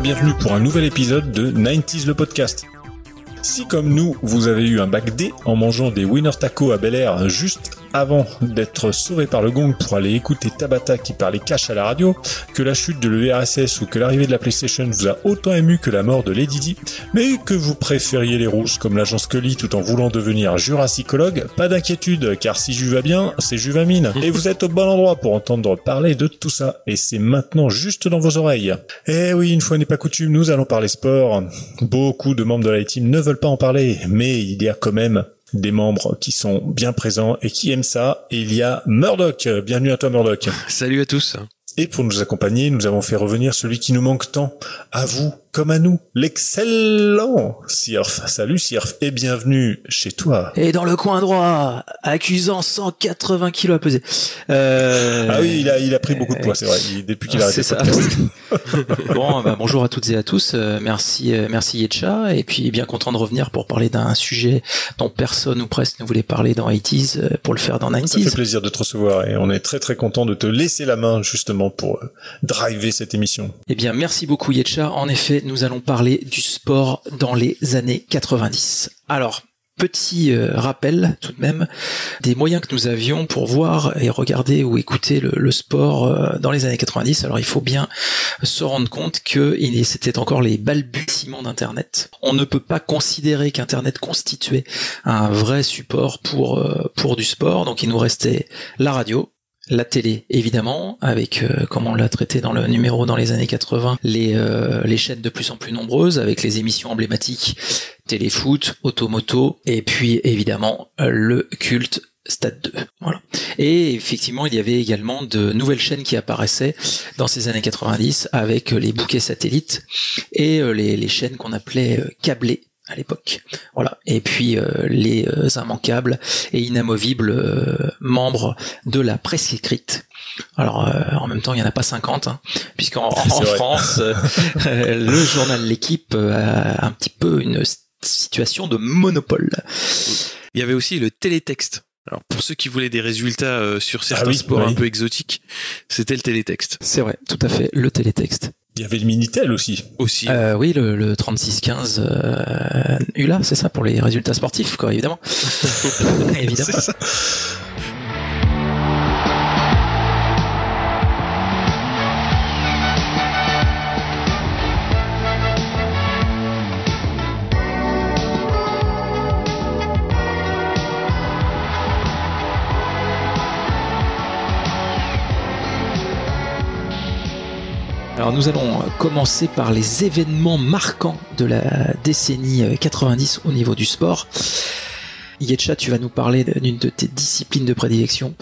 Bienvenue pour un nouvel épisode de 90s le podcast. Si comme nous, vous avez eu un bac D en mangeant des winner tacos à Bel Air juste avant d'être sauvé par le gong pour aller écouter Tabata qui parlait cash à la radio, que la chute de l'ERSS ou que l'arrivée de la PlayStation vous a autant ému que la mort de Lady Di, mais que vous préfériez les rousses comme l'agent Scully tout en voulant devenir jurassicologue, pas d'inquiétude car si Juve va bien, c'est Juvamine. Et vous êtes au bon endroit pour entendre parler de tout ça. Et c'est maintenant juste dans vos oreilles. Eh oui, une fois n'est pas coutume, nous allons parler sport. Beaucoup de membres de la team ne veulent pas en parler, mais il y a quand même des membres qui sont bien présents et qui aiment ça. Et il y a Murdoch. Bienvenue à toi Murdoch. Salut à tous. Et pour nous accompagner, nous avons fait revenir celui qui nous manque tant, à vous comme à nous, l'excellent Sirf. Salut Sirf et bienvenue chez toi. Et dans le coin droit, accusant 180 kilos à peser. Euh... Ah oui, il a, il a pris beaucoup de poids, c'est vrai, il- depuis qu'il a arrêté C'est le ça. bon, bah, bonjour à toutes et à tous. Euh, merci, euh, merci Yetcha. Et puis bien content de revenir pour parler d'un sujet dont personne ou presque ne voulait parler dans 80s euh, pour le faire dans Ça fait 90s. plaisir de te recevoir et on est très très content de te laisser la main justement pour euh, driver cette émission. Eh bien, merci beaucoup Yetcha. En effet, nous allons parler du sport dans les années 90. Alors, petit euh, rappel tout de même des moyens que nous avions pour voir et regarder ou écouter le, sport euh, dans les années 90. Alors, il faut bien se rendre compte que c'était encore les balbutiements d'Internet. On ne peut pas considérer qu'Internet constituait un vrai support pour euh, pour du sport. Donc, il nous restait la radio, la télé évidemment avec euh, comme on l'a traité dans le numéro dans les années 80 les euh, les chaînes de plus en plus nombreuses avec les émissions emblématiques téléfoot automoto et puis évidemment euh, le culte Stade 2. Voilà. Et effectivement, il y avait également de nouvelles chaînes qui apparaissaient dans ces années 90 avec les bouquets satellites et les, chaînes qu'on appelait câblées à l'époque. Voilà. Et puis euh, les euh, immanquables et inamovibles euh, membres de la presse écrite. Alors euh, en même temps, il n'y en a pas 50, hein, puisqu'en en. France, euh, le journal L'équipe euh, a un petit peu une situation de monopole. Il y avait aussi le télétexte. Alors pour ceux qui voulaient des résultats euh, sur certains Ah oui, sports oui. un peu exotiques, c'était le télétexte C'est vrai, tout à fait, le télétexte. Il y avait le Minitel aussi. aussi. Euh, oui, le, le 3615 euh, ULA, c'est ça pour les résultats sportifs, quoi, évidemment. évidemment. C'est ça. Alors nous allons euh, commencer par les événements marquants de la décennie euh, 90 au niveau du sport. Yetcha, tu vas nous parler d'une de tes disciplines de prédilection.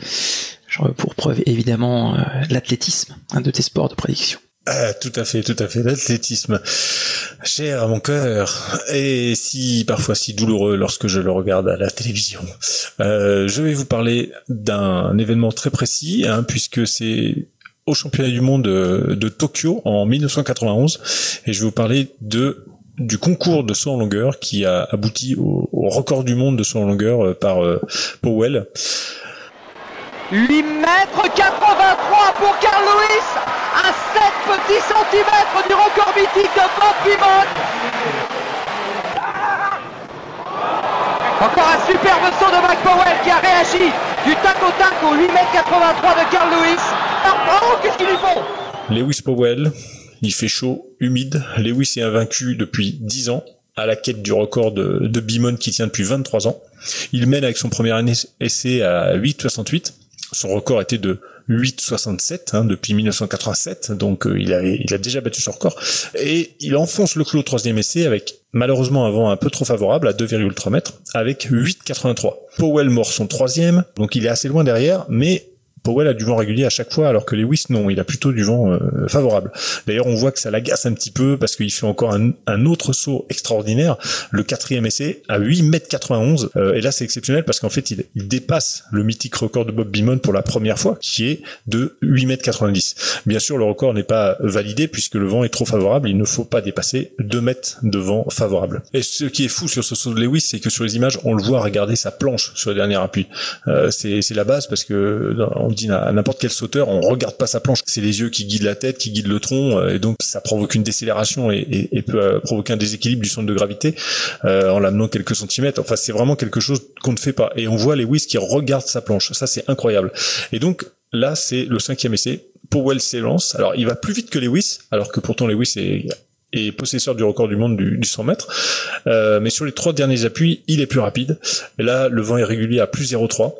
Genre, Pour preuve évidemment euh, l'athlétisme, un de tes sports de prédilection. Ah, tout à fait, tout à fait. L'athlétisme, cher à mon cœur, et si parfois si douloureux lorsque je le regarde à la télévision. Euh, je vais vous parler d'un événement très précis, hein, puisque c'est au championnat du monde de, de Tokyo en 1991, et je vais vous parler de du concours de saut en longueur qui a abouti au, record du monde de saut en longueur euh, par euh, Powell. 8 mètres 83 pour Carl Lewis à 7 petits centimètres du record mythique de Bob Beamon. Encore un superbe saut de Mac Powell qui a réagi du tac au tac au 8 mètres 83 de Carl Lewis. Oh, Lewis Powell, il fait chaud, humide. Lewis est invaincu depuis 10 ans, à la quête du record de, de Beamon qui tient depuis 23 ans. Il mène avec son premier essai à 8,68. Son record était de 8,67 hein, depuis 1987, donc euh, il, il a déjà battu son record. Et il enfonce le clou au troisième essai avec malheureusement un vent un peu trop favorable à 2,3 mètres, avec 8,83. Powell mord son troisième, donc il est assez loin derrière, mais Powell a du vent régulier à chaque fois, alors que Lewis non, il a plutôt du vent euh, favorable. D'ailleurs, on voit que ça l'agace un petit peu parce qu'il fait encore un, autre saut extraordinaire, le quatrième essai à 8 mètres 91. Euh, et là, c'est exceptionnel parce qu'en fait, il, dépasse le mythique record de Bob Beamon pour la première fois, qui est de 8 mètres 90. Bien sûr, le record n'est pas validé puisque le vent est trop favorable. Il ne faut pas dépasser 2 mètres de vent favorable. Et ce qui est fou sur ce saut de Lewis, c'est que sur les images, on le voit regarder sa planche sur le dernier appui. Euh, c'est la base parce que on dit à n'importe quel sauteur, on regarde pas sa planche. C'est les yeux qui guident la tête, qui guident le tronc, euh, et donc ça provoque une décélération et, peut euh, provoquer un déséquilibre du centre de gravité euh, en l'amenant quelques centimètres. Enfin, c'est vraiment quelque chose qu'on ne fait pas. Et on voit Lewis qui regarde sa planche. Ça, c'est incroyable. Et donc là, c'est le cinquième essai. Powell s'élance. Alors, il va plus vite que Lewis, alors que pourtant Lewis est est possesseur du record du monde du, du 100 mètres. mais sur les trois derniers appuis, il est plus rapide. Et là, le vent est régulier à plus 0,3.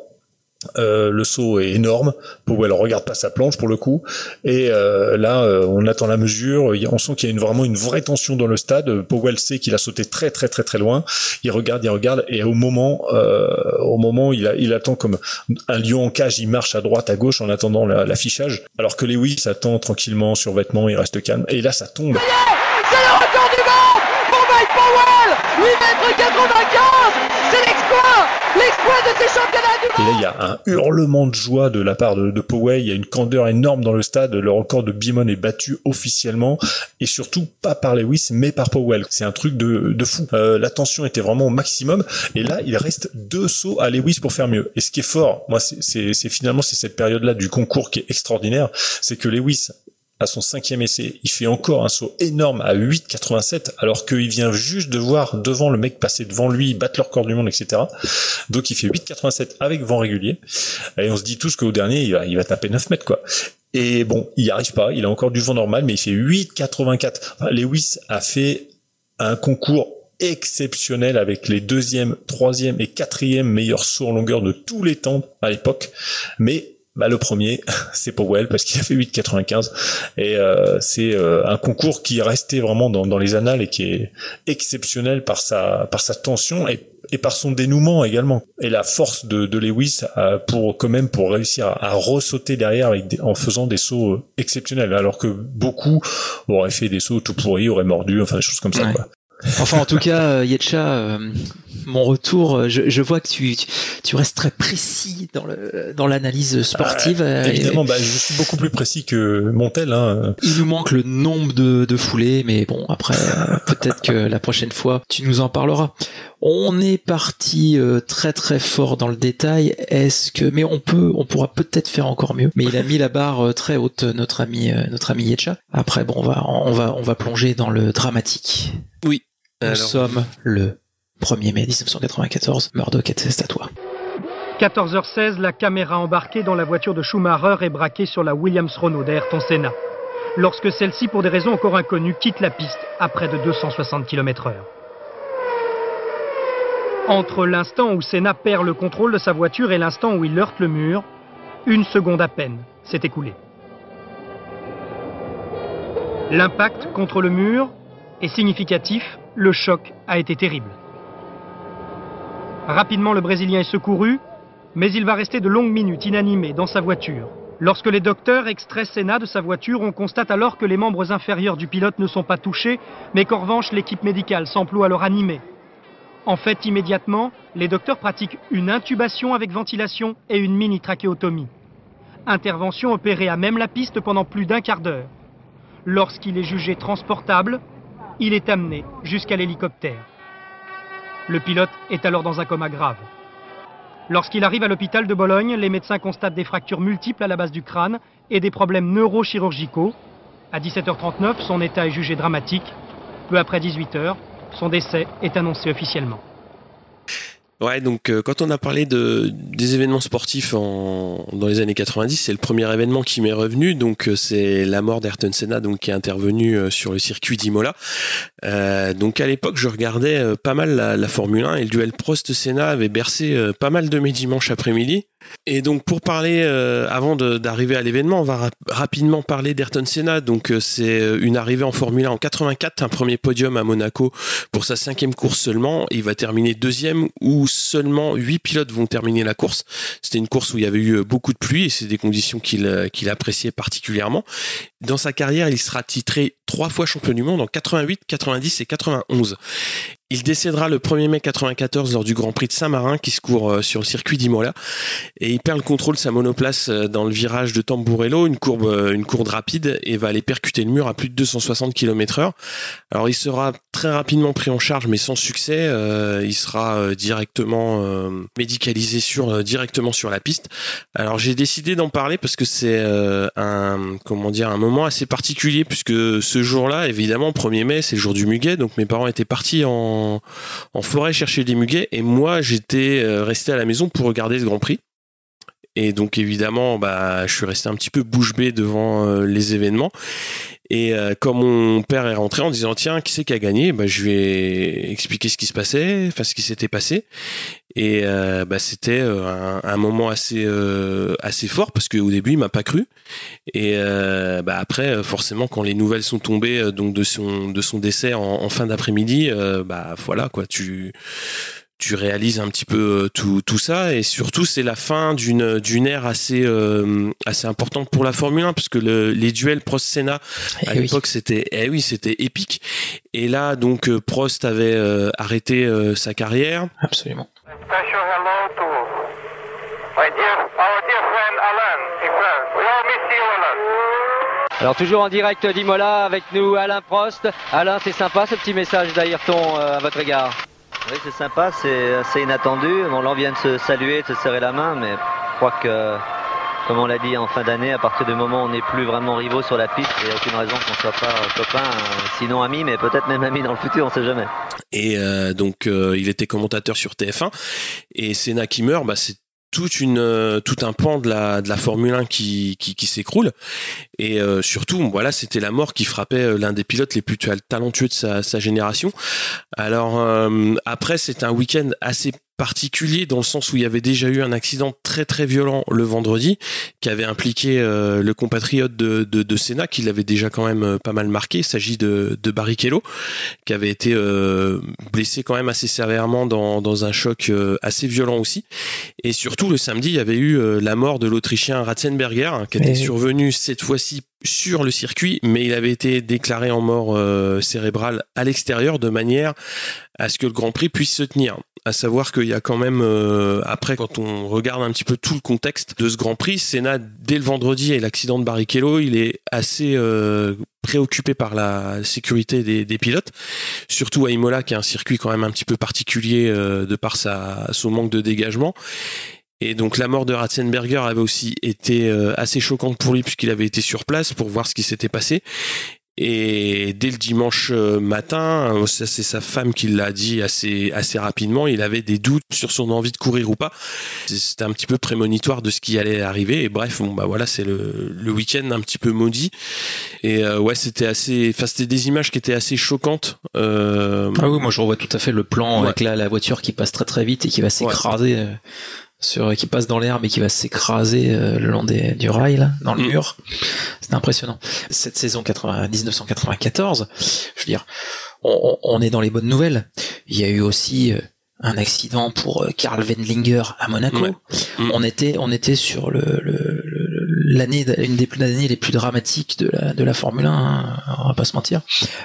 Euh, le saut est énorme. Powell regarde pas sa planche pour le coup. Et euh, là, euh, on attend la mesure. On sent qu'il y a une, vraiment une vraie tension dans le stade. Powell sait qu'il a sauté très très très très loin. Il regarde, il regarde, et au moment, au moment, il, attend comme un lion en cage. Il marche à droite, à gauche en attendant l'affichage. alors que Lewis attend tranquillement sur vêtements, il reste calme. Et là, ça tombe. C'est le record du monde pour Mike Powell 8 mètres 95 C'est l'exploit Championnats du monde Et là, il y a un hurlement de joie de la part de, de Powell, il y a une candeur énorme dans le stade, le record de Bimon est battu officiellement, et surtout pas par Lewis, mais par Powell. C'est un truc de, de fou. Euh, la tension était vraiment au maximum, et là, il reste deux sauts à Lewis pour faire mieux. Et ce qui est fort, moi, c'est finalement c'est cette période-là du concours qui est extraordinaire, c'est que Lewis à son cinquième essai, il fait encore un saut énorme à 8,87 alors qu'il vient juste de voir devant le mec passer devant lui, battre le record du monde, etc. Donc il fait 8,87 avec vent régulier. Et on se dit tous qu'au dernier, il va, il va taper 9 mètres, quoi. Et bon, il n'y arrive pas, il a encore du vent normal, mais il fait 8,84. Lewis a fait un concours exceptionnel avec les deuxième, troisième et quatrième meilleurs sauts en longueur de tous les temps à l'époque. Mais bah, le premier, c'est Powell parce qu'il a fait 8,95 et euh, c'est euh, un concours qui est resté vraiment dans, dans, les annales et qui est exceptionnel par sa par sa tension et, et par son dénouement également. Et la force de, de Lewis pour quand même pour réussir à, à ressauter derrière avec en faisant des sauts exceptionnels. Alors que beaucoup auraient fait des sauts tout pourris auraient mordu enfin des choses comme ça quoi. Enfin, en tout cas, euh, Yetcha, euh, mon retour, euh, je, je, vois que tu, tu restes très précis dans le dans l'analyse sportive. Ah, évidemment, bah, je suis beaucoup plus précis que Montel. Hein. Il nous manque le nombre de, de foulées, mais bon, après, peut-être que la prochaine fois, tu nous en parleras. On est parti très très fort dans le détail. Est-ce que, mais on peut, on pourra peut-être faire encore mieux. Mais il a mis la barre très haute, notre ami, notre ami Yetcha. Après, bon, on va, on va, on va plonger dans le dramatique. Oui, nous sommes le 1er mai 1994. Murdoch est à toi. 14h16, la caméra embarquée dans la voiture de Schumacher est braquée sur la Williams Renault d'Ayrton Senna. Lorsque celle-ci, pour des raisons encore inconnues, quitte la piste à près de 260 km/h. Entre l'instant où Senna perd le contrôle de sa voiture et l'instant où il heurte le mur, une seconde à peine s'est écoulée. L'impact contre le mur est significatif le choc a été terrible. Rapidement, le Brésilien est secouru, mais il va rester de longues minutes inanimé dans sa voiture. Lorsque les docteurs extraient Senna de sa voiture, on constate alors que les membres inférieurs du pilote ne sont pas touchés, mais qu'en revanche, l'équipe médicale s'emploie à le ranimer. En fait, immédiatement, les docteurs pratiquent une intubation avec ventilation et une mini-trachéotomie. Intervention opérée à même la piste pendant plus d'un quart d'heure. Lorsqu'il est jugé transportable, il est amené jusqu'à l'hélicoptère. Le pilote est alors dans un coma grave. Lorsqu'il arrive à l'hôpital de Bologne, les médecins constatent des fractures multiples à la base du crâne et des problèmes neurochirurgicaux. À 17h39, son état est jugé dramatique. Peu après 18h, son décès est annoncé officiellement. Ouais, donc euh, quand on a parlé de des événements sportifs dans les années 90, c'est le premier événement qui m'est revenu. Donc euh, c'est la mort d'Ayrton Senna, donc qui est intervenu euh, sur le circuit d'Imola. donc à l'époque, je regardais pas mal la, Formule 1 et le duel Prost-Senna avait bercé pas mal de mes dimanches après-midi. Et donc pour parler, avant d'arriver à l'événement, on va rapidement parler d'Ayrton Senna. Donc c'est une arrivée en Formule 1 en 84, un premier podium à Monaco pour sa cinquième course seulement. Il va terminer deuxième où seulement 8 pilotes vont terminer la course. C'était une course où il y avait eu beaucoup de pluie et c'est des conditions qu'il qu'il appréciait particulièrement. Dans sa carrière, il sera titré trois fois champion du monde en 88, 90 et 91. Il décédera le 1er mai 94 lors du Grand Prix de Saint-Marin qui se court euh, sur le circuit d'Imola et il perd le contrôle de sa monoplace euh, dans le virage de Tamburello, une courbe, euh, une courbe rapide et va aller percuter le mur à plus de 260 km heure. Alors il sera très rapidement pris en charge mais sans succès. il sera directement médicalisé sur directement sur la piste. Alors j'ai décidé d'en parler parce que c'est un comment dire un moment assez particulier puisque ce jour-là évidemment 1er mai c'est le jour du muguet donc mes parents étaient partis en en, forêt chercher des muguets et moi j'étais euh, resté à la maison pour regarder ce Grand Prix. Et donc évidemment, bah, je suis resté un petit peu bouche bée devant euh, les événements. Et euh, quand mon père est rentré en disant tiens qui c'est qui a gagné, bah, je lui ai expliqué ce qui se passait, enfin ce qui s'était passé. Et bah, c'était un, moment assez assez fort parce qu'au début il m'a pas cru. Et bah, après forcément quand les nouvelles sont tombées donc de son de son décès en, en fin d'après-midi, bah voilà quoi tu tu réalises un petit peu euh, tout, tout ça. Et surtout c'est la fin d'une d'une ère assez euh, assez importante pour la Formule 1 parce que le, les duels Prost Senna eh à l'époque c'était eh oui c'était épique. Et là donc euh, Prost avait arrêté sa carrière. Absolument. Alors toujours en direct d'Imola avec nous Alain Prost. Alain, c'est sympa ce petit message d'Ayrton à votre égard. Oui, c'est sympa, c'est assez inattendu. Bon, là, on vient de se saluer, de se serrer la main, mais je crois que, comme on l'a dit en fin d'année, à partir du moment où on n'est plus vraiment rivaux sur la piste, il n'y a aucune raison qu'on ne soit pas copains, euh, sinon amis, mais peut-être même amis dans le futur, on ne sait jamais. Et euh, donc, euh, il était commentateur sur TF1, et Senna qui meurt, bah, c'est toute une euh, tout un pan de la de la Formule 1 qui qui, qui s'écroule. Et euh, surtout voilà c'était la mort qui frappait euh, l'un des pilotes les plus talentueux de sa, sa génération. Alors après c'est un week-end assez particulier dans le sens où il y avait déjà eu un accident très très violent le vendredi qui avait impliqué euh, le compatriote de, de, de Senna qui l'avait déjà quand même euh, pas mal marqué. Il s'agit de, de Barrichello qui avait été euh, blessé quand même assez sévèrement dans, dans un choc assez violent aussi. Et surtout le samedi il y avait eu la mort de l'Autrichien Ratzenberger hein, qui était survenu cette fois-ci sur le circuit, mais il avait été déclaré en mort cérébrale à l'extérieur de manière à ce que le Grand Prix puisse se tenir. À savoir qu'il y a quand même, euh, après, quand on regarde un petit peu tout le contexte de ce Grand Prix, Senna, dès le vendredi et l'accident de Barrichello, il est assez euh, préoccupé par la sécurité des, pilotes, surtout à Imola, qui est un circuit quand même un petit peu particulier euh, de par son manque de dégagement. Et donc la mort de Ratzenberger avait aussi été assez choquante pour lui puisqu'il avait été sur place pour voir ce qui s'était passé. Et dès le dimanche euh, matin, euh, ça c'est sa femme qui l'a dit assez assez rapidement, il avait des doutes sur son envie de courir ou pas. C'était un petit peu prémonitoire de ce qui allait arriver. Et bref, bon bah voilà, c'est le, le week-end un petit peu maudit. Et euh, ouais, c'était assez, enfin c'était des images qui étaient assez choquantes. Euh... Ah oui, moi je revois tout à fait le plan avec la, la voiture qui passe très très vite et qui va s'écraser sur qui passe dans l'herbe et qui va s'écraser euh, le long des, du rail là, dans le mm. mur. C'est impressionnant. Cette saison 80, 1994, je veux dire, on, on, est dans les bonnes nouvelles. Il y a eu aussi euh, un accident pour euh, Karl Wendlinger à Monaco. Mm. On était on était sur le, l'année une des plus années les plus dramatiques de la de la Formule 1, hein, on va pas se mentir.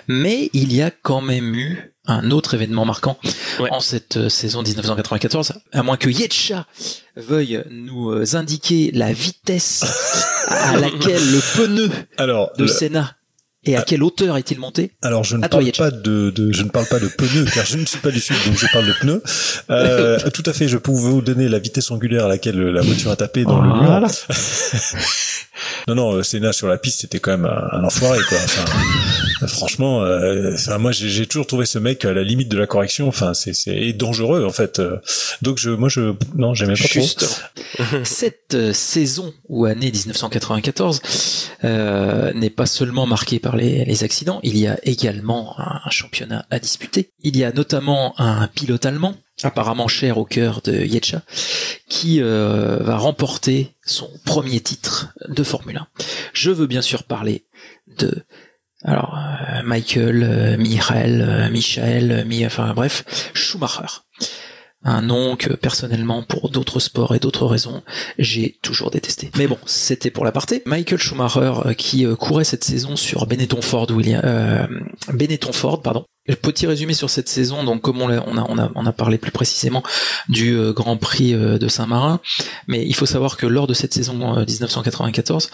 Mais il y a quand même eu un autre événement marquant en cette euh, saison 1994, à moins que Yetcha veuille nous euh, indiquer la vitesse à laquelle le pneu Alors, de Senna et à quelle hauteur est-il monté? Alors je ne parle pas de, de, je ne parle pas de pneus car je ne suis pas du sud donc je parle de pneus. Euh, tout à fait, je peux vous donner la vitesse angulaire à laquelle la voiture a tapé dans le mur. non non, Senna sur la piste c'était quand même un, enfoiré quoi. Enfin, franchement, euh, moi j'ai toujours trouvé ce mec à la limite de la correction. Enfin c'est c'est dangereux en fait. Donc je moi je non j'aimais pas Juste. trop. Cette euh, saison ou année 1994 euh, n'est pas seulement marquée par les, accidents, il y a également un championnat à disputer. Il y a notamment un pilote allemand, apparemment cher au cœur de Yetcha, qui euh, va remporter son premier titre de Formule 1. Je veux bien sûr parler de alors euh, Michael, euh, Michael, Michael, enfin bref, Schumacher. un nom que personnellement pour d'autres sports et d'autres raisons j'ai toujours détesté. Mais bon, c'était pour l'aparté. Michael Schumacher euh, qui euh, courait cette saison sur Benetton Ford William euh, Benetton Ford pardon. Petit résumé sur cette saison, donc comme on a, on a, on a, on a parlé plus précisément du euh, Grand Prix de Saint-Marin, mais il faut savoir que lors de cette saison 1994,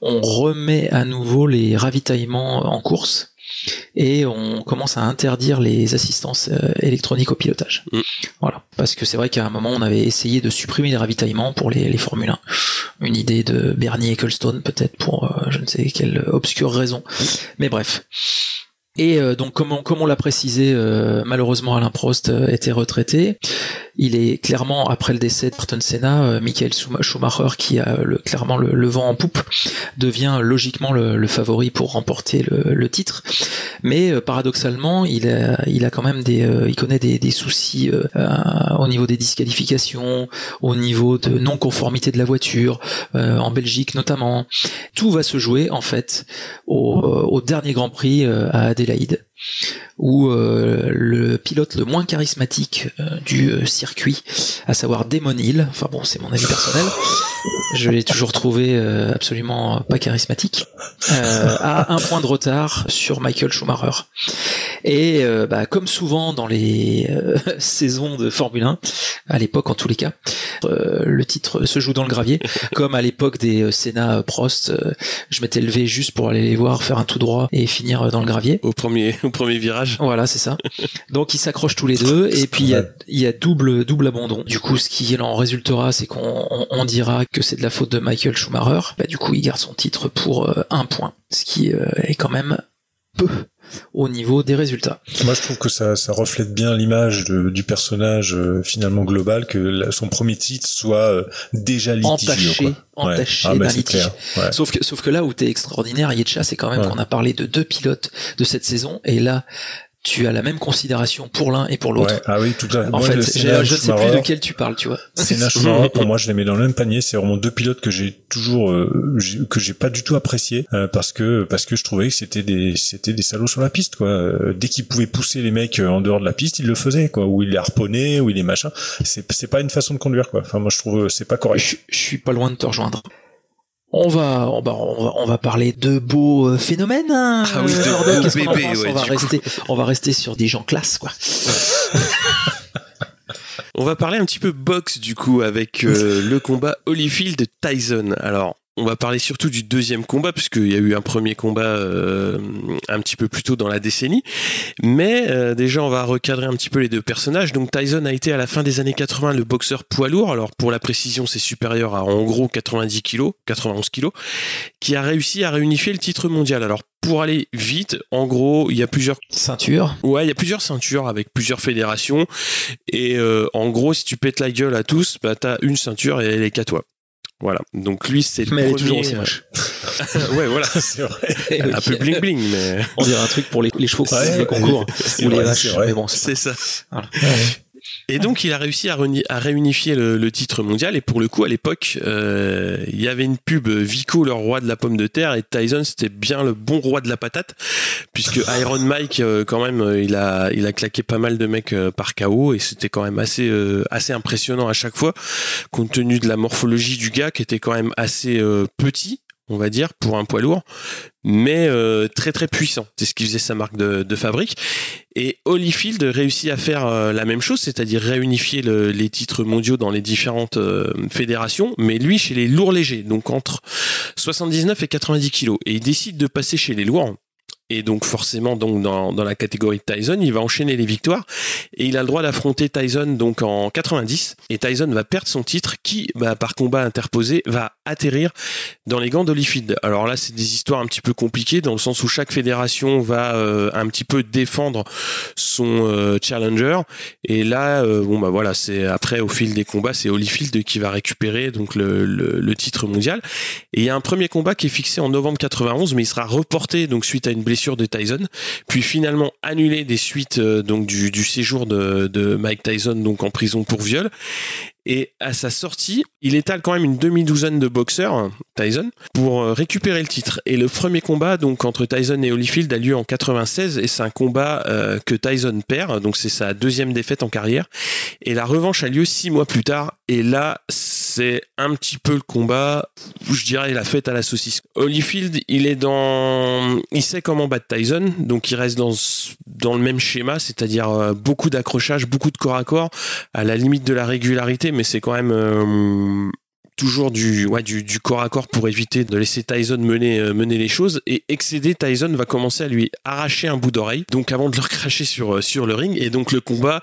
on remet à nouveau les ravitaillements en course et on commence à interdire les assistances euh, électroniques au pilotage. Mm. Voilà, parce que c'est vrai qu'à un moment on avait essayé de supprimer les ravitaillements pour les, les Formule 1. Une idée de Bernie Ecclestone peut-être pour euh, je ne sais quelle obscure raison. Mais bref. Et euh, donc comme on, comme on l'a précisé, malheureusement Alain Prost était retraité. Il est clairement après le décès de Ayrton Senna, euh, Michael Schumacher qui a le, clairement le, vent en poupe devient logiquement le, favori pour remporter le, titre. Mais euh, paradoxalement, il a, il a quand même des, euh, il connaît des, des soucis au niveau des disqualifications, au niveau de non-conformité de la voiture, en Belgique notamment. Tout va se jouer en fait au, au dernier Grand Prix à Adélaïde où euh, le pilote le moins charismatique euh, du euh, circuit, à savoir Damon Hill, enfin bon c'est mon avis personnel, je l'ai toujours trouvé absolument pas charismatique, a un point de retard sur Michael Schumacher. Et bah, comme souvent dans les saisons de Formule 1, à l'époque en tous les cas, le titre se joue dans le gravier, comme à l'époque des Senna Prost, je m'étais levé juste pour aller les voir faire un tout droit et finir dans le gravier. Au premier, au premier virage. Voilà, c'est ça. Donc ils s'accrochent tous les deux et puis il y a, y a, double double abandon. Du coup, ce qui en résultera, c'est qu'on on, dira que c'est de la faute de Michael Schumacher. Bah, du coup, il garde son titre pour euh, un point, ce qui euh, est quand même peu au niveau des résultats. Moi, je trouve que ça, ça reflète bien l'image du personnage euh, finalement global, que son premier titre soit euh, déjà litigieux. Entaché, entaché ah, bah, litige. Sauf que, sauf que là où t'es extraordinaire, Yetcha, c'est quand même qu'on a parlé de deux pilotes de cette saison, et là, tu as la même considération pour l'un et pour l'autre. Ah oui, tout à fait. En fait, je ne sais plus de quel tu parles, tu vois. C'est Schumacher, pour moi, je les mets dans le même panier. C'est vraiment deux pilotes que j'ai toujours, euh, que j'ai pas du tout apprécié euh, parce que parce que je trouvais que c'était des c'était des salauds sur la piste, quoi. Euh, dès qu'ils pouvaient pousser les mecs en dehors de la piste, ils le faisaient, quoi. Ou ils les harponnaient, ou ils les machins. C'est c'est pas une façon de conduire, quoi. Enfin, moi, je trouve c'est pas correct. Je, je suis pas loin de te rejoindre. On va, on va, on va, parler de beaux euh, phénomènes. Hein, ah oui, de Qu'est-ce qu'on on va rester, on va rester sur des gens classe, quoi. on va parler un petit peu boxe du coup avec euh, le combat Holyfield Tyson. Alors, on va parler surtout du deuxième combat, puisqu'il y a eu un premier combat euh, un petit peu plus tôt dans la décennie. Mais euh, déjà, on va recadrer un petit peu les deux personnages. Donc Tyson a été à la fin des années 80 le boxeur poids lourd. Alors pour la précision, c'est supérieur à en gros 90 kg, 91 kg, qui a réussi à réunifier le titre mondial. Alors pour aller vite, en gros, il y a plusieurs ceintures. Ouais, il y a plusieurs ceintures avec plusieurs fédérations. Et euh, en gros, si tu pètes la gueule à tous, bah t'as une ceinture et elle est qu'à toi. Voilà. Donc lui, c'est le mais premier. Elle est toujours aussi moche. ouais, voilà, c'est vrai. un peu bling bling, mais. On dirait un truc pour les, les chevaux qui ouais, les concours ou les vaches. Mais bon, c'est ça. Voilà. Et donc il a réussi à, réunifier le, titre mondial. Et pour le coup à l'époque euh, il y avait une pub Vico le roi de la pomme de terre et Tyson c'était bien le bon roi de la patate puisque Iron Mike euh, quand même euh, il a il a claqué pas mal de mecs euh, par KO et c'était quand même assez assez impressionnant à chaque fois compte tenu de la morphologie du gars qui était quand même assez petit on va dire, pour un poids lourd, mais euh, très très puissant. C'est ce qui faisait sa marque de, fabrique. Et Holyfield réussit à faire euh, la même chose, c'est-à-dire réunifier le, les titres mondiaux dans les différentes euh, fédérations, mais lui chez les lourds légers, donc entre 79 et 90 kilos. Et il décide de passer chez les lourds. Et donc forcément, donc dans, dans la catégorie de Tyson, il va enchaîner les victoires et il a le droit d'affronter Tyson donc en 90. Et Tyson va perdre son titre qui, bah, par combat interposé, va atterrir dans les gants d'Holyfield. Alors là, c'est des histoires un petit peu compliquées dans le sens où chaque fédération va euh, un petit peu défendre son euh, challenger. Et là, euh, bon bah voilà, c'est après au fil des combats, c'est Holyfield qui va récupérer donc le, le, titre mondial. Et il y a un premier combat qui est fixé en novembre 91, mais il sera reporté donc suite à une blessure de Tyson, puis finalement annulé des suites donc du, séjour de Mike Tyson donc en prison pour viol. Et à sa sortie, il étale quand même une demi-douzaine de boxeurs, Tyson, pour euh, récupérer le titre. Et le premier combat, donc entre Tyson et Holyfield, a lieu en 96 et c'est un combat euh, que Tyson perd. Donc c'est sa deuxième défaite en carrière. Et la revanche a lieu six mois plus tard. Et là, c'est un petit peu le combat, je dirais la fête à la saucisse. Holyfield, il est dans, il sait comment battre Tyson, donc il reste dans dans le même schéma, c'est-à-dire euh, beaucoup d'accrochage, beaucoup de corps à corps, à la limite de la régularité, mais c'est quand même euh, toujours du, corps à corps pour éviter de laisser Tyson mener, euh, les choses. Et excédé, Tyson va commencer à lui arracher un bout d'oreille, donc avant de le cracher sur, sur le ring. Et donc le combat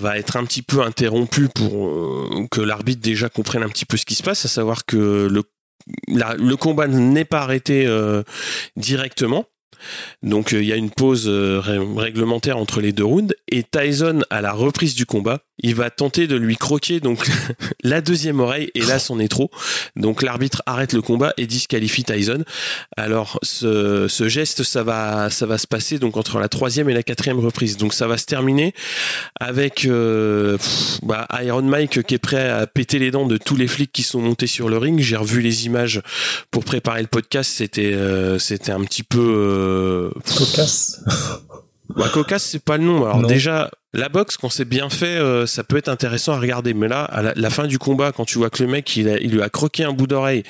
va être un petit peu interrompu pour que l'arbitre déjà comprenne un petit peu ce qui se passe, à savoir que le combat n'est pas arrêté directement. Donc il y a une pause réglementaire entre les deux rounds et Tyson à la reprise du combat il va tenter de lui croquer donc la deuxième oreille et là c'en est trop. Donc l'arbitre arrête le combat et disqualifie Tyson. Alors ce, ce, geste ça va ça va se passer donc entre la troisième et la quatrième reprise. Donc ça va se terminer avec euh, bah, Iron Mike qui est prêt à péter les dents de tous les flics qui sont montés sur le ring. J'ai revu les images pour préparer le podcast. C'était euh, c'était un petit peu euh, cocasse. Bah, cocasse, c'est pas le nom. Alors déjà, la boxe, quand c'est bien fait, euh, ça peut être intéressant à regarder. Mais là, à la, fin du combat, quand tu vois que le mec, il, il lui a croqué un bout d'oreille,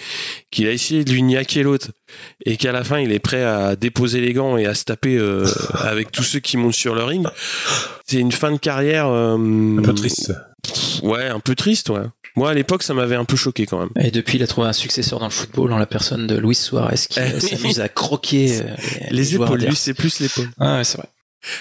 qu'il a essayé de lui niaquer l'autre, et qu'à la fin, il est prêt à déposer les gants et à se taper euh, avec tous ceux qui montent sur le ring, c'est une fin de carrière... Euh, un peu triste. Ouais, un peu triste, ouais. Moi, à l'époque, ça m'avait un peu choqué quand même. Et depuis, il a trouvé un successeur dans le football en la personne de Luis Suarez qui s'amuse à croquer les, les épaules. Lui, c'est plus l'épaule. Ah ouais, c'est vrai.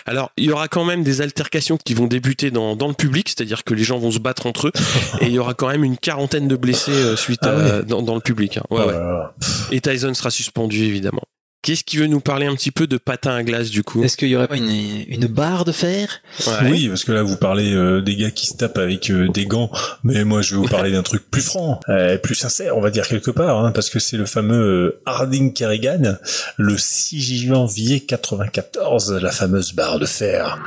Alors, il y aura quand même des altercations qui vont débuter dans, dans le public, c'est-à-dire que les gens vont se battre entre eux, et il y aura quand même une quarantaine de blessés euh, suite ah à, dans, dans, le public. Hein. Ouais, oh ouais. Et Tyson sera suspendu, évidemment. Qu'est-ce qui veut nous parler un petit peu de patin à glace du coup Est-ce qu'il y aurait pas une, une barre de fer? Ouais. Oui, parce que là vous parlez euh, des gars qui se tapent avec euh, des gants, mais moi je vais vous parler d'un truc plus franc, euh, plus sincère, on va dire quelque part, hein, parce que c'est le fameux euh, Harding Kerrigan, le 6 janvier 94, la fameuse barre de fer.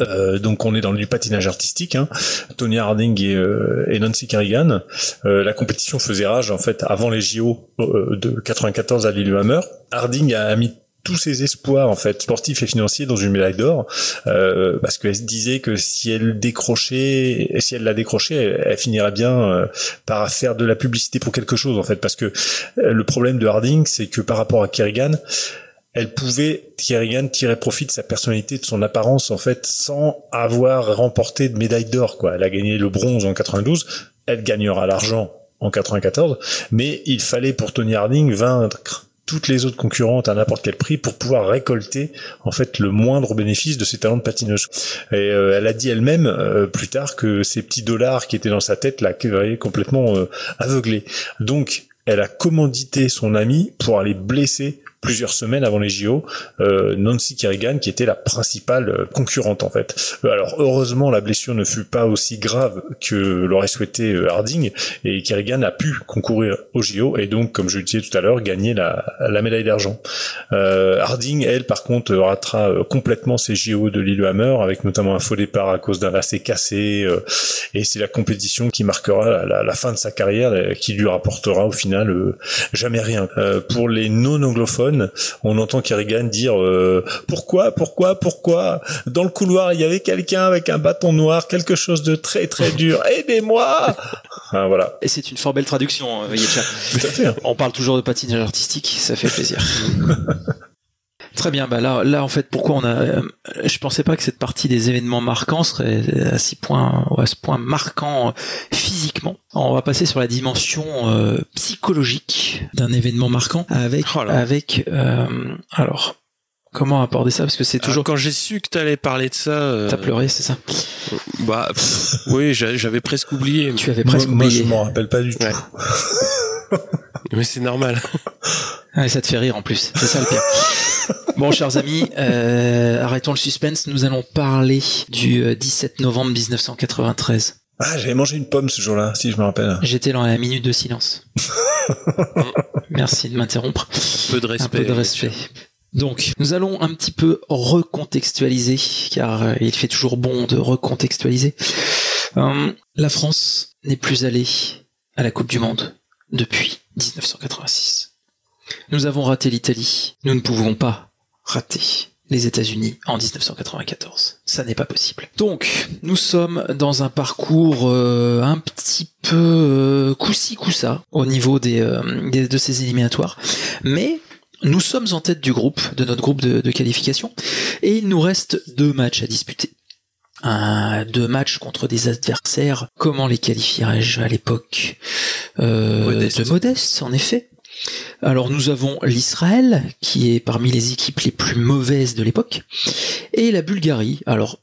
Euh, donc on est dans du patinage artistique. Hein. Tony Harding et, euh, et Nancy Kerrigan. Euh, la compétition faisait rage en fait avant les JO euh, de 94 à Lillehammer. Harding a mis tous ses espoirs en fait sportifs et financiers dans une médaille d'or euh, parce qu'elle se disait que si elle décrochait si elle la décrochait elle, finirait bien euh, par faire de la publicité pour quelque chose en fait parce que le problème de Harding c'est que par rapport à Kerrigan elle pouvait Kerrigan tirer profit de sa personnalité, de son apparence en fait, sans avoir remporté de médaille d'or. Quoi, elle a gagné le bronze en 92, elle gagnera l'argent en 94, mais il fallait pour Tony Harding vaincre toutes les autres concurrentes à n'importe quel prix pour pouvoir récolter en fait le moindre bénéfice de ses talents de patineuse. Et euh, elle a dit elle-même euh, plus tard que ces petits dollars qui étaient dans sa tête la complètement euh, aveuglée. Donc elle a commandité son ami pour aller blesser plusieurs semaines avant les JO, euh, Nancy Kerrigan qui était la principale euh, concurrente en fait. Euh, alors heureusement la blessure ne fut pas aussi grave que l'aurait souhaité euh, Harding et Kerrigan a pu concourir aux JO et donc comme je le disais tout à l'heure gagner la, médaille d'argent. Euh, Harding elle par contre ratera complètement ses JO de Lillehammer avec notamment un faux départ à cause d'un lacet cassé et c'est la compétition qui marquera la, la, fin de sa carrière qui lui rapportera au final jamais rien. pour les non on entend Kerrigan dire euh, pourquoi, pourquoi, pourquoi? Dans le couloir, il y avait quelqu'un avec un bâton noir, quelque chose de très très dur. Aidez-moi ah, Voilà. Et c'est une fort belle traduction, euh, Yetcha. Tout à fait. Hein. On parle toujours de patinage artistique, ça fait plaisir. Très bien, bah là, là en fait, pourquoi on a, euh, je pensais pas que cette partie des événements marquants serait à six points, à ce point marquant euh, physiquement. On va passer sur la dimension euh, psychologique d'un événement marquant avec, oh avec, euh, alors, comment aborder ça? Parce que c'est Alors, toujours quand j'ai su que t'allais parler de ça, euh, t'as pleuré, c'est ça? Bah pff, oui, j'a- j'avais presque oublié. Tu avais Moi, presque moi, je oublié. m'en rappelle pas du tout. Ouais. Mais c'est normal. Ouais, ça te fait rire en plus, c'est ça le pire. bon, chers amis, euh, arrêtons le suspense. Nous allons parler du euh, 17 novembre 1993. Ah, j'avais mangé une pomme ce jour-là, si je me rappelle. J'étais dans la minute de silence. Merci de m'interrompre. Un peu de Un respect. peu de respect. Donc, nous allons un petit peu recontextualiser, car euh, il fait toujours bon de recontextualiser. Euh, la France n'est plus allée à la Coupe du Monde depuis 1986. Nous avons raté l'Italie. Nous ne pouvons pas rater les États-Unis en 1994. Ça n'est pas possible. Donc, nous sommes dans un parcours euh, un petit peu euh, coup-ci au niveau des- de ces éliminatoires, mais nous sommes en tête du groupe, de notre groupe de, de qualification, et il nous reste deux matchs à disputer. Un, deux matchs contre des adversaires, comment les qualifierais-je à l'époque? Euh, Modestes. De modestes, en effet. Alors nous avons l'Israël, qui est parmi les équipes les plus mauvaises de l'époque, et la Bulgarie. Alors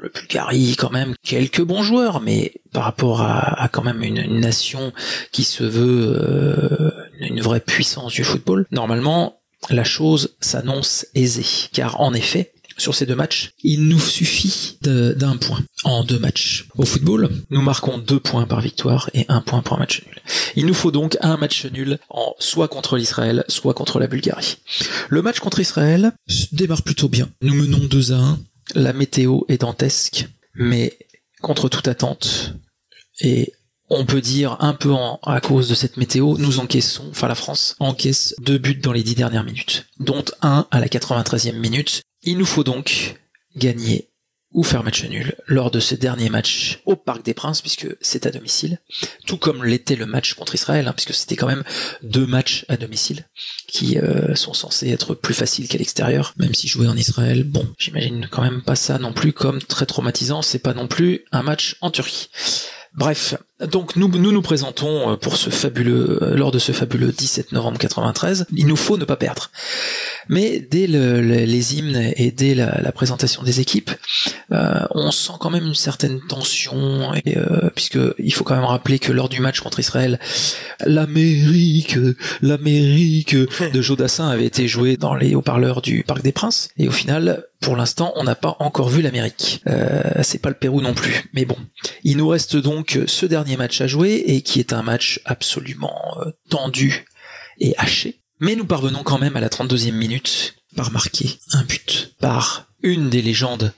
le Bulgarie, quand même, quelques bons joueurs, mais par rapport à, à quand même une, une nation qui se veut euh, une vraie puissance du football, normalement, la chose s'annonce aisée. Car en effet, sur ces deux matchs, il nous suffit d'un point en deux matchs. Au football, nous marquons deux points par victoire et un point pour un match nul. Il nous faut donc un match nul en soit contre l'Israël, soit contre la Bulgarie. Le match contre Israël démarre plutôt bien. Nous menons 2 à 1. La météo est dantesque, mais contre toute attente, et on peut dire un peu en- à cause de cette météo, nous encaissons, enfin la France encaisse deux buts dans les dix dernières minutes, dont un à la 93e minute. Il nous faut donc gagner ou faire match nul lors de ce dernier match au Parc des Princes, puisque c'est à domicile, tout comme l'était le match contre Israël, hein, puisque c'était quand même deux matchs à domicile qui euh, sont censés être plus faciles qu'à l'extérieur, même si jouer en Israël, bon, j'imagine quand même pas ça non plus comme très traumatisant, c'est pas non plus un match en Turquie. Bref, donc nous nous, présentons euh, pour ce fabuleux, euh, lors de ce fabuleux 17 novembre 93, il nous faut ne pas perdre. Mais dès le- le- les hymnes et dès la, la présentation des équipes, euh, on sent quand même une certaine tension, et, euh, puisque il faut quand même rappeler que lors du match contre Israël, l'Amérique, l'Amérique de Jodassin avait été joué dans les haut-parleurs du Parc des Princes, et au final, pour l'instant, on n'a pas encore vu l'Amérique. Euh, c'est pas le Pérou non plus, mais bon. Il nous reste donc ce dernier match à jouer, et qui est un match absolument euh, tendu et haché. Mais nous parvenons quand même à la 32e minute par marquer un but par une des légendes,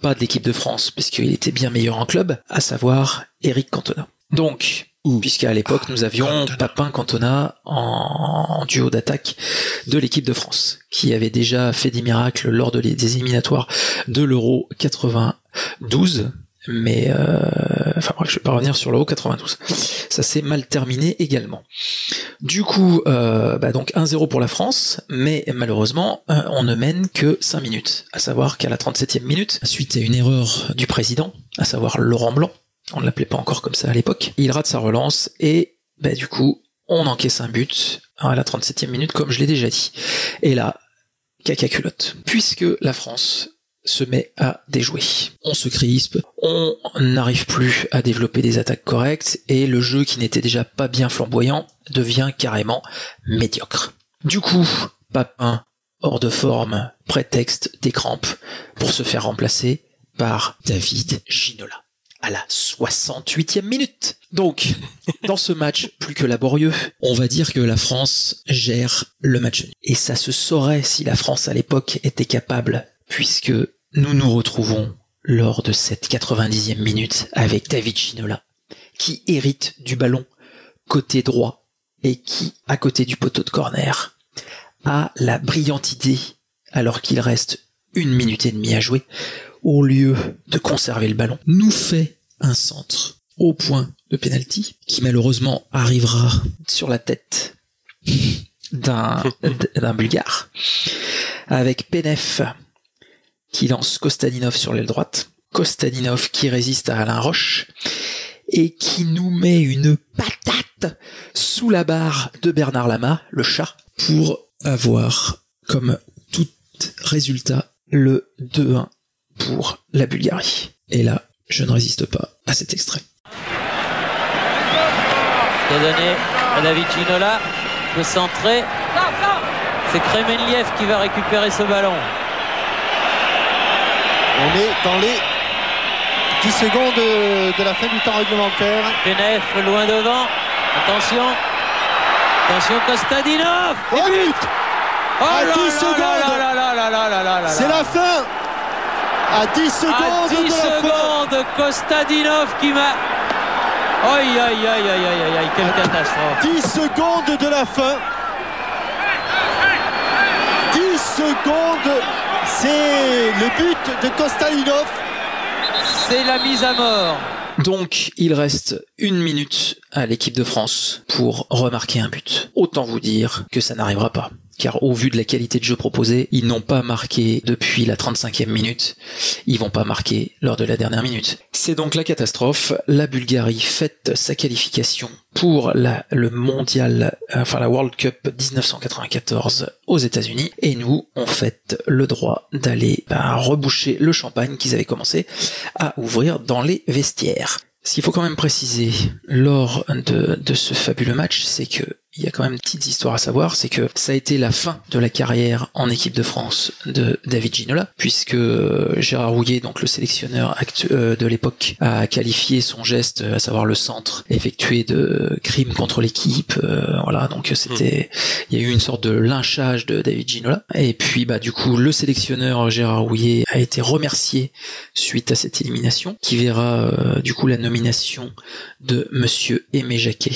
pas de l'équipe de France, parce qu'il était bien meilleur en club, à savoir Eric Cantona. Donc, puisqu'à l'époque nous avions Papin Cantona en, en duo d'attaque de l'équipe de France, qui avait déjà fait des miracles lors de les- des éliminatoires de l'Euro 92, mais euh, enfin bref, je vais pas revenir sur l'Euro 92. Ça s'est mal terminé également. Du coup, euh, bah donc 1-0 pour la France, mais malheureusement, euh, on ne mène que 5 minutes. À savoir qu'à la 37e minute, suite à une erreur du président, à savoir Laurent Blanc, on ne l'appelait pas encore comme ça à l'époque, il rate sa relance et bah du coup, on encaisse un but à la 37e minute, comme je l'ai déjà dit. Et là, caca culotte. Puisque la France se met à déjouer. On se crispe, on n'arrive plus à développer des attaques correctes, et le jeu qui n'était déjà pas bien flamboyant devient carrément médiocre. Du coup, Papin, hors de forme, prétexte des crampes pour se faire remplacer par David Ginola à la 68e minute. Donc, dans ce match plus que laborieux, on va dire que la France gère le match. Et ça se saurait si la France à l'époque était capable, puisque nous nous retrouvons lors de cette 90e minute avec David Ginola, qui hérite du ballon côté droit et qui, à côté du poteau de corner, a la brillante idée, alors qu'il reste une minute et demie à jouer, au lieu de conserver le ballon, nous fait un centre au point de penalty qui malheureusement arrivera sur la tête d'un bulgare. Avec Penef qui lance Kostaninov sur l'aile droite, Kostaninov qui résiste à Alain Roche et qui nous met une patate sous la barre de Bernard Lama, le chat, pour avoir comme toute Résultat, le 2-1 pour la Bulgarie. Et là, je ne résiste pas à cet extrait. De donner à David Ginola, le centrer. C'est Kremenliev qui va récupérer ce ballon. On est dans les 10 secondes de la fin du temps réglementaire. Genève loin devant. Attention. Attention Kostadinov. Oh, but Oh là 10 secondes C'est la fin à 10 secondes À 10 de la fin secondes, Kostadinov qui m'a. Aïe aïe aïe aïe aïe aïe aïe, quelle catastrophe. 10 secondes de la fin 10 secondes C'est le but de Kostalinov C'est la mise à mort. Donc, il reste une minute à l'équipe de France pour remarquer un but. Autant vous dire que ça n'arrivera pas. Car au vu de la qualité de jeu proposée, ils n'ont pas marqué depuis la 35e minute. Ils vont pas marquer lors de la dernière minute. C'est donc la catastrophe. La Bulgarie fête sa qualification pour la, le mondial, enfin la World Cup 1994 aux États-Unis. Et nous, on fête le droit d'aller bah, reboucher le champagne qu'ils avaient commencé à ouvrir dans les vestiaires. Ce qu'il faut quand même préciser lors de ce fabuleux match, c'est que il y a quand même une petite histoire à savoir, c'est que ça a été la fin de la carrière en équipe de France de David Ginola, puisque euh, Gérard Rouillet, donc le sélectionneur euh, de l'époque, a qualifié son geste, à savoir le centre, effectué de crimes contre l'équipe. euh, voilà, donc c'était, il y a eu une sorte de lynchage de David Ginola. Et puis bah du coup, le sélectionneur Gérard Rouillet a été remercié suite à cette élimination, qui verra euh, du coup la nomination de Monsieur Aimé Jacquet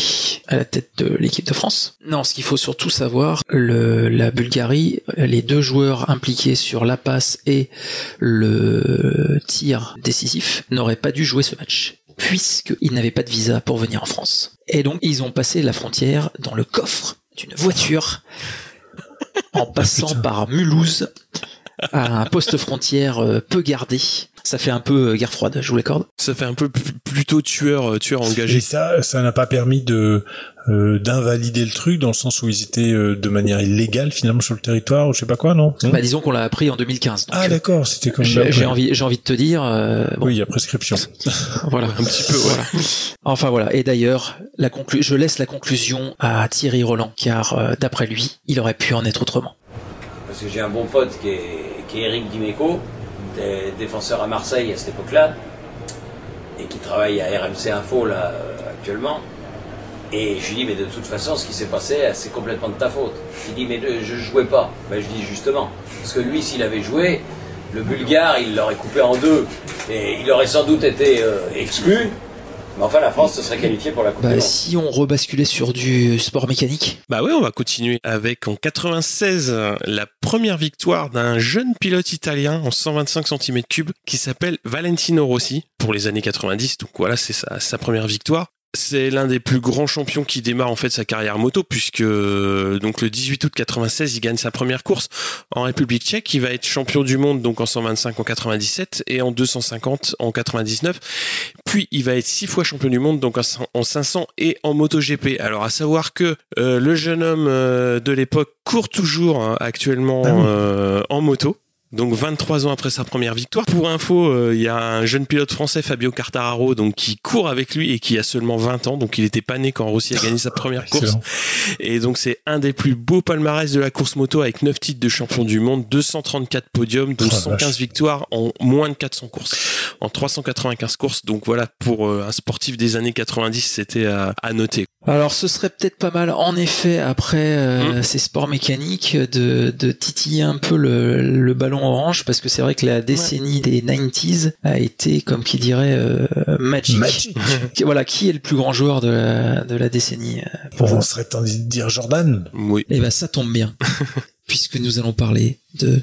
à la tête de l'équipe de France. Non, ce qu'il faut surtout savoir, le, la Bulgarie, les deux joueurs impliqués sur la passe et le tir décisif n'auraient pas dû jouer ce match puisqu'ils n'avaient pas de visa pour venir en France. Et donc, ils ont passé la frontière dans le coffre d'une voiture en passant par Mulhouse à un poste frontière euh, peu gardé. Ça fait un peu euh, guerre froide, je vous l'accorde. Ça fait un peu plutôt tueur, euh, tueur engagé. Et ça, ça n'a pas permis de euh, d'invalider le truc dans le sens où ils étaient euh, de manière illégale finalement sur le territoire ou je sais pas quoi, non Bah, disons qu'on l'a appris en 2015. donc, Ah euh, d'accord, c'était comme j'ai j'ai envie, j'ai envie de te dire, euh, bon, Oui, il y a prescription. voilà. Un petit peu, ouais. Enfin voilà. Et d'ailleurs, la conclu je laisse la conclusion à Thierry Roland, car euh, d'après lui, il aurait pu en être autrement. Parce que j'ai un bon pote qui est, qui est Eric Dimeco, défenseur à Marseille à cette époque-là, et qui travaille à RMC Info là euh, actuellement. Et je lui dis, mais de toute façon, ce qui s'est passé, c'est complètement de ta faute. Il dit, mais je jouais pas. Ben, je dis justement, parce que lui, s'il avait joué, le Bulgare, il l'aurait coupé en deux, et il aurait sans doute été euh, exclu. Mais enfin, la France se serait qualifiée pour la Coupe du Bah, Monde. si on rebasculait sur du sport mécanique, Bah ouais, on va continuer avec en 96 euh, la première victoire d'un jeune pilote italien en 125 cm3 qui s'appelle Valentino Rossi pour les années 90. Donc voilà, c'est sa, sa première victoire. C'est l'un des plus grands champions qui démarre en fait sa carrière moto puisque euh, donc le 18 août 96 il gagne sa première course en République Tchèque. Il va être champion du monde donc en 125 en 97 et en 250 en 99. Puis il va être six fois champion du monde donc en cin- en 500 et en MotoGP. Alors à savoir que euh, le jeune homme euh, de l'époque court toujours hein, actuellement Ah oui. euh, en moto. Donc 23 ans après sa première victoire. Pour info, euh, il y a un jeune pilote français, Fabio Quartararo, donc qui court avec lui et qui a seulement 20 ans. Donc il n'était pas né quand Rossi a gagné sa première course. Et donc c'est un des plus beaux palmarès de la course moto avec 9 titres de champion du monde, 234 podiums, dont Oh la 115 vache. victoires en moins de 400 courses, en 395 courses. Donc voilà, pour euh, un sportif des années 90, c'était à, à noter. Alors ce serait peut-être pas mal en effet après euh, Mm. ces sports mécaniques de, de titiller un peu le, le ballon orange parce que c'est vrai que la décennie des 90s a été comme qui dirait euh, magic. Magic. Qui- Voilà, qui est le plus grand joueur de la, de la décennie euh, pour On vous serait tenté de dire Jordan. Oui. Eh ben ça tombe bien puisque nous allons parler de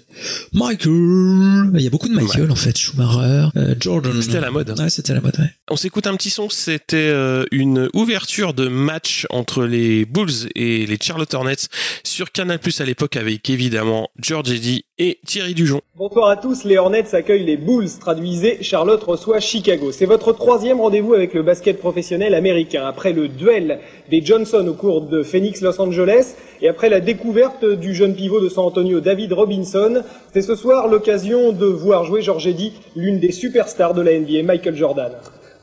Michael. Il y a beaucoup de Michael en fait, Schumacher, euh, Jordan. C'était à la mode. Ouais, c'était à la mode. Ouais. On s'écoute un petit son, c'était euh, une ouverture de match entre les Bulls et les Charlotte Hornets sur Canal Plus à l'époque avec évidemment George Eddy et Thierry Dujon. Bonsoir à tous, les Hornets accueillent les Bulls, traduisez, Charlotte reçoit Chicago. C'est votre troisième rendez-vous avec le basket professionnel américain. Après le duel des Johnson au cours de Phoenix Los Angeles et après la découverte du jeune pivot de San Antonio David Robinson, Robinson. C'est ce soir l'occasion de voir jouer Georges Eddy, l'une des superstars de la NBA, Michael Jordan.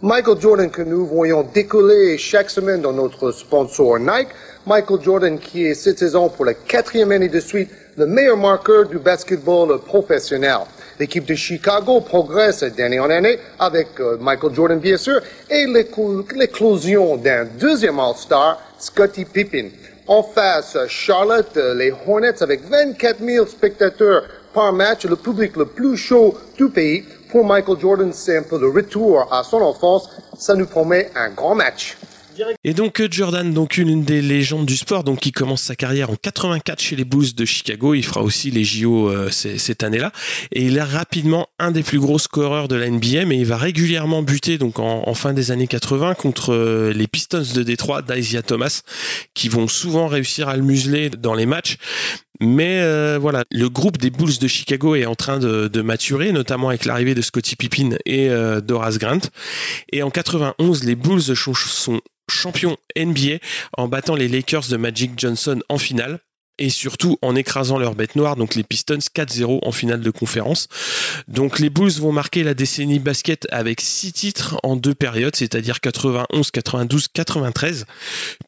Michael Jordan que nous voyons décoller chaque semaine dans notre sponsor Nike. Michael Jordan qui est cette saison pour la quatrième année de suite le meilleur marqueur du basketball professionnel. L'équipe de Chicago progresse d'année en année avec euh, Michael Jordan bien sûr et l'éclosion d'un deuxième All-Star, Scottie Pippen. En face, Charlotte, les Hornets avec 24 000 spectateurs par match, le public le plus chaud du pays. Pour Michael Jordan, c'est un peu le retour à son enfance. Ça nous promet un grand match. Et donc euh, Jordan, donc une des légendes du sport, donc qui commence sa carrière en 84 chez les Bulls de Chicago. Il fera aussi les JO euh, cette année-là, et il est rapidement un des plus gros scoreurs de la NBA. Mais il va régulièrement buter donc en, fin des années 80 contre euh, les Pistons de Détroit d'Isaiah Thomas, qui vont souvent réussir à le museler dans les matchs. Mais voilà, le groupe des Bulls de Chicago est en train de, maturer, notamment avec l'arrivée de Scottie Pippen et euh, Doras Grant. Et en 91, les Bulls sont champions NBA en battant les Lakers de Magic Johnson en finale et surtout en écrasant leur bête noire, donc les Pistons 4-0 en finale de conférence. Donc les Bulls vont marquer la décennie basket avec six titres en deux périodes, c'est-à-dire 91, 92, 93.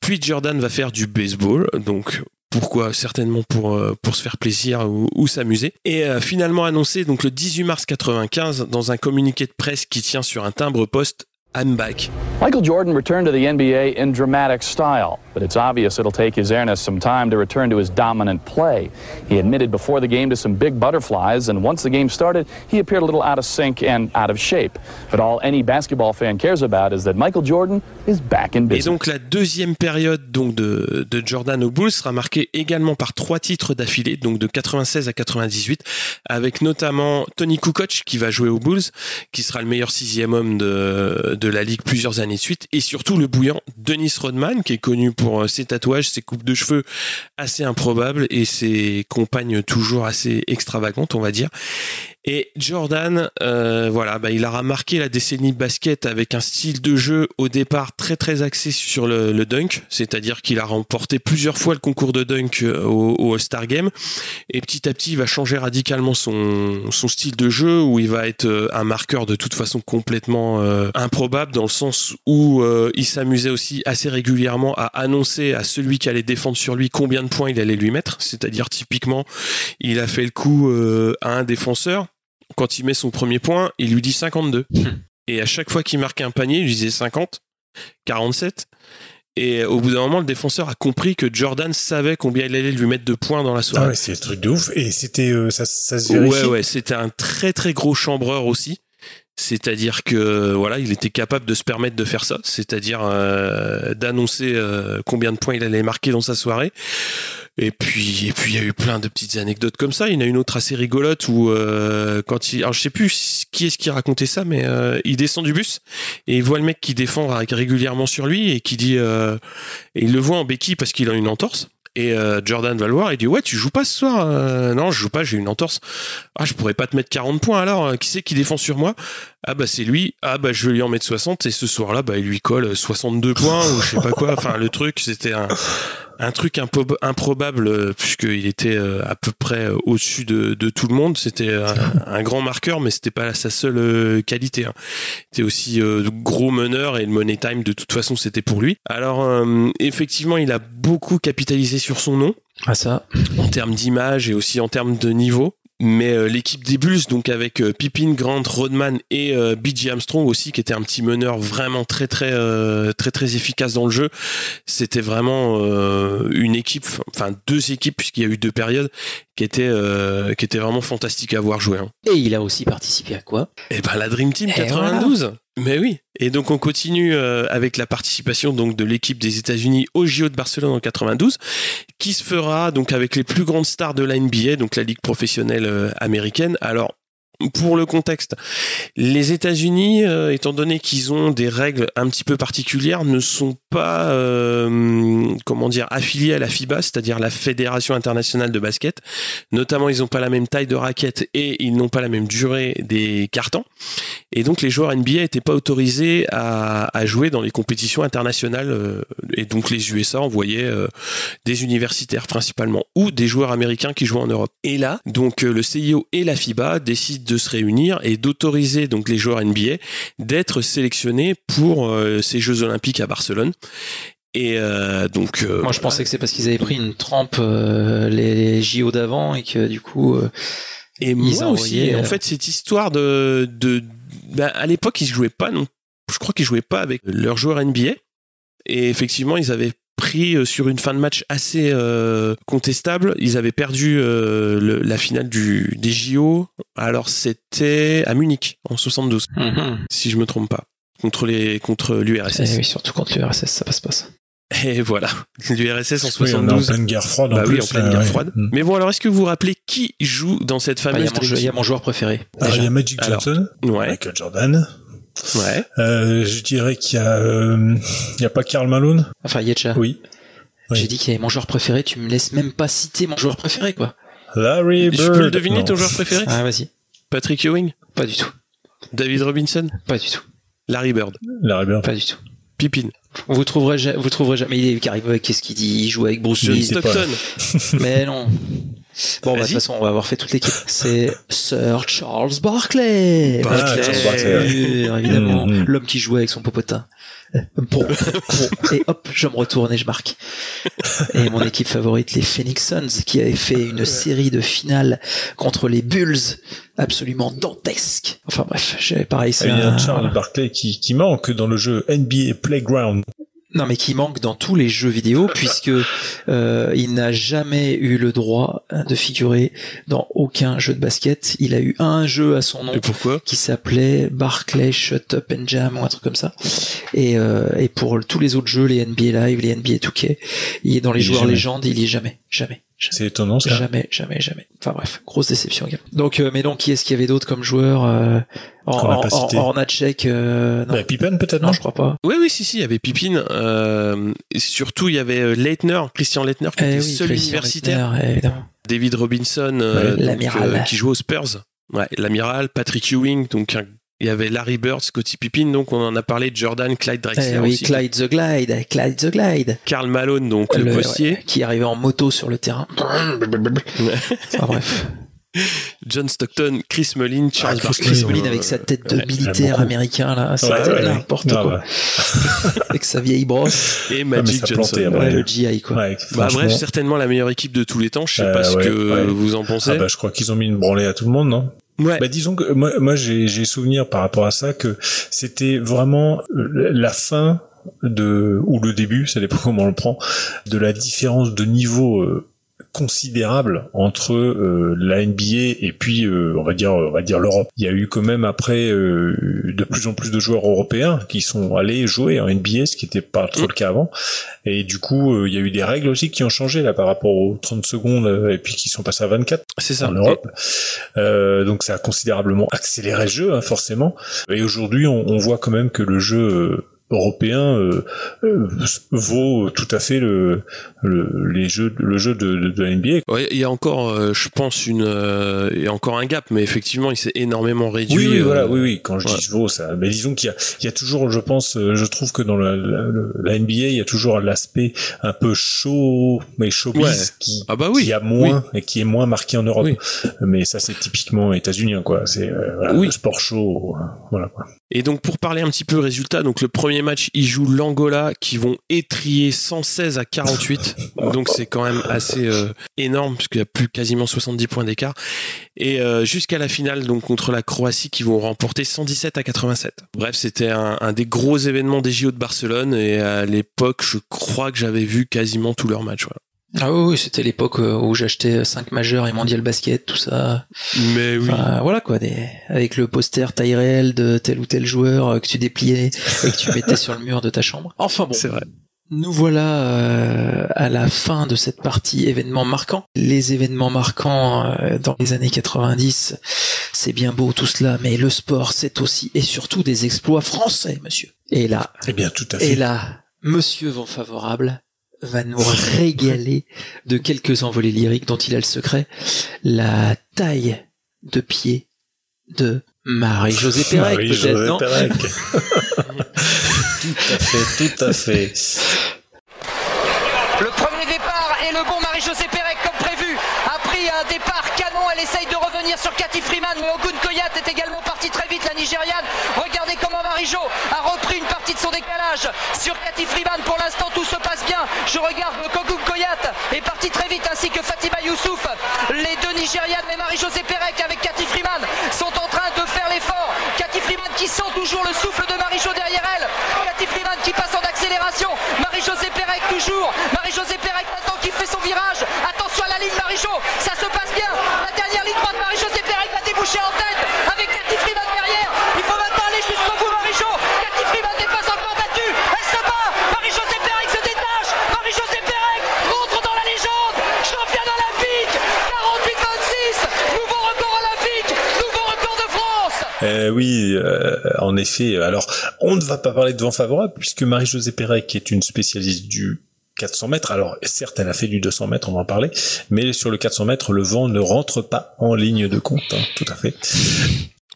Puis Jordan va faire du baseball, donc pourquoi Certainement pour, euh, pour se faire plaisir ou, s'amuser. Et euh, finalement annoncé donc le 18 mars 95 dans un communiqué de presse qui tient sur un timbre poste I'm back. Michael Jordan returned to the NBA in dramatic style, but it's obvious it'll take his airness some time to return to his dominant play. He admitted before the game to some big butterflies, and once the game started, he appeared a little out of sync and out of shape. But all any basketball fan cares about is that Michael Jordan is back in business. Et donc la deuxième période donc de, de Jordan aux Bulls sera marquée également par trois titres d'affilée, donc de 96 à 98, avec notamment Tony Kukoc qui va jouer aux Bulls, qui sera le meilleur sixième homme de de la ligue plusieurs années de suite et surtout le bouillant Dennis Rodman qui est connu pour euh, ses tatouages, ses coupes de cheveux assez improbables et ses compagnes toujours assez extravagantes on va dire et Jordan, euh, voilà, bah, il a marqué la décennie basket avec un style de jeu au départ très très axé sur le, le dunk, c'est-à-dire qu'il a remporté plusieurs fois le concours de dunk euh, au, au All-Star Game. Et petit à petit, il va changer radicalement son, son style de jeu où il va être euh, un marqueur de toute façon complètement euh, improbable dans le sens où il s'amusait aussi assez régulièrement à annoncer à celui qui allait défendre sur lui combien de points il allait lui mettre. C'est-à-dire typiquement, il a fait le coup à un défenseur quand il met son premier point, il lui dit 52. et à chaque fois qu'il marquait un panier, il lui disait 50, 47. Et au bout d'un moment, le défenseur a compris que Jordan savait combien il allait lui mettre de points dans la soirée. Ah ouais, c'est un truc de ouf. Et c'était, euh, ça, ça se vérifie. Ouais, ouais, c'était un très très gros chambreur aussi. C'est-à-dire que voilà, il était capable de se permettre de faire ça, c'est-à-dire euh, d'annoncer euh, combien de points il allait marquer dans sa soirée. Et puis, et puis il y a eu plein de petites anecdotes comme ça. Il y en a une autre assez rigolote où euh, quand il, alors je sais plus qui est-ce qui racontait ça, mais euh, il descend du bus et il voit le mec qui défend régulièrement sur lui et qui dit, euh, et il le voit en béquille parce qu'il a une entorse. Et Jordan va le voir et dit ouais tu joues pas ce soir non je joue pas j'ai une entorse ah je pourrais pas te mettre 40 points alors qui c'est qui défend sur moi? Ah bah c'est lui ah bah je vais lui en mettre 60 et ce soir là bah il lui colle 62 points ou je sais pas quoi enfin le truc c'était un un truc improbable euh, puisqu'il était euh, à peu près euh, au-dessus de, tout le monde. C'était un, grand marqueur, mais c'était pas sa seule qualité. Hein. Il était aussi gros meneur et le money time de toute façon c'était pour lui. Alors effectivement, il a beaucoup capitalisé sur son nom. Ah ça. En termes d'image et aussi en termes de niveau mais euh, l'équipe des Bulls donc avec euh, Pippin, Grant, Rodman et euh, BJ Armstrong aussi qui était un petit meneur vraiment très très euh, très très efficace dans le jeu. C'était vraiment une équipe enfin deux équipes puisqu'il y a eu deux périodes qui étaient qui étaient vraiment fantastiques à voir jouer hein. et il a aussi participé à quoi? Eh ben la Dream Team 92 mais oui. Et donc on continue euh, avec la participation donc de l'équipe des États-Unis au JO de Barcelone en 92, qui se fera donc avec les plus grandes stars de la NBA, donc la ligue professionnelle euh, américaine. Alors pour le contexte, les États-Unis, euh, étant donné qu'ils ont des règles un petit peu particulières, ne sont pas, euh, comment dire, affiliés à la FIBA, c'est-à-dire la Fédération internationale de basket. Notamment, ils n'ont pas la même taille de raquette et ils n'ont pas la même durée des cartons. Et donc, les joueurs NBA n'étaient pas autorisés à, jouer dans les compétitions internationales. euh, et donc, les USA envoyaient des universitaires principalement ou des joueurs américains qui jouaient en Europe. Et là, donc, le CIO et la FIBA décident de se réunir et d'autoriser donc les joueurs NBA d'être sélectionnés pour euh, ces Jeux Olympiques à Barcelone. Et euh, donc, euh, Moi, je pensais que c'est parce qu'ils avaient pris une trempe les, JO d'avant et que du coup. Et ils moi aussi, en fait, cette histoire de, de bah, à l'époque, ils jouaient pas, non, je crois qu'ils jouaient pas avec leurs joueurs NBA. Et effectivement, ils avaient pris euh, sur une fin de match assez euh, contestable. Ils avaient perdu euh, le- la finale du, des JO. Alors, c'était à Munich, en 72, Mhm. si je me trompe pas. Contre les, contre l'URSS. eh oui, surtout contre l'URSS, ça passe pas ça. Et voilà, l'URSS en Oui, on est en 72. pleine guerre froide en bah oui, plus, en pleine guerre ouais. froide. Mm. Mais bon, alors est-ce que vous vous rappelez qui joue dans cette Bah, Il y, fameuse a mon jeu- il y a mon joueur préféré. Alors, il y a Magic Alors, Johnson, Ouais, Michael Jordan. Ouais. Euh, je dirais qu'il y a, euh, il y a pas Karl Malone. Enfin, Yetcha. Oui. Oui. J'ai dit qu'il y avait mon joueur préféré, tu me laisses même pas citer mon joueur préféré, quoi. Larry Bird. Je peux le deviner, Non. ton joueur préféré Ah, vas-y. Patrick Ewing Pas du tout. David Robinson Pas du tout. Larry Bird Larry Bird. Pas du tout. Pippin Vous trouverez, vous trouverez jamais. Il est qui arrive avec qu'est-ce qu'il dit? Il joue avec Bruce Lee. Stockton Mais non. Bon, bah, de toute façon, on va avoir fait toute l'équipe. C'est Sir Charles Barkley. Barkley. Ah, Charles sûr, évidemment. Mhm. L'homme qui jouait avec son popotin. Bon, bon, et hop, je me retourne et je marque. Et mon équipe favorite, les Phoenix Suns, qui avait fait une série de finales contre les Bulls absolument dantesques. Enfin bref, j'ai pareil, c'est Il y a un- Charles Barkley qui, qui manque dans le jeu NBA Playground. Non, mais qui manque dans tous les jeux vidéo puisque euh, il n'a jamais eu le droit de figurer dans aucun jeu de basket. Il a eu un jeu à son nom Et pourquoi? qui s'appelait Barclay Shut Up and Jam ou un truc comme ça. Et, euh, et pour tous les autres jeux, les NBA Live, les NBA 2K, il est dans les Il joueurs légendes, il y est jamais, jamais. Jamais. C'est étonnant ça. Jamais, jamais, jamais. Enfin bref, grosse déception. Donc, euh, mais donc, qui est-ce qu'il y avait d'autre comme joueur euh, en, Qu'on n'a en, pas cité. en, en Natchek, euh, non, Bah, Pippen peut-être non, non je crois pas. Oui, oui, si, si, il y avait Pippin. Euh, et surtout, il y avait Leitner, Christian Leitner, qui Eh était oui, seul Christian universitaire. Leitner, évidemment. David Robinson, euh, Ouais, donc, l'amiral. euh, qui joue aux Spurs. Ouais, l'amiral. Patrick Ewing, donc un- il y avait Larry Bird, Scottie Pippen, donc on en a parlé, Jordan, Clyde Drexler Eh oui, aussi. Clyde the Glide, Clyde the Glide. Karl Malone, donc le, Le- postier. ouais, qui arrivait en moto sur le terrain. Enfin, bref. John Stockton, Chris Mullin, Charles Ah, Chris Barkley. Chris Mullin avec sa tête de ouais, militaire américain là, Ouais, ouais, n'importe ouais. quoi. Avec sa vieille brosse. et Magic Johnson. plantait, le GI quoi. Ouais, Bah franchement. bref, certainement la meilleure équipe de tous les temps. Je sais Euh, pas ce ouais, que ouais. vous en pensez. Ah bah, je crois qu'ils ont mis une branlée à tout le monde, non? Bah disons que moi, moi j'ai j'ai souvenir par rapport à ça que c'était vraiment euh, la fin de ou le début, ça dépend comment on le prend, de la différence de niveau euh, considérable entre euh, la NBA et puis euh, on va dire on va dire l'Europe. Il y a eu quand même après euh, de plus en plus de joueurs européens qui sont allés jouer en NBA, ce qui n'était pas trop le cas avant. Et du coup, il y a eu des règles aussi qui ont changé là par rapport aux 30 secondes et puis qui sont passées à 24 c'est ça. en Europe. Euh, donc ça a considérablement accéléré le jeu, hein, forcément. Et aujourd'hui, on, on voit quand même que le jeu euh, européen euh, euh, vaut tout à fait le, le les jeux le jeu de, de, de la NBA. Ouais, il y a encore, euh, je pense, une, euh, il y a encore un gap, mais effectivement, il s'est énormément réduit. Oui, oui, euh, voilà, oui, oui. Quand je ouais. dis vaut, ça. Mais disons qu'il y a, il y a toujours, je pense, euh, je trouve que dans la, la, la NBA, il y a toujours l'aspect un peu chaud, mais showbiz Ouais. qui, Ah bah oui. qui a moins et qui est moins marqué en Europe. Mais ça, c'est typiquement états-unien, quoi. C'est euh, voilà, le sport chaud, euh, voilà. Quoi. Et donc pour parler un petit peu résultat, donc le premier match, ils jouent l'Angola qui vont étrier 116 à 48. donc c'est quand même assez euh, énorme puisqu'il y a plus quasiment 70 points d'écart. Et euh, jusqu'à la finale donc contre la Croatie qui vont remporter 117 à 87. Bref, c'était un, un des gros événements des JO de Barcelone et à l'époque, je crois que j'avais vu quasiment tous leurs matchs. voilà. Ah oui, c'était l'époque euh, où j'achetais 5 majeurs et mondial basket, tout ça. Mais oui. Enfin, voilà quoi, des... avec le poster taille réelle de tel ou tel joueur euh, que tu dépliais et que tu mettais sur le mur de ta chambre. Enfin bon. C'est vrai. Nous voilà euh, à la fin de cette partie événements marquants. Les événements marquants euh, dans les années 90, c'est bien beau tout cela, mais le sport, c'est aussi et surtout des exploits français, monsieur. Et là, Eh bien, tout à fait. et là, monsieur vent favorable va nous régaler de quelques envolées lyriques dont il a le secret. La taille de pied de Marie-Josée Pérec, Marie-Josée peut-être, non tout à fait, tout à fait. Le premier départ est le bon Marie-Josée Pérec comme prévu. A pris un départ canon, elle essaye de revenir sur Cathy Freeman, mais Ogun Koyat est également partie très vite, la Nigériane. Regardez comment Marie-Jo a repris une partie de son décalage sur Cathy Freeman. Pour l'instant, tout se passe bien. Je regarde Ogun Koyat est parti très vite, ainsi que Fatima Youssouf. Les deux Nigérianes, mais Marie-Josée Pérec avec Cathy Freeman sont en train de faire l'effort. Cathy Freeman qui sent toujours le souffle de Marie-Jo derrière elle. Cathy Freeman qui passe en accélération. Marie-Josée Pérec toujours. Marie-Josée Pérec maintenant qui fait son virage. Attention à la ligne Marie-Jo. Ça se passe bien. La dernière ligne droite, Marie-Josée Pérec va déboucher en tête avec Cathy Freeman derrière. Il faut maintenant aller jusqu'au bout, Marie-Jo. Cathy Freeman n'est pas encore battue. Elle se bat. Marie-Josée Pérec se détache. Marie-Josée Pérec rentre dans la légende. Championne olympique. 48-26. Nouveau record olympique. Nouveau record de France. Euh, oui, euh, en effet. Alors, on ne va pas parler de vent favorable puisque Marie-Josée Pérec est une spécialiste du 400 mètres. Alors, certes, elle a fait du 200 mètres, on va en parler, mais sur le 400 mètres, le vent ne rentre pas en ligne de compte. hein, tout à fait.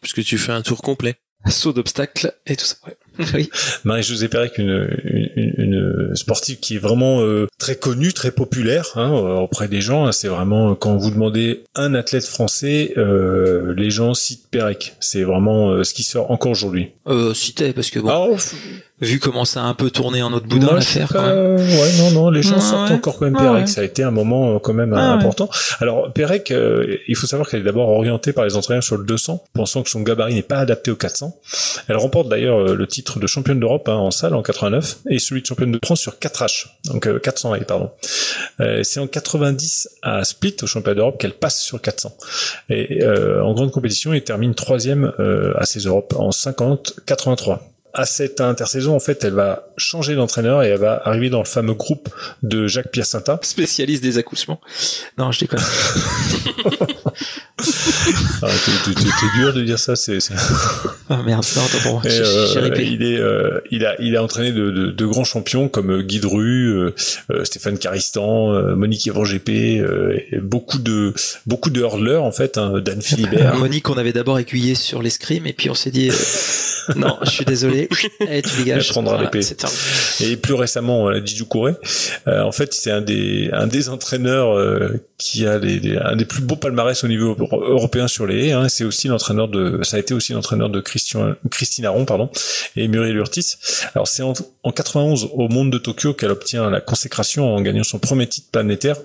Puisque tu fais un tour complet. Saut d'obstacle et tout ça. ouais. Oui. Marie-Josée Pérec, une, une, une sportive qui est vraiment euh, très connue, très populaire hein, auprès des gens. C'est vraiment euh, quand vous demandez un athlète français, euh, les gens citent Pérec. C'est vraiment euh, ce qui sort encore aujourd'hui. Euh, cité, parce que bon, Ah, vu comment ça a un peu tourné en autre boudin l'affaire, quand même. Ouais, non, non, les gens Ouais, sortent ouais. encore quand même Pérec. ouais. Ça a été un moment euh, quand même euh, ouais. important. Alors Pérec, euh, il faut savoir qu'elle est d'abord orientée par les entraîneurs sur le 200, pensant que son gabarit n'est pas adapté au 400. Elle remporte d'ailleurs euh, le titre de championne d'Europe hein, en salle en 89 et celui de championne de France sur 4H, donc euh, 400 et pardon. Euh, C'est en 90 à Split au championnat d'Europe qu'elle passe sur 400. Et euh, en grande compétition, elle termine troisième euh, à ces Europes en 50 83 à cette intersaison, en fait, elle va changer d'entraîneur et elle va arriver dans le fameux groupe de Jacques Piacenza. Spécialiste des accouchements. Non, je déconne. Ah, t'es- dur de dire ça, c'est. Ah merde, non, attends, Et, j'ai euh, il est, euh, il a, il a entraîné de, de, de grands champions comme euh, Guy Dru, euh, Stéphane Caristan, Monique et beaucoup de, beaucoup de hurleurs en fait, hein, Dan Philibert. Monique, on avait d'abord aiguillé sur l'escrime et puis on s'est dit non, je suis désolé. Tu dégages. Elle prendra l'épée. Et plus récemment, Didou Kouré. Euh, en fait, c'est un des, un des entraîneurs euh, qui a les, les- un des plus beaux palmarès au niveau euro- européen sur les haies. Hein. C'est aussi l'entraîneur de, ça a été aussi l'entraîneur de Christian, Christine Aron, pardon, et Muriel Urtis. Alors c'est en, en 91 au Monde de Tokyo qu'elle obtient la consécration en gagnant son premier titre planétaire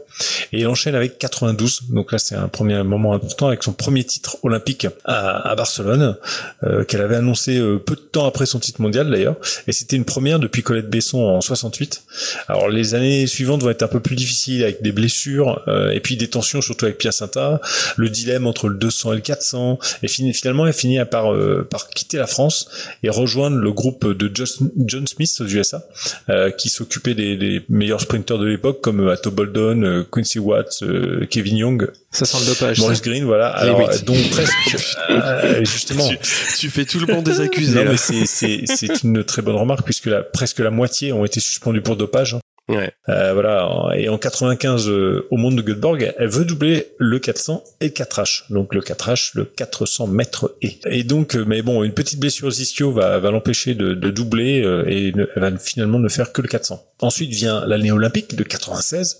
et elle enchaîne avec 92. Donc là, c'est un premier moment important avec son premier titre olympique à, Barcelone euh, qu'elle avait annoncé euh, peu de temps après son titre mondial d'ailleurs. Et c'était une première depuis Colette Besson en 68. Alors les années suivantes vont être un peu plus difficiles avec des blessures euh, et puis des tensions surtout avec Piacenza, le dilemme entre le 200 et le 400. Et fin- finalement, elle finit par, euh, par quitter la France et rejoindre le groupe de John, Smith USA euh, qui s'occupait des, des meilleurs sprinteurs de l'époque comme euh, Atto Boldon, euh, Quincy Watts, euh, Kevin Young. Ça sent le dopage. Maurice ça. Green, voilà. Les Alors, euh, donc presque, euh, justement. Tu, tu fais tout le monde des accusés. Non, mais c'est, c'est, c'est une très bonne remarque puisque la, presque la moitié ont été suspendus pour dopage. hein. Ouais. Euh, voilà. Et en 95, euh, au monde de Göteborg, elle veut doubler le 400 et le 4H. Donc le 4H, le 400 mètres et. Et donc, euh, mais bon, une petite blessure aux ischio va, va l'empêcher de, de doubler euh, et elle va finalement ne faire que le 400. Ensuite vient l'année olympique de 96.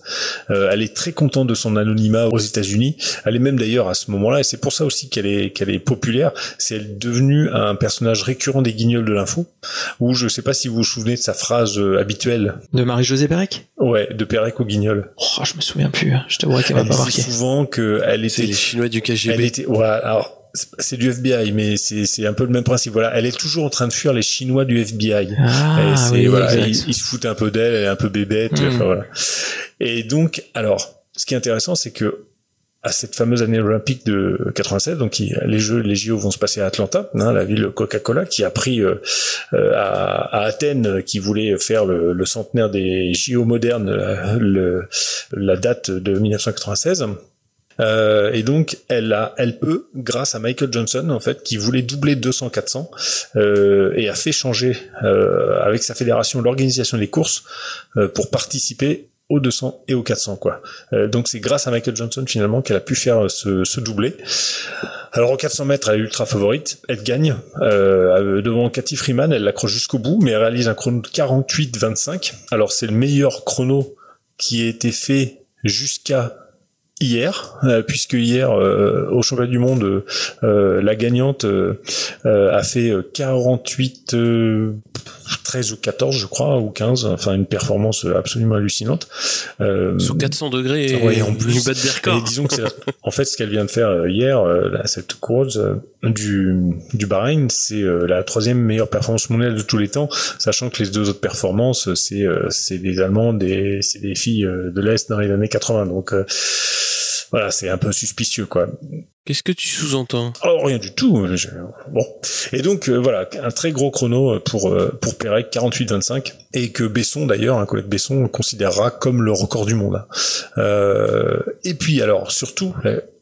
Euh, elle est très contente de son anonymat aux États-Unis. Elle est même d'ailleurs à ce moment-là, et c'est pour ça aussi qu'elle est qu'elle est populaire. C'est elle est devenue un personnage récurrent des Guignols de l'info. Où je sais pas si vous vous souvenez de sa phrase euh, habituelle. De Marie-Josée Pérec? Ouais, de Pérec au Guignol. Oh, je me souviens plus. hein. Je t'avouerais qu'elle m'a pas marqué. souvent que elle était C'est les Chinois du KGB. elle était, ouais, alors, c'est- du FBI, mais c'est, un peu le même principe. Voilà, elle est toujours en train de fuir les Chinois du FBI. Ah, et oui, voilà, ils, se foutent un peu d'elle, elle est un peu bébête, Mm. enfin, voilà. Et donc, alors, ce qui est intéressant, c'est que, à cette fameuse année olympique de 96, donc il- les jeux, les JO vont se passer à Atlanta, hein, la ville Coca-Cola, qui a pris euh, euh, à, à Athènes, euh, qui voulait faire le, le centenaire des JO modernes, euh, le, la date de 1996. Euh, et donc elle a, elle peut, grâce à Michael Johnson en fait, qui voulait doubler 200-400 euh, et a fait changer euh, avec sa fédération l'organisation des courses euh, pour participer aux 200 et aux 400 quoi. Euh, donc c'est grâce à Michael Johnson finalement qu'elle a pu faire ce, ce doublé. Alors en 400 mètres, elle est ultra favorite, elle gagne euh, devant Cathy Freeman, elle l'accroche jusqu'au bout, mais elle réalise un chrono de 48-25. Alors c'est le meilleur chrono qui a été fait jusqu'à hier, euh, puisque hier euh, au championnat du monde, euh, la gagnante euh, euh, a fait 48 13 ou 14 je crois ou 15 enfin une performance absolument hallucinante. Euh, sous 400 degrés et ouais, en plus. des records et disons que en fait ce qu'elle vient de faire hier euh, là, cette course euh, du du Bahreïn c'est euh, la troisième meilleure performance mondiale de tous les temps sachant que les deux autres performances c'est euh, c'est des allemands des c'est des filles euh, de l'est dans les années 80 donc euh, voilà c'est un peu suspicieux quoi Qu'est-ce que tu sous-entends? Oh, rien du tout. je- Bon. Et donc, euh, voilà, un très gros chrono pour, euh, pour Pérec, 48-25, et que Besson, d'ailleurs, un collègue Besson, considérera comme le record du monde. Euh, et puis, alors, surtout,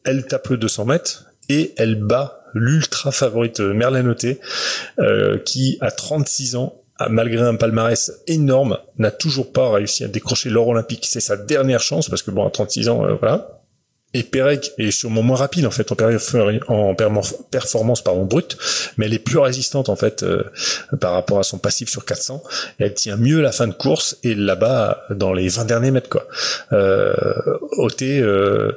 elle- tape le 200 mètres, et elle bat l'ultra favorite euh, Merlin euh, qui, à 36 ans, malgré un palmarès énorme, n'a toujours pas réussi à décrocher l'or olympique. C'est sa dernière chance, parce que bon, à 36 ans, euh, voilà. Et Pérec est sûrement moins rapide en fait en, performance pardon brute, mais elle est plus résistante en fait euh, par rapport à son passif sur 400. Et elle tient mieux la fin de course et là-bas dans les 20 derniers mètres quoi. Euh, euh,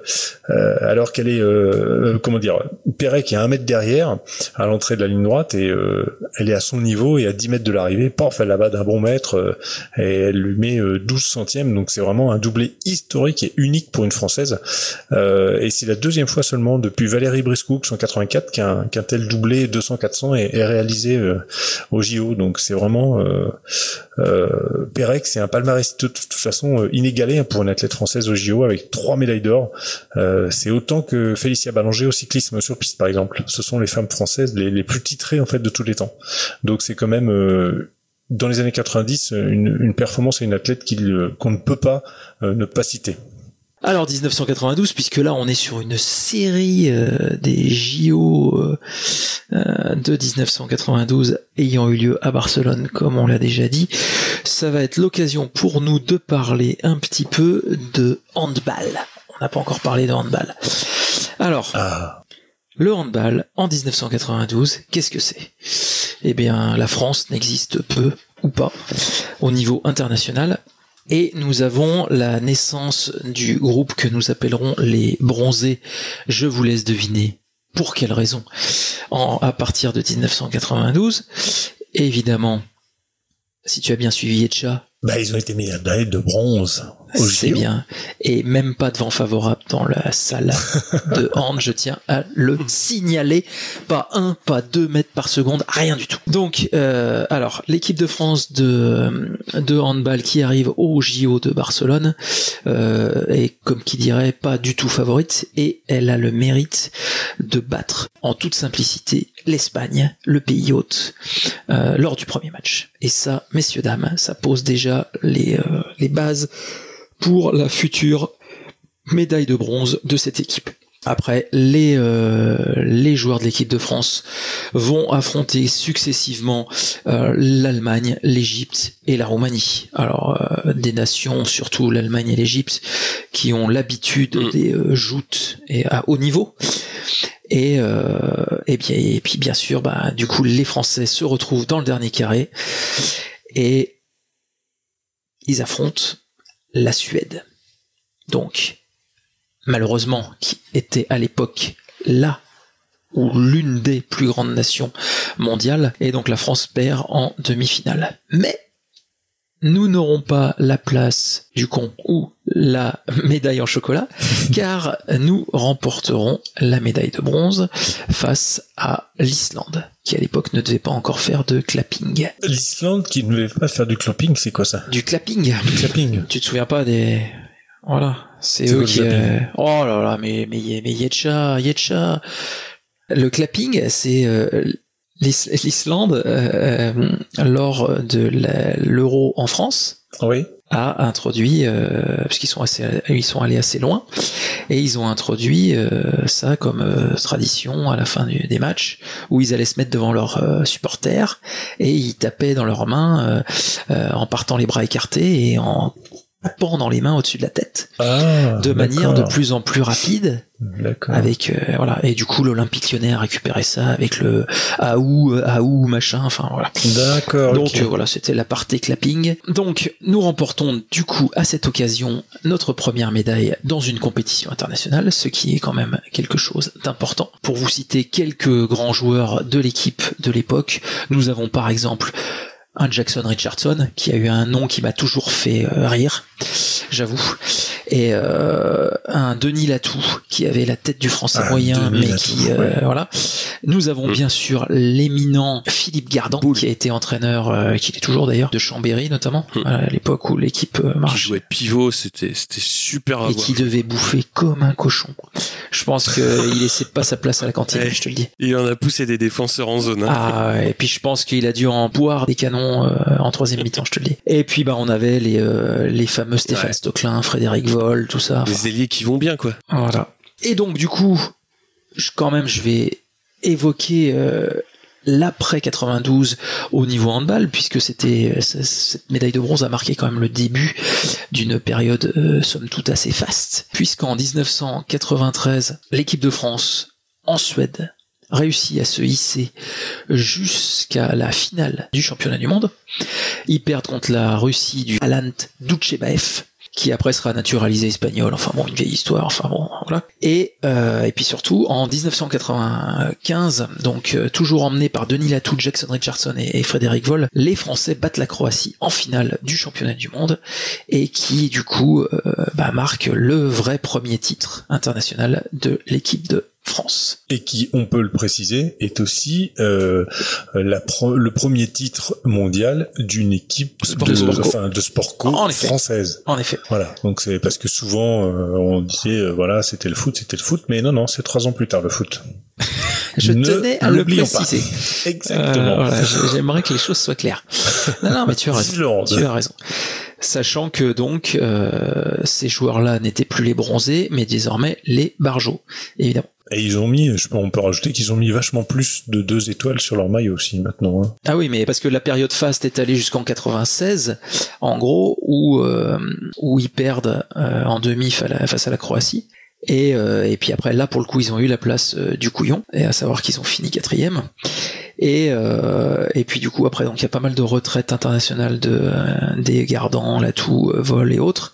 euh, alors qu'elle est euh, comment dire, Pérec est un mètre derrière à l'entrée de la ligne droite et euh, elle est à son niveau et à 10 mètres de l'arrivée. Paf, elle là-bas d'un bon mètre euh, et elle lui met euh, 12 centièmes. Donc c'est vraiment un doublé historique et unique pour une française. Euh, et c'est la deuxième fois seulement depuis Valérie Briscoux en 84 qu'un tel doublé 200-400 est, est réalisé euh, au JO. Donc c'est vraiment euh, euh, Pérec, c'est un palmarès de toute façon euh, inégalé pour une athlète française au JO avec trois médailles d'or. Euh, c'est autant que Félicia Ballanger au cyclisme sur piste par exemple. Ce sont les femmes françaises les, plus titrées en fait de tous les temps. Donc c'est quand même euh, dans les années 90 une, une performance et une athlète euh, qu'on ne peut pas euh, ne pas citer. Alors 1992, puisque là on est sur une série euh, des JO euh, euh, de 1992 ayant eu lieu à Barcelone, comme on l'a déjà dit, ça va être l'occasion pour nous de parler un petit peu de handball. On n'a pas encore parlé de handball. Alors, le handball en 1992, qu'est-ce que c'est? Eh bien, la France n'existe peu ou pas au niveau international. Et nous avons la naissance du groupe que nous appellerons les bronzés. Je vous laisse deviner pour quelle raison. En, à partir de 1992, évidemment, si tu as bien suivi Etcha, Bah, ils ont été médaillés de bronze. c'est bien. Et même pas de vent favorable dans la salle de hand, je tiens à le signaler. Pas un, pas deux mètres par seconde, rien du tout. Donc, euh, alors, l'équipe de France de, de handball qui arrive au JO de Barcelone euh, est, comme qui dirait, pas du tout favorite et elle a le mérite de battre en toute simplicité l'Espagne, le pays hôte, euh, lors du premier match. Et ça, messieurs, dames, ça pose déjà les, euh, les bases pour la future médaille de bronze de cette équipe. Après, les, euh, les joueurs de l'équipe de France vont affronter successivement euh, l'Allemagne, l'Égypte et la Roumanie. Alors, euh, des nations, surtout l'Allemagne et l'Égypte, qui ont l'habitude des euh, joutes et à haut niveau. Et, et, bien, et puis, bien sûr, bah, du coup, les Français se retrouvent dans le dernier carré et ils affrontent la Suède. Donc, malheureusement, qui était à l'époque là ou l'une des plus grandes nations mondiales, et donc la France perd en demi-finale. Mais nous n'aurons pas la place du con ou la médaille en chocolat, car nous remporterons la médaille de bronze face à l'Islande, qui à l'époque ne devait pas encore faire de clapping. L'Islande qui ne devait pas faire du clapping, c'est quoi ça? Du clapping Du clapping. Tu te souviens pas des... Voilà, c'est eux qui... euh, Oh là là, mais, mais, mais Yetcha, Yetcha... Le clapping, c'est... euh, L'Islande, euh, euh, lors de l'euro en France, Oui. a introduit, euh, parce qu'ils sont assez, ils sont allés assez loin, et ils ont introduit euh, ça comme euh, tradition à la fin du- des matchs, où ils allaient se mettre devant leurs euh, supporters et ils tapaient dans leurs mains euh, euh, en partant les bras écartés et en tapant dans les mains au-dessus de la tête, Ah, de manière de plus en plus rapide. Avec euh, voilà et du coup l'Olympique Lyonnais a récupéré ça avec le Aou Aou machin enfin voilà D'accord. donc euh, voilà, c'était la partie clapping. Donc nous remportons du coup à cette occasion notre première médaille dans une compétition internationale, ce qui est quand même quelque chose d'important. Pour vous citer quelques grands joueurs de l'équipe de l'époque, nous avons par exemple un Jackson Richardson qui a eu un nom qui m'a toujours fait euh, rire, j'avoue, et euh, un Denis Latou qui avait la tête du français Ah, moyen, Denis mais Latou, qui euh, ouais. voilà. Nous avons bien sûr l'éminent Philippe Gardan qui a été entraîneur, euh, qui est toujours d'ailleurs de Chambéry notamment à l'époque où l'équipe euh, Qui pivot, c'était c'était super à et voir. qui devait bouffer comme un cochon. Je pense qu'il laissait pas sa place à la cantine, Ouais. je te le dis. Il en a poussé des défenseurs en zone. hein. Ah, ouais, et puis je pense qu'il a dû en boire des canons euh, en troisième mi-temps, je te le dis. Et puis bah on avait les euh, les fameux Stéphane Ouais. Stocklin, Frédéric Vol, tout ça. Enfin, Les ailiers qui vont bien, quoi. voilà. Et donc du coup, je, quand même, je vais évoquer euh, l'après 92 au niveau handball, puisque c'était cette médaille de bronze a marqué quand même le début d'une période euh, somme toute assez faste, puisqu'en 1993, l'équipe de France en Suède réussit à se hisser jusqu'à la finale du championnat du monde. Ils perdent contre la Russie du Alant Duchebaev qui après sera naturalisé espagnol, enfin bon, une vieille histoire, enfin bon, voilà. Et, euh, et puis surtout, en 1995, donc euh, toujours emmené par Denis Latou, Jackson Richardson et, et Frédéric Voll, les Français battent la Croatie en finale du championnat du monde, et qui du coup euh, bah, marque le vrai premier titre international de l'équipe de France. Et qui, on peut le préciser, est aussi euh, la pro- le premier titre mondial d'une équipe Sport de, co. enfin, de sport co En française. En effet. Voilà. Donc c'est parce que souvent euh, on disait euh, voilà c'était le foot, c'était le foot, mais non non c'est trois ans plus tard le foot. Je Ne tenais à le pas. préciser. Exactement. Euh, voilà, j'ai- j'aimerais que les choses soient claires. Non, non, mais tu as raison. Tu as raison. Sachant que donc euh, ces joueurs-là n'étaient plus les bronzés, mais désormais les barjots, évidemment. Et ils ont mis, on peut rajouter qu'ils ont mis vachement plus de deux étoiles sur leur maillot aussi maintenant. hein. Ah oui, mais parce que la période faste est allée jusqu'en 96, en gros, où euh, où ils perdent euh, en demi face à la Croatie. Et, euh, et puis après, là, pour le coup, ils ont eu la place euh, du couillon, et à savoir qu'ils ont fini quatrième. Et, euh, et puis du coup, après, donc il y a pas mal de retraites internationales de euh, des Gardants, Latou, euh, Vol et autres.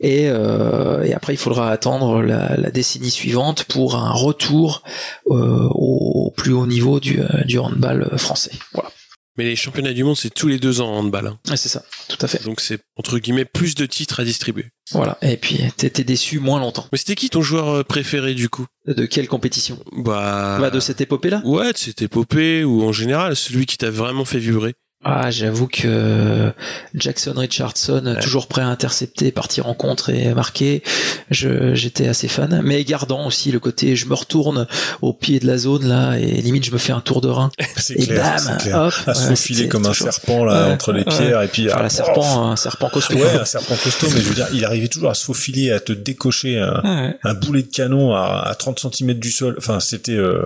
Et, euh, et après, il faudra attendre la, la décennie suivante pour un retour euh, au plus haut niveau du, euh, du handball français. Voilà. Mais les championnats du monde, c'est tous les deux ans en handball. hein. C'est ça, tout à fait. Donc c'est, entre guillemets, plus de titres à distribuer. Voilà. Et puis, t'étais déçu moins longtemps. Mais c'était qui ton joueur préféré, du coup? De quelle compétition? Bah... Bah, de cette épopée-là? Ouais, de cette épopée, ou en général, celui qui t'a vraiment fait vibrer. Ah, j'avoue que Jackson Richardson, toujours prêt à intercepter, partir en contre et marquer, je, j'étais assez fan. Mais gardant aussi le côté, je me retourne au pied de la zone là et limite je me fais un tour de rein. C'est Et clair, bam, clair. hop, à se faufiler comme un serpent là Ouais, entre les pierres et puis Enfin, ah, la serpent, un serpent costaud. Ouais, un serpent costaud, mais je veux dire, il arrivait toujours à se faufiler, à te décocher un, un boulet de canon à, à 30 cm du sol. Enfin, c'était euh,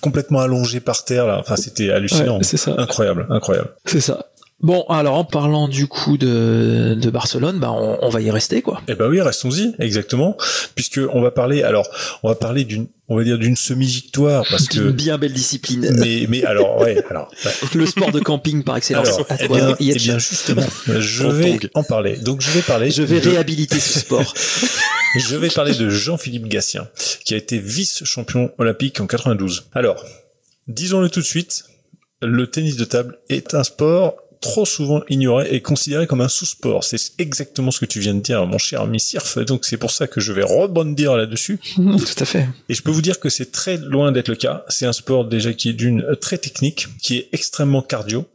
complètement allongé par terre là. Enfin, c'était hallucinant. C'est ça. Incroyable, incroyable. C'est ça. Bon, alors en parlant du coup de, de Barcelone, bah on, on va y rester quoi. Eh ben oui, restons-y, exactement, puisque on va parler. Alors, on va parler d'une, on va dire d'une semi-victoire parce que. bien belle discipline. Mais, mais alors, ouais, alors. ouais. Le sport de camping par excellence. Alors, eh toi, bien, eh bien, justement, je vais en parler. Donc, je vais parler. Je vais de- réhabiliter ce sport. Je vais parler de Jean-Philippe Gatien, qui a été vice-champion olympique en 92. Alors, disons-le tout de suite, le tennis de table est un sport trop souvent ignoré et considéré comme un sous-sport. C'est exactement ce que tu viens de dire, mon cher ami Sirf. Donc c'est pour ça que je vais rebondir là-dessus. Tout à fait. Et je peux vous dire que c'est très loin d'être le cas. C'est un sport déjà qui est d'une euh, très technique, qui est extrêmement cardio,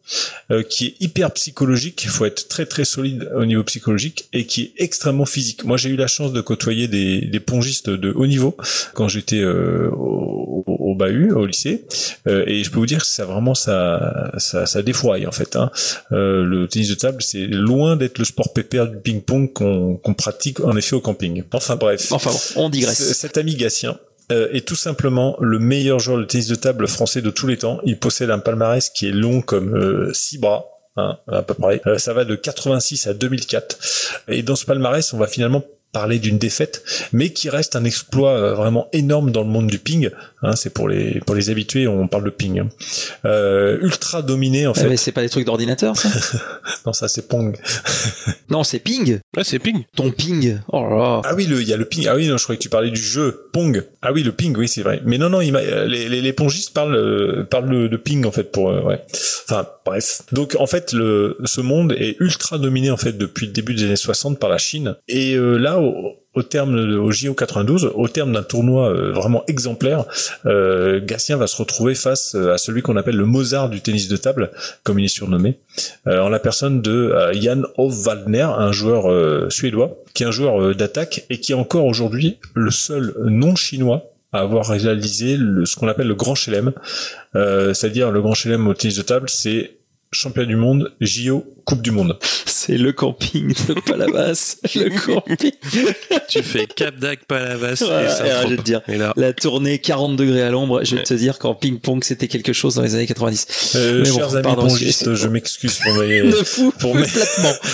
euh, qui est hyper psychologique. Il faut être très très solide au niveau psychologique et qui est extrêmement physique. Moi, j'ai eu la chance de côtoyer des, des pongistes de haut niveau quand j'étais euh, au, au- bahut, au lycée, euh, et je peux vous dire que ça vraiment ça ça, ça en fait. Hein. Euh, le tennis de table, c'est loin d'être le sport pépère du ping-pong qu'on pratique en effet au camping. Enfin bref. Enfin bon, on digresse. Cet ami Gatien euh, est tout simplement le meilleur joueur de tennis de table français de tous les temps. Il possède un palmarès qui est long comme euh, six bras. Hein, à peu près. Euh, ça va de 86 à 2004. Et dans ce palmarès, on va finalement parler d'une défaite, mais qui reste un exploit euh, vraiment énorme dans le monde du ping. Hein, c'est pour les pour les habitués, on parle de ping. hein. Euh, ultra dominé en Ouais, fait. mais c'est pas des trucs d'ordinateur, ça? Non, ça c'est Pong. Non, c'est ping. Ouais, c'est ping. Ton ping. Oh là là. Ah oui, le, il y a le ping. Ah oui, non, je croyais que tu parlais du jeu Pong. Ah oui, le ping, oui, c'est vrai. Mais non, non, il m'a- euh, les, les, les pongistes parlent, euh, parlent de, de ping en fait pour, euh, ouais. Enfin, bref. Donc en fait, le, ce monde est ultra dominé en fait depuis le début des années 60 par la Chine. Et euh, là, au, au terme de, au JO 92, au terme d'un tournoi euh, vraiment exemplaire, euh, Gatien va se retrouver face euh, à celui qu'on appelle le Mozart du tennis de table, comme il est surnommé, euh, en la personne de euh, Jan Ove Waldner, un joueur euh, suédois, qui est un joueur d'attaque et qui est encore aujourd'hui le seul non chinois à avoir réalisé ce qu'on appelle le grand chelem, euh, c'est-à-dire le grand chelem au tennis de table, c'est champion du monde, JO, Coupe du Monde. C'est le camping de Palavas. le camping. tu fais Cap d'Agde, Palavas et Saint-Tropez. je vais te dire, Et là, la tournée 40 degrés à l'ombre, je vais Ouais. te dire qu'en ping-pong, c'était quelque chose dans les années 90. Euh, Mais bon, chers amis pardon, pongistes, excusez- je m'excuse pour mes, fou, pour mes,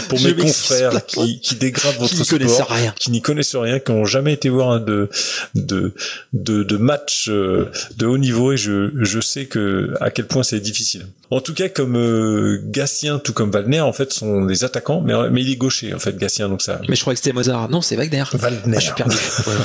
pour mes confrères platement. qui, qui dégradent votre Qui n'y connaissent sport, rien. qui n'y connaissent rien, qui n'ont jamais été voir un de, de, de, de match euh, de haut niveau et je, je sais que à quel point c'est difficile. En tout cas, comme euh, Gatien, tout comme Wagner, en fait, sont des attaquants, mais, mais il est gaucher, en fait, Gatien, donc ça. Mais je crois que c'était Mozart. Non, c'est Wagner. Wagner. Ah, je suis perdu.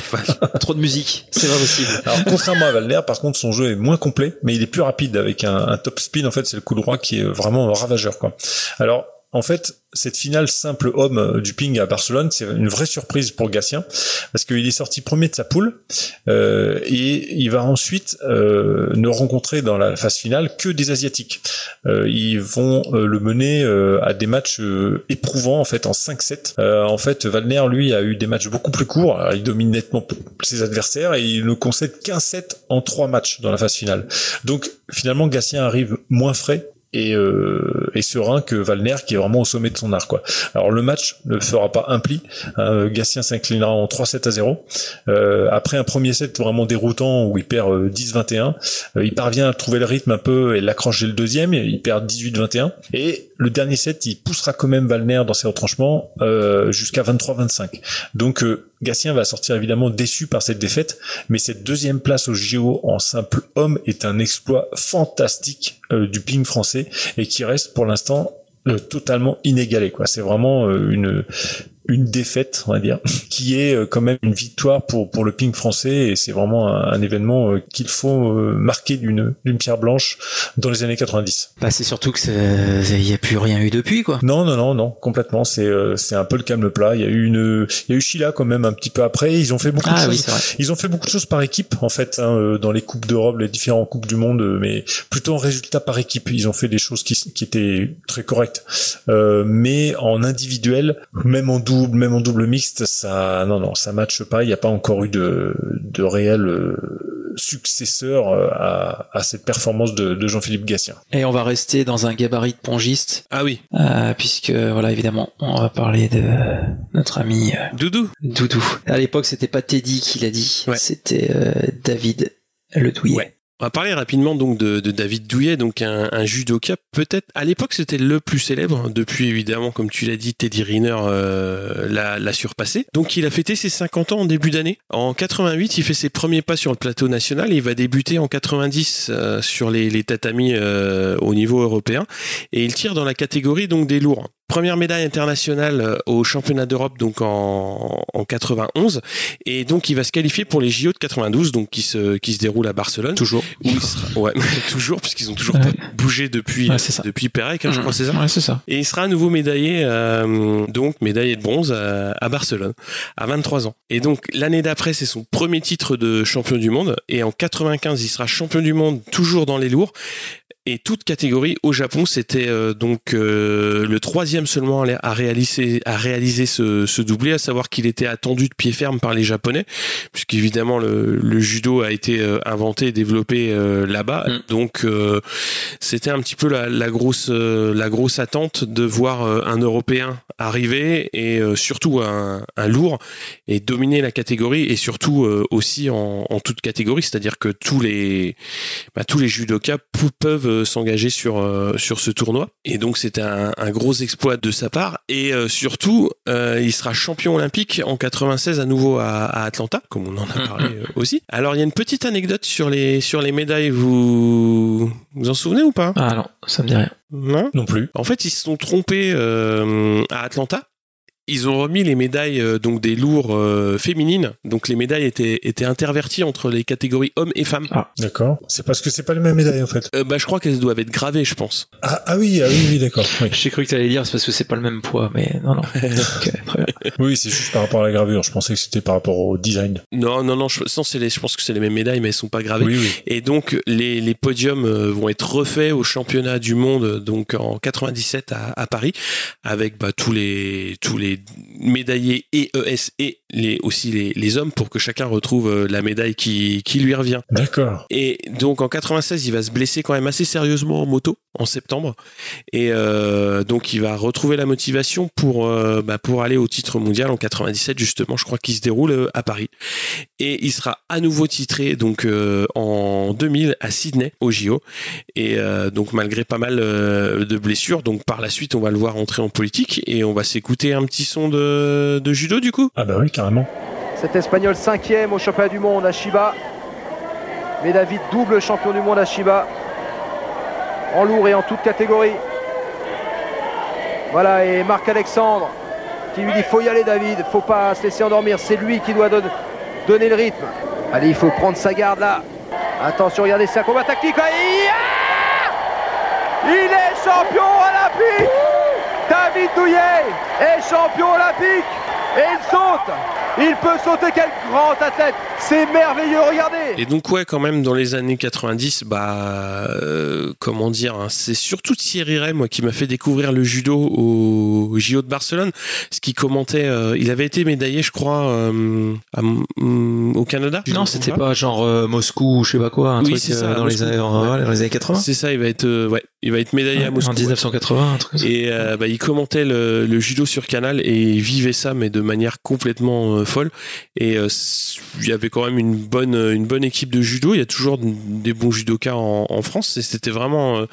Trop de musique. C'est pas possible. Alors contrairement à Valner, par contre, son jeu est moins complet, mais il est plus rapide avec un, un top spin. En fait, c'est le coup droit qui est vraiment ravageur, quoi. Alors. En fait, cette finale simple homme euh, du ping à Barcelone, c'est une vraie surprise pour Gatien parce qu'il est sorti premier de sa poule euh, et il va ensuite euh, ne rencontrer dans la phase finale que des asiatiques. Euh, ils vont le mener à des matchs éprouvants en fait en 5-7. Euh, en fait, Wagner lui a eu des matchs beaucoup plus courts. Il domine nettement ses adversaires et il ne concède qu'un set en trois matchs dans la phase finale. Donc finalement, Gatien arrive moins frais et, euh, et serein que Valner qui est vraiment au sommet de son art quoi. Alors le match ne fera pas un pli. Hein, Gatien s'inclinera en 3-7 à 0. Euh, après un premier set vraiment déroutant où il perd euh, 10-21, euh, il parvient à trouver le rythme un peu et l'accroche dès le deuxième. Il perd 18-21 et le dernier set il poussera quand même Valner dans ses retranchements euh, jusqu'à 23-25. Donc euh, Gatien va sortir évidemment déçu par cette défaite, mais cette deuxième place au JO en simple homme est un exploit fantastique euh, du ping français et qui reste pour l'instant euh, totalement inégalé. Quoi, c'est vraiment euh, une une défaite, on va dire, qui est euh, quand même une victoire pour pour le ping français et c'est vraiment un, un événement euh, qu'il faut euh, marquer d'une d'une pierre blanche dans les années 90. Bah, c'est surtout que il y a plus rien eu depuis, quoi. Non, non, non, non, complètement. C'est c'est un peu le calme plat. Il y a eu une, il y a eu Sheila quand même un petit peu après. Ils ont fait beaucoup Ah de oui, choses. Ils ont fait beaucoup de choses par équipe en fait hein, dans les coupes d'Europe, les différents coupes du monde, mais plutôt en résultat par équipe. Ils ont fait des choses qui, qui étaient très correctes, Euh, mais en individuel, même en double, même en double mixte, ça, non, non, ça matche pas. Il n'y a pas encore eu de de réel euh, successeur euh, à, à cette performance de, de Jean-Philippe Gatien. Et on va rester dans un gabarit de pongiste, ah oui, euh, puisque, voilà, évidemment, on va parler de notre ami euh, Doudou. Doudou. À l'époque, c'était pas Teddy qui l'a dit, Ouais. c'était euh, David Le Douillet. Ouais. On va parler rapidement donc de, de David Douillet, donc un, un judoka peut-être à l'époque c'était le plus célèbre. Depuis évidemment, comme tu l'as dit, Teddy Riner euh, l'a l'a surpassé. Donc il a fêté ses 50 ans en début d'année. En 88, il fait ses premiers pas sur le plateau national. Et il va débuter en 90 euh, sur les, les tatamis euh, au niveau européen et il tire dans la catégorie donc des lourds. Première médaille internationale euh, au championnat d'Europe donc en, en 91 et donc il va se qualifier pour les JO de 92 donc qui se qui se déroulent à Barcelone. Toujours. où il sera ouais toujours puisqu'ils ont toujours pas bougé depuis Ouais, depuis Pérec hein, je crois c'est ça Ouais, c'est ça. et il sera à nouveau médaillé euh, donc médaillé de bronze à, à Barcelone à 23 ans. Et donc l'année d'après c'est son premier titre de champion du monde. Et en 95 il sera champion du monde toujours dans les lourds et toute catégorie au Japon. C'était euh, donc euh, le troisième seulement à réaliser, à réaliser ce, ce doublé, à savoir qu'il était attendu de pied ferme par les Japonais, puisqu'évidemment le, le judo a été euh, inventé et développé là-bas. Mm. Donc c'était un petit peu la, la grosse, la grosse attente de voir un Européen arriver et surtout un, un, lourd et dominer la catégorie et surtout aussi en, en toute catégorie, c'est-à-dire que tous les, bah, tous les judokas peuvent euh, s'engager sur euh, sur ce tournoi. Et donc c'était un, un, gros exploit de sa part. Et euh, surtout, il sera champion olympique en 96 à nouveau à, à Atlanta, comme on en a parlé aussi. Alors il y a une petite anecdote sur les sur les médailles. Vous vous en souvenez ou pas? Ah non, ça me dit rien. Non, non plus. En fait, ils se sont trompés à Atlanta ils ont remis les médailles euh, donc des lourds euh, féminines. Donc les médailles étaient étaient interverties entre les catégories hommes et femmes. Ah, d'accord. C'est parce que c'est pas les mêmes médailles en fait. Euh, bah je crois qu'elles doivent être gravées, je pense. Ah, ah oui, ah oui, oui, d'accord. Oui. J'ai cru que tu allais dire c'est parce que c'est pas le même poids, mais non, non. Oui, c'est juste par rapport à la gravure. Je pensais que c'était par rapport au design. Non, non, non. Je, c'est les, je pense que c'est les mêmes médailles, mais elles sont pas gravées. Oui, oui. Et donc les, les podiums vont être refaits au championnat du monde donc en 97 à, à Paris avec bah, tous les tous les médailles et ES et les, aussi les, les, hommes pour que chacun retrouve euh, la médaille qui, qui lui revient. D'accord. Et donc en 96, il va se blesser quand même assez sérieusement en moto en septembre. Et euh, donc il va retrouver la motivation pour, euh, bah, pour aller au titre mondial en 97 justement, je crois qu'il se déroule euh, à Paris. Et il sera à nouveau titré donc euh, en 2000 à Sydney au JO. Et donc malgré pas mal de blessures, donc par la suite on va le voir entrer en politique et on va s'écouter un petit son de, de judo du coup. Ah bah oui carrément. Cet Espagnol cinquième au championnat du monde à Shiba. Mais David double champion du monde à Shiba en lourd et en toute catégorie. Voilà, et Marc-Alexandre qui lui dit faut y aller David, faut pas se laisser endormir, c'est lui qui doit donner le rythme. Allez, il faut prendre sa garde là. Attention, regardez, c'est un combat tactique. Il est champion olympique David Douillet est champion olympique et il saute il peut sauter, quel grand athlète. C'est merveilleux, regardez. Et donc ouais, quand même, dans les années 90, bah... Euh, comment dire hein, C'est surtout Thierry Ray, moi, qui m'a fait découvrir le judo au, JO de Barcelone. Ce qui commentait... Euh, il avait été médaillé, je crois, euh, au Canada. Non, c'était pas genre Moscou ou je sais pas quoi, un oui, truc ça, dans, les années, dans, les années, 80 C'est ça, il va être... ouais, il va être médaillé ouais, à Moscou. En 1980, un truc Et bah, il commentait le, le, judo sur Canal et il vivait ça, mais de manière complètement folle. Et euh, il y avait quand même une bonne, une bonne équipe de judo. Il y a toujours des bons judokas en, en France. Et c'était vraiment euh,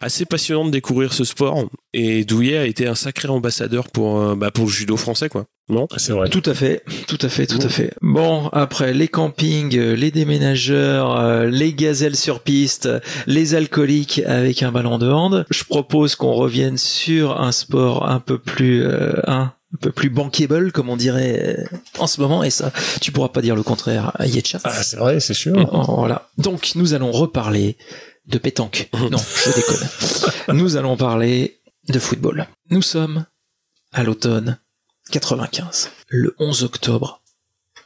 assez passionnant de découvrir ce sport. Et Douillet a été un sacré ambassadeur pour, euh, bah, pour le judo français, quoi. Non? C'est vrai. Tout à fait, tout à fait, tout à fait. Bon, après les campings, les déménageurs, les gazelles sur piste, les alcooliques avec un ballon de hand, je propose qu'on revienne sur un sport un peu plus euh, un un peu plus bankable comme on dirait en ce moment et ça tu pourras pas dire le contraire à Yetcha. Ah c'est vrai c'est sûr. Voilà. Donc nous allons reparler de pétanque. Non, je déconne. nous allons parler de football. Nous sommes à l'automne 95, le 11 octobre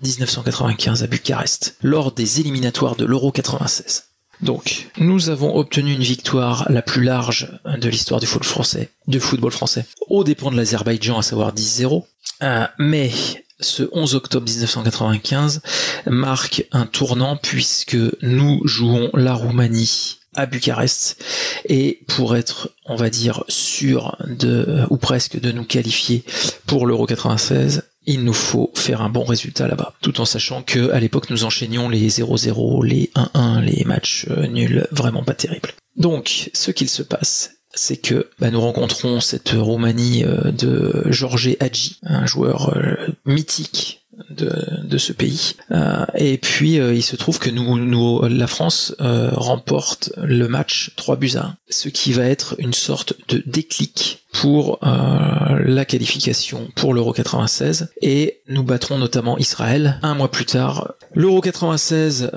1995 à Bucarest, lors des éliminatoires de l'Euro 96. Donc, nous avons obtenu une victoire la plus large de l'histoire du football français, au dépend de l'Azerbaïdjan, à savoir 10-0. Euh, mais ce 11 octobre 1995 marque un tournant puisque nous jouons la Roumanie à Bucarest et pour être on va dire sûr de ou presque de nous qualifier pour l'Euro 96 il nous faut faire un bon résultat là-bas, tout en sachant que à l'époque nous enchaînions les 0-0, les 1-1, les matchs euh, nuls, vraiment pas terribles. Donc, ce qu'il se passe, c'est que bah, nous rencontrons cette Roumanie euh, de Georges Hadji, un joueur euh, mythique de, de, ce pays. Euh, et puis euh, il se trouve que nous, nous la France euh, remporte le match 3 buts à 1, ce qui va être une sorte de déclic pour la qualification pour l'Euro 96 et nous battrons notamment Israël un mois plus tard. L'Euro 96,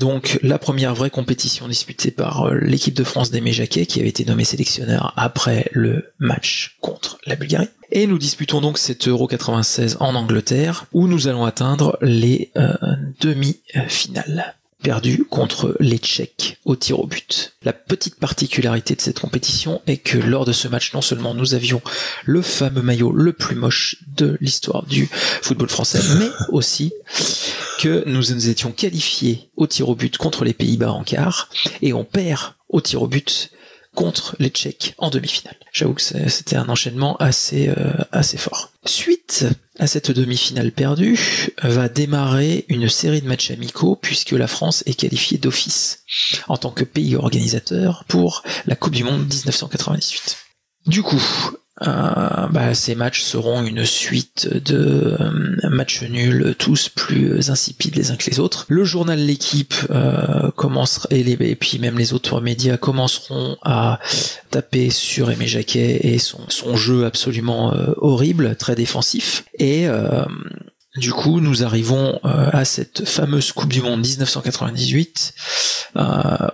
donc la première vraie compétition disputée par l'équipe de France d'Aimé Jacquet qui avait été nommé sélectionneur après le match contre la Bulgarie. Et nous disputons donc cet Euro 96 en Angleterre, où nous allons atteindre les euh, demi-finales. perdu contre les Tchèques au tir au but. La petite particularité de cette compétition est que lors de ce match, non seulement nous avions le fameux maillot le plus moche de l'histoire du football français, mais aussi que nous nous étions qualifiés au tir au but contre les Pays-Bas en quart, et on perd au tir au but contre les Tchèques en demi-finale. J'avoue que c'était un enchaînement assez euh, assez fort. Suite à cette demi-finale perdue, va démarrer une série de matchs amicaux puisque la France est qualifiée d'office en tant que pays organisateur pour la Coupe du Monde 1998. Du coup, bah, ces matchs seront une suite de euh, matchs nuls, tous plus insipides les uns que les autres. Le journal L'équipe euh, commence et, puis même les autres médias commenceront à taper sur Aimé Jacquet et son, son jeu absolument euh, horrible, très défensif. Et euh, du coup, nous arrivons euh, à cette fameuse Coupe du Monde 1998, euh,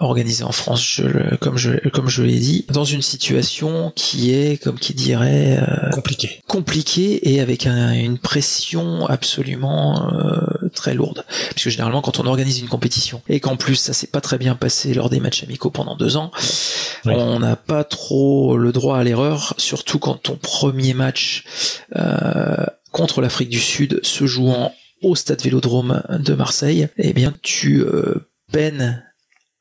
organisée en France, je, comme je comme je l'ai dit, dans une situation qui est, comme qui dirait, euh, compliquée, compliquée et avec un, une pression absolument euh, très lourde. Puisque généralement, quand on organise une compétition et qu'en plus ça s'est pas très bien passé lors des matchs amicaux pendant deux ans, oui. on n'a pas trop le droit à l'erreur, surtout quand ton premier match contre l'Afrique du Sud se jouant au stade Vélodrome de Marseille, eh bien tu euh, peines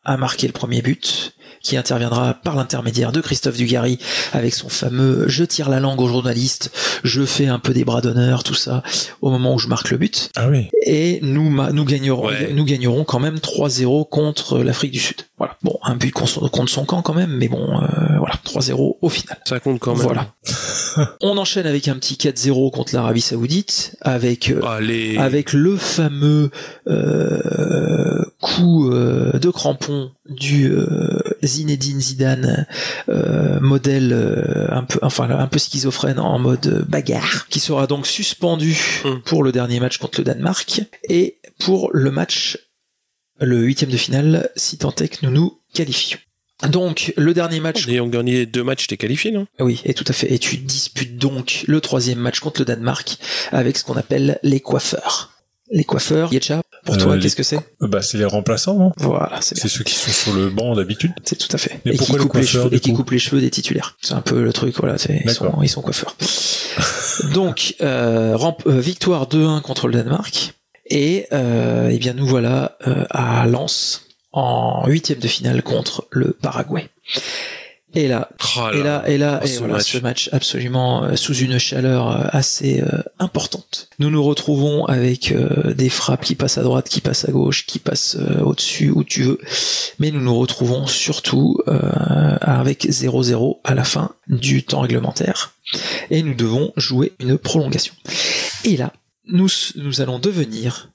à marquer le premier but qui interviendra par l'intermédiaire de Christophe Dugarry avec son fameux je tire la langue aux journalistes, je fais un peu des bras d'honneur, tout ça au moment où je marque le but. Ah oui. Et nous nous gagnerons ouais. nous gagnerons quand même 3-0 contre l'Afrique du Sud. Voilà. Bon, un but contre son camp quand même, mais bon euh, voilà, 3-0 au final. Ça compte quand même. Voilà. On enchaîne avec un petit 4-0 contre l'Arabie Saoudite avec euh, Allez. avec le fameux euh, coup euh, de crampon du euh, Zinedine Zidane euh, modèle euh, un peu enfin un peu schizophrène en mode bagarre qui sera donc suspendu Hum. pour le dernier match contre le Danemark et pour le match le huitième de finale si tant est que nous nous qualifions. Donc, le dernier match. En ayant gagné deux matchs, t'es qualifié, non? Oui, et tout à fait. Et tu disputes donc le troisième match contre le Danemark avec ce qu'on appelle les coiffeurs. Les coiffeurs, Yetcha, pour toi, Euh, qu'est-ce les- que c'est Bah, c'est les remplaçants, non Voilà, c'est C'est ceux qui sont sur le banc d'habitude. C'est tout à fait. Mais et qui, pourquoi les coupent les coiffeurs, cheveux, du et qui coup coupent les cheveux des titulaires. C'est un peu le truc, voilà, c'est- ils, sont, ils sont coiffeurs. Donc, euh, euh, victoire 2-1 contre le Danemark. Et euh, eh bien nous voilà euh, à Lens en huitième de finale contre le Paraguay. Et là, Oh et là, et là, oh, et ce voilà, match. ce match absolument euh, sous une chaleur euh, assez euh, importante. Nous nous retrouvons avec des frappes qui passent à droite, qui passent à gauche, qui passent au-dessus, où tu veux. Mais nous nous retrouvons surtout avec 0-0 à la fin du temps réglementaire. Et nous devons jouer une prolongation. Et là, nous, nous allons devenir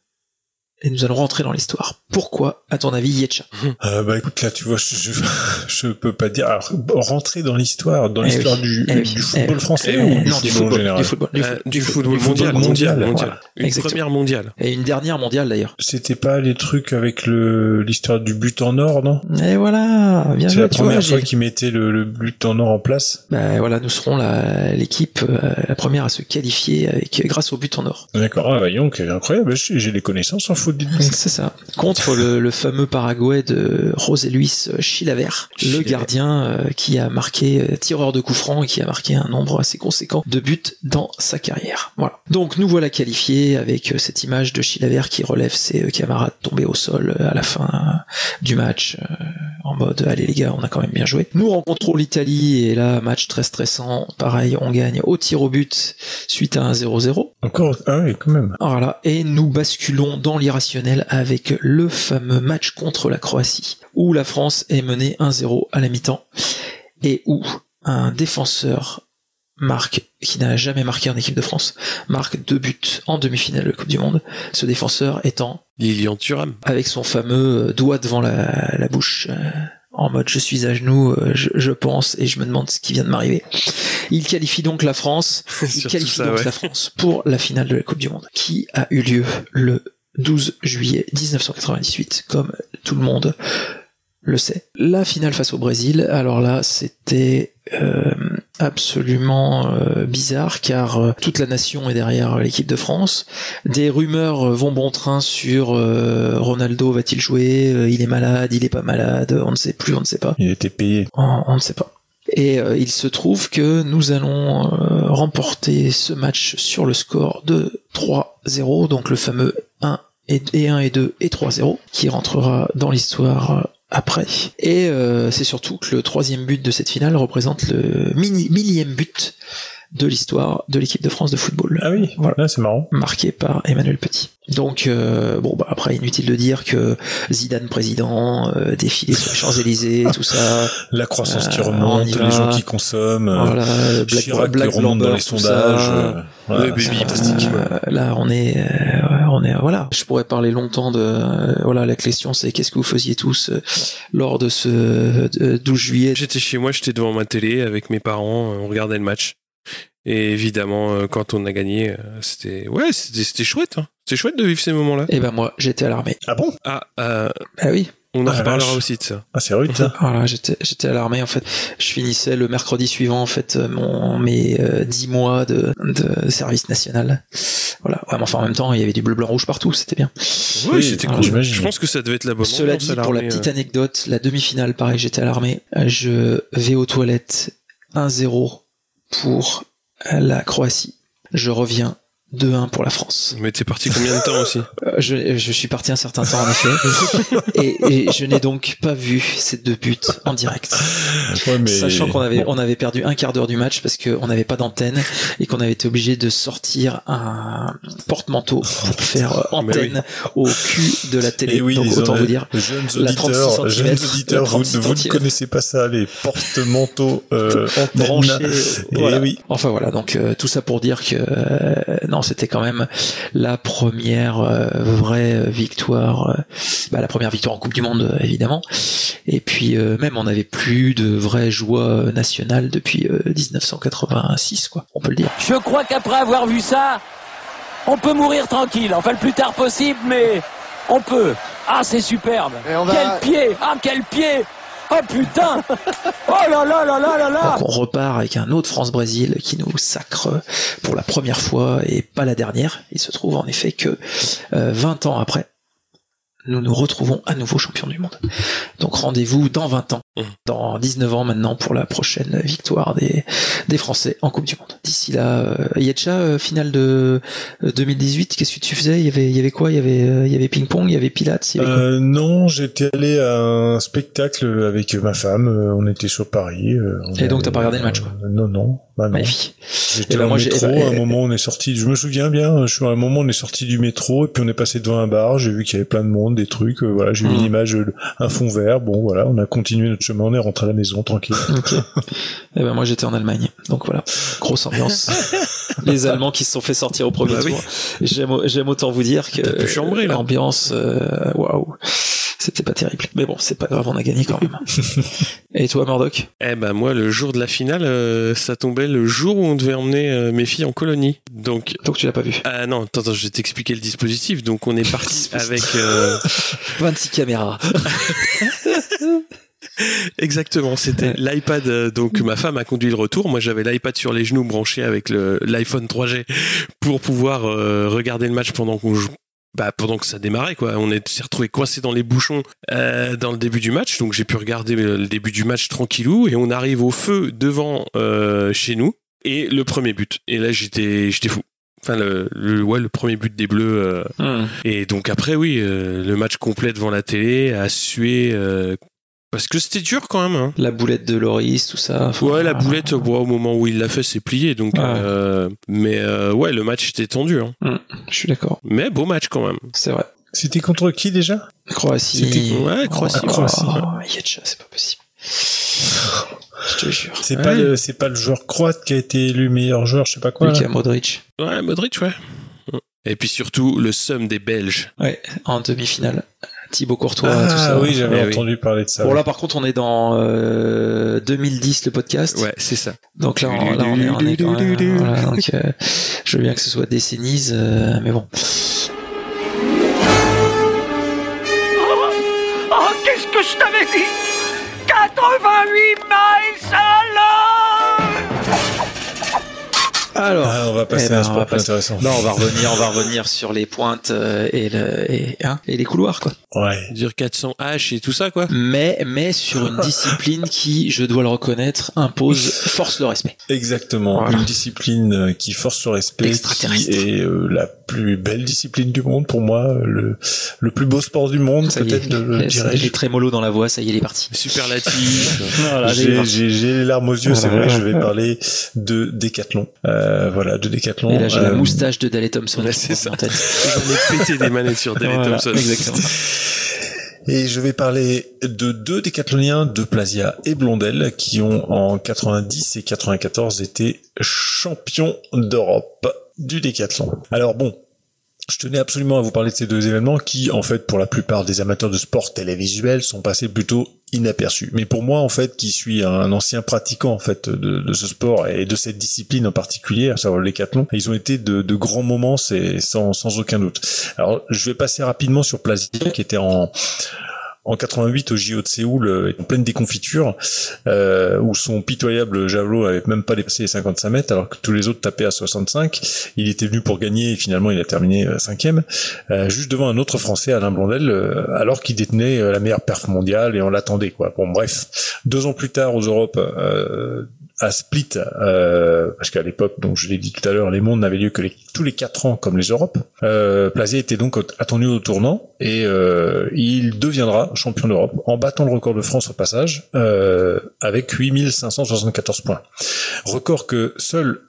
et nous allons rentrer dans l'histoire. Pourquoi, à ton avis, Yetcha? Euh, bah écoute là tu vois je, je, je peux pas dire alors rentrer dans l'histoire dans Eh l'histoire oui, du, eh oui, du eh football oui. français Eh ou du non, football, du football, en général du football, du Euh, football, du du football du football mondial, mondial, mondial, voilà. Une Exactement. première mondiale. Et une dernière mondiale d'ailleurs. C'était pas les trucs avec le l'histoire du but en or non? Et voilà, bien C'est la vois, première j'ai- fois qu'ils mettaient le, le but en or en place. Bah voilà, nous serons la- l'équipe euh, la première à se qualifier avec grâce au but en or. D'accord, ah, voyons, quel incroyable, j'ai j'ai des connaissances en foot. C'est ça. Contre le, le fameux Paraguay de José Luis Chilaver, le gardien euh, qui a marqué euh, tireur de coup franc et qui a marqué un nombre assez conséquent de buts dans sa carrière. Voilà. Donc nous voilà qualifiés avec euh, cette image de Chilaver qui relève ses euh, camarades tombés au sol euh, à la fin euh, du match euh, en mode allez les gars, on a quand même bien joué. Nous rencontrons l'Italie et là match très stressant. Pareil, on gagne au tir au but suite à un 0-0. Encore, ah oui, quand même. Voilà, et nous basculons dans avec le fameux match contre la Croatie, où la France est menée 1-0 à la mi-temps, et où un défenseur marque, qui n'a jamais marqué en équipe de France, marque deux buts en demi-finale de Coupe du Monde, ce défenseur étant Lilian Thuram. avec son fameux doigt devant la, la bouche, euh, en mode je suis à genoux, euh, je, je pense et je me demande ce qui vient de m'arriver. Il qualifie donc la France, il qualifie ça, donc ouais. la France pour la finale de la Coupe du Monde, qui a eu lieu le 12 juillet 1998, comme tout le monde le sait. La finale face au Brésil, alors là, c'était euh, absolument euh, bizarre car euh, toute la nation est derrière l'équipe de France. Des rumeurs vont bon train sur euh, Ronaldo va-t-il jouer, il est malade, il est pas malade, on ne sait plus, on ne sait pas. Il était payé. On, on ne sait pas. Et euh, il se trouve que nous allons euh, remporter ce match sur le score de 3-0, donc le fameux 1 et, et 1 et 2 et 3-0, qui rentrera dans l'histoire euh, après. Et euh, c'est surtout que le troisième but de cette finale représente le millième but de l'histoire de l'équipe de France de football. Ah oui, voilà. c'est marrant. Marqué par Emmanuel Petit. Donc euh, bon bah après inutile de dire que Zidane président, euh, défilé sur les Champs-Élysées, tout ça. La croissance qui Euh, remonte, les gens qui consomment, euh, Voilà, Black, Chirac Black qui remonte dans Blamber, les sondages. euh, voilà, Le baby. Euh, là, on est, euh, on est, voilà. Je pourrais parler longtemps de, euh, voilà, la question c'est qu'est-ce que vous faisiez tous euh, lors de ce euh, 12 juillet? J'étais chez moi, j'étais devant ma télé avec mes parents, euh, on regardait le match. Et évidemment, euh, quand on a gagné, euh, c'était ouais, c'était c'était chouette. hein. C'était chouette de vivre ces moments-là. Et ben moi, j'étais à l'armée. Ah bon? Ah, euh, Bah oui. on en Ah, reparlera aussi de ça. Ah, c'est rude, ça. Voilà, j'étais, j'étais à l'armée en fait. Je finissais le mercredi suivant en fait euh, mon mes euh, 10 mois de, de service national. Voilà. Ouais, mais enfin en même temps, il y avait du bleu blanc rouge partout, c'était bien. Oui, Oui, c'était cool. j'imagine. Je pense que ça devait être la bonne Cela dit, pour la petite anecdote, la demi-finale, pareil, j'étais à l'armée. Je vais aux toilettes 1-0 pour la Croatie. Je reviens 2-1 pour la France. Mais t'es parti combien de temps aussi Euh, Je, je suis parti un certain temps en effet, et, et je n'ai donc pas vu ces deux buts en direct. Ouais, mais... Sachant qu'on avait on avait perdu un quart d'heure du match parce qu'on n'avait pas d'antenne et qu'on avait été obligé de sortir un porte-manteau pour faire euh, antenne au cul de la télé. Oui, donc autant vous dire jeunes la 36 auditeurs, jeunes centimètres, auditeurs, la vous, 36 vous ne connaissez pas ça, les porte-manteaux euh, antennes. branché. Et voilà. oui. Enfin voilà, donc euh, tout ça pour dire que euh, non, c'était quand même la première euh, vraie victoire, euh, bah, la première victoire en Coupe du Monde euh, évidemment. Et puis euh, même on n'avait plus de vraie joie nationale depuis euh, 1986 quoi, on peut le dire. Je crois qu'après avoir vu ça, on peut mourir tranquille. Enfin, le plus tard possible, mais on peut. Ah, c'est superbe. Va- Quel pied Ah, quel pied Oh putain Oh là là là là là là on repart avec un autre France-Brésil qui nous sacre pour la première fois et pas la dernière. Il se trouve en effet que euh, 20 ans après, nous nous retrouvons à nouveau champions du monde. Donc rendez-vous dans 20 ans, Mmh. dans 19 ans maintenant pour la prochaine victoire des, des Français en Coupe du Monde. D'ici là, euh, Yetcha, euh, finale de euh, 2018, qu'est-ce que tu faisais? Il y avait, il y avait quoi? Il y avait, euh, il y avait ping-pong, il y avait pilates, il y avait quoi? Euh, non, j'étais allé à un spectacle avec ma femme. euh, On était sur Paris. euh, Et donc, avait- t'as pas regardé le match, quoi? Euh, Non, non. Bah non. Magnifique. J'étais j'ai- métro. eh à un eh- moment, on est sorti. Je me souviens bien. Je suis à un moment, on est sorti du métro et puis on est passé devant un bar. J'ai vu qu'il y avait plein de monde, des trucs. euh, voilà, j'ai vu Mm. une image, euh, un fond vert. Bon, voilà, on a continué notre chemin. On est rentré à la maison tranquille. Ok. Eh ben moi j'étais en Allemagne, donc voilà, grosse ambiance. Les Allemands qui se sont fait sortir au premier Bah oui. tour. J'aime j'aime autant vous dire que T'as pu chambrer, là. l'ambiance, euh, waouh, c'était pas terrible. Mais bon, c'est pas grave, on a gagné quand même. Et toi, Murdoch Eh ben moi, le jour de la finale, euh, ça tombait le jour où on devait emmener euh, mes filles en colonie. Donc Donc tu l'as pas vu. ah non, attends, attends, je vais t'expliquer le dispositif. Donc on est parti avec euh, 26 caméras. exactement, c'était l'iPad. euh, donc ma femme a conduit le retour. Moi j'avais l'iPad sur les genoux branché avec l'iPhone 3G pour pouvoir euh, regarder le match pendant qu'on joue. Bah, pendant que ça démarrait quoi, on est- s'est retrouvé coincé dans les bouchons euh, dans le début du match, donc j'ai pu regarder euh, le début du match tranquillou et on arrive au feu devant euh, chez nous et le premier but. Et là j'étais j'étais fou. Enfin le, le ouais le premier but des Bleus euh, Hmm. et donc après oui le match complet devant la télé à suer euh, parce que c'était dur quand même. Hein. La boulette de Loris, tout ça. Enfin, Ouais, la boulette, bon, au moment où il l'a fait, c'est plié. Donc, Ouais. euh, mais euh, ouais, le match était tendu. Hein. hmm, Je suis d'accord, Mais beau match quand même. c'est vrai. C'était contre qui déjà? Croatie. C'était- Ouais, Croatie, Oh, Croatie, oh, Yetcha, c'est pas possible. Je te jure. C'est Ouais. pas le, c'est pas le joueur croate qui a été élu meilleur joueur, je sais pas quoi. Luka Modric. Ouais, Modric, ouais. Et puis surtout le somme des Belges. Ouais, en demi-finale. Thibaut Courtois, Ah tout ça. oui, j'avais Eh oui. entendu parler de ça. Bon ouais. là par contre on est dans euh, 2010 le podcast. Ouais, c'est ça. Donc là, on, là, on est, on est quand même, voilà, donc, euh, je veux bien que ce soit décennies, euh, mais bon. Alors, Ah, on va passer eh ben, à un on sport plus passer- intéressant. Non, on va revenir, on va revenir sur les pointes euh, et, le, et, hein, et les couloirs, quoi. Ouais. Dire 400 H et tout ça, quoi. Mais, mais sur une discipline qui, je dois le reconnaître, impose, force le respect. Exactement. Voilà. Une discipline euh, qui force le respect, qui Extraterrestre. est euh, la plus belle discipline du monde pour moi, le, le plus beau sport du monde, peut-être, le- les, dirais-je. les trémolos dans la voix, ça y est, il est parti. Superlatif. Voilà, J'ai parti. j'ai- j'ai les larmes aux yeux, c'est vrai, je vais parler de Décathlon. Euh, voilà, de Décathlon. Et là, j'ai la Euh, moustache de Daley Thompson. C'est ça. J'en ai pété des manettes sur Daley Voilà, Thompson. Exactement. Et je vais parler de deux décathloniens de Plasia et Blondel qui ont en 90 et 94 été champions d'Europe du décathlon. Alors bon, je tenais absolument à vous parler de ces deux événements qui, en fait, pour la plupart des amateurs de sport télévisuel, sont passés plutôt inaperçus. Mais pour moi, en fait, qui suis un ancien pratiquant, en fait, de, de ce sport et de cette discipline en particulier, à savoir le décathlon, ils ont été de, de grands moments, c'est sans, sans aucun doute. Alors, je vais passer rapidement sur Plasia, qui était en, en 88 au JO de Séoul euh, en pleine déconfiture euh, où son pitoyable javelot avait même pas dépassé les 55 mètres alors que tous les autres tapaient à 65 il était venu pour gagner et finalement il a terminé euh, cinquième euh, juste devant un autre français Alain Blondel alors qu'il détenait la meilleure perf mondiale et on l'attendait quoi. Bon bref deux ans plus tard aux Europes à Split, euh, parce qu'à l'époque, donc je l'ai dit tout à l'heure, les mondes n'avaient lieu que les- tous les quatre ans comme les Europes. Euh, Plazier était donc attendu au tournant et euh, il deviendra champion d'Europe en battant le record de France au passage euh, avec 8574 points. Record que seul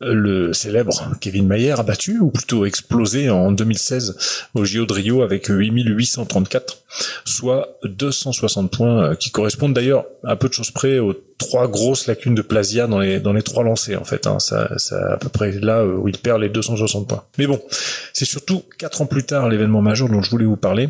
le célèbre Kevin Mayer a battu, ou plutôt explosé en 2016 au JO de Rio avec 8834, soit 260 points euh, qui correspondent d'ailleurs à peu de choses près aux trois grosses lacunes de Plasia dans les dans les trois lancers en fait. Hein, ça, à peu près là euh, où il perd les 260 points. Mais bon, c'est surtout quatre ans plus tard l'événement majeur dont je voulais vous parler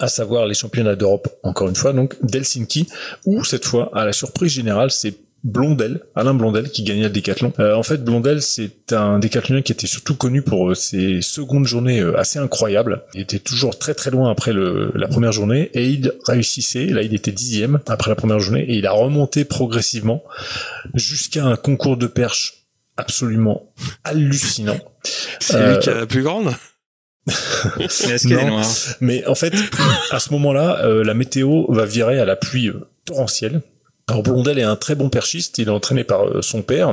à savoir les championnats d'Europe, encore une fois, donc d'Helsinki, où cette fois, à la surprise générale, c'est Blondel, Alain Blondel, qui gagnait le décathlon. Euh, en fait, Blondel, c'est un décathlonien qui était surtout connu pour euh, ses secondes journées euh, assez incroyables. Il était toujours très très loin après le, la première journée et il réussissait. Là, il était dixième après la première journée et il a remonté progressivement jusqu'à un concours de perche absolument hallucinant. C'est Euh, lui qui a la plus grande? Est-ce qu'elle est non. noire Mais en fait, à ce moment-là, euh, la météo va virer à la pluie euh, torrentielle. Alors Blondel est un très bon perchiste, il est entraîné par euh, son père,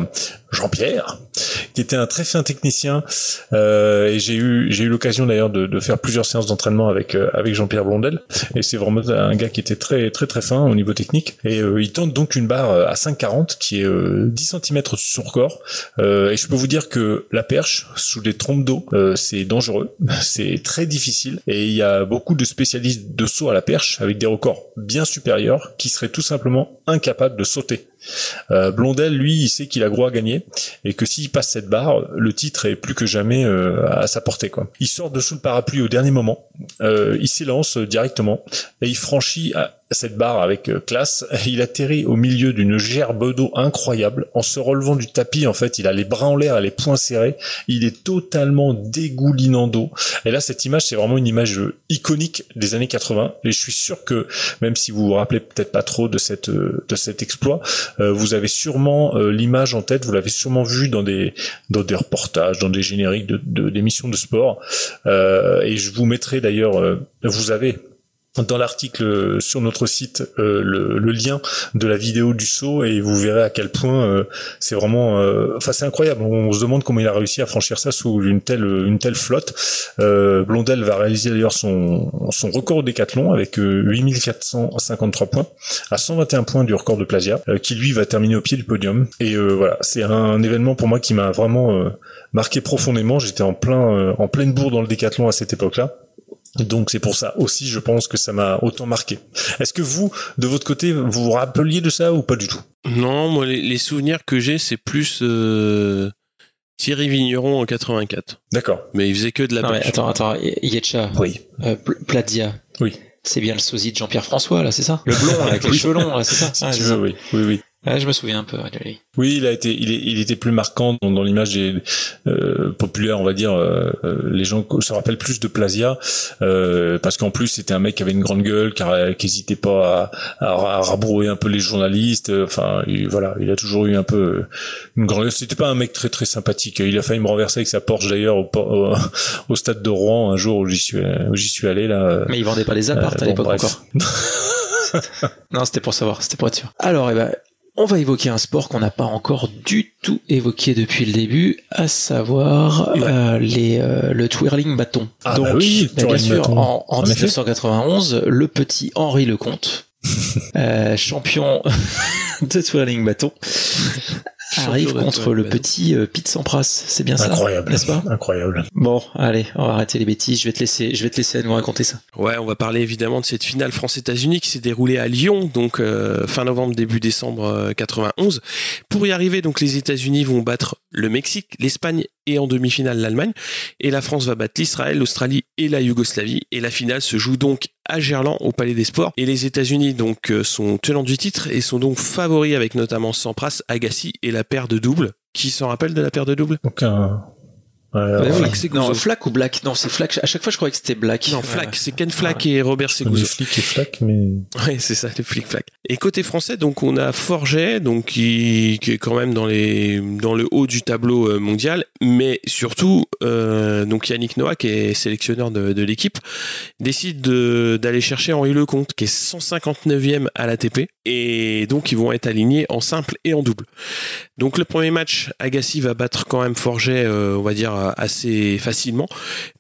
Jean-Pierre, qui était un très fin technicien. Euh, et j'ai eu j'ai eu l'occasion d'ailleurs de, de faire plusieurs séances d'entraînement avec euh, avec Jean-Pierre Blondel. Et c'est vraiment un gars qui était très très très fin au niveau technique. Et euh, il tente donc une barre à 5,40 qui est euh, 10 cm de son. Euh, et je peux vous dire que la perche sous des trompes d'eau, c'est dangereux, c'est très difficile. Et il y a beaucoup de spécialistes de saut à la perche avec des records bien supérieurs qui seraient tout simplement incapables de sauter. Euh, Blondel, lui, il sait qu'il a gros à gagner et que s'il passe cette barre, le titre est plus que jamais euh, à sa portée. Quoi. Il sort de sous le parapluie au dernier moment, euh, il s'élance directement et il franchit cette barre avec euh, classe. Il atterrit au milieu d'une gerbe d'eau incroyable en se relevant du tapis. En fait, il a les bras en l'air les poings serrés. Il est totalement dégoulinant d'eau. Et là, cette image, c'est vraiment une image euh, iconique des années 80. Et je suis sûr que même si vous vous rappelez peut-être pas trop de cette de cet exploit, euh, vous avez sûrement euh, l'image en tête. Vous l'avez sûrement vu dans des dans des reportages, dans des génériques de d'émissions de sport. Euh, et je vous mettrai d'ailleurs. vous avez dans l'article sur notre site euh, le, le lien de la vidéo du saut et vous verrez à quel point euh, c'est vraiment euh, enfin c'est incroyable. On se demande comment il a réussi à franchir ça sous une telle une telle flotte. Euh, Blondel va réaliser d'ailleurs son son record au décathlon avec euh, 8453 points à 121 points du record de Plasia euh, qui lui va terminer au pied du podium. Et euh, voilà c'est un, événement pour moi qui m'a vraiment euh, marqué profondément. J'étais en plein euh, en pleine bourre dans le décathlon à cette époque-là donc c'est pour ça aussi, je pense que ça m'a autant marqué. Est-ce que vous, de votre côté, vous vous rappeliez de ça ou pas du tout? Non, moi, les, les souvenirs que j'ai, c'est plus euh, Thierry Vigneron en 84. D'accord. Mais il faisait que de la Non, mais perche. attends, attends, Yetcha. Oui. Euh, Pl- Pladia. Oui. C'est bien le sosie de Jean-Pierre François, là, c'est ça? Le blond, avec les cheveux longs, là, c'est ça? Si Ah, tu c'est veux, ça. oui, oui, oui. Ouais, je me souviens un peu de lui. Oui, il a été, il, est- il était plus marquant dans, dans l'image des euh, populaire, on va dire. euh, euh, les gens se rappellent plus de Plasia euh, parce qu'en plus c'était un mec qui avait une grande gueule, qui, a- qui hésitait pas à, à, à rabrouer un peu les journalistes. euh, Enfin, il- voilà, il a toujours eu un peu euh, une grande. gueule. C'était pas un mec très très sympathique. Il a failli me renverser avec sa Porsche d'ailleurs au, au, au stade de Rouen un jour où j'y suis où j'y suis allé là. euh, Mais il vendait pas les apparts euh, à bon, l'époque encore. non, c'était pour savoir, c'était pour être sûr. Alors, eh ben, on va évoquer un sport qu'on n'a pas encore du tout évoqué depuis le début, à savoir euh, les, euh, le twirling bâton. Ah, Donc, bah oui, bien sûr, bâton. en, en En effet. 1991, le petit Henri Lecomte, euh, champion de twirling bâton, arrive contre le petit euh, Pete Sampras. C'est bien ça, Incroyable, n'est-ce pas Incroyable. Bon, allez, on va arrêter les bêtises. Je vais te laisser, je vais te laisser nous raconter ça. Ouais, on va parler évidemment de cette finale France-États-Unis qui s'est déroulée à Lyon, donc euh, fin novembre, début décembre euh, 91. Pour y arriver, donc les États-Unis vont battre le Mexique, l'Espagne et en demi-finale l'Allemagne, et la France va battre l'Israël, l'Australie et la Yougoslavie. Et la finale se joue donc à Gerland, au Palais des Sports. Et les États-Unis donc euh, sont tenants du titre et sont donc favoris avec notamment Sampras, Agassi et la paire de doubles. Qui s'en rappelle de la paire de doubles? Aucun. Ouais, Oui. Flack, c'est non. Flack ou Black Non, c'est Flack. À chaque fois, je croyais que c'était Black. Non, Flack, c'est Ken Flack et Robert Seguzo. flic et flac, mais Ouais, c'est ça, le flic-flac. Et côté français, donc on a Forget, donc qui, qui est quand même dans les dans le haut du tableau euh, mondial, mais surtout euh, donc Yannick Noah, qui est sélectionneur de, de l'équipe, décide de- d'aller chercher Henri Lecomte, qui est 159e à l'ATP, et donc ils vont être alignés en simple et en double. Donc le premier match, Agassi va battre quand même Forget, euh, on va dire assez facilement,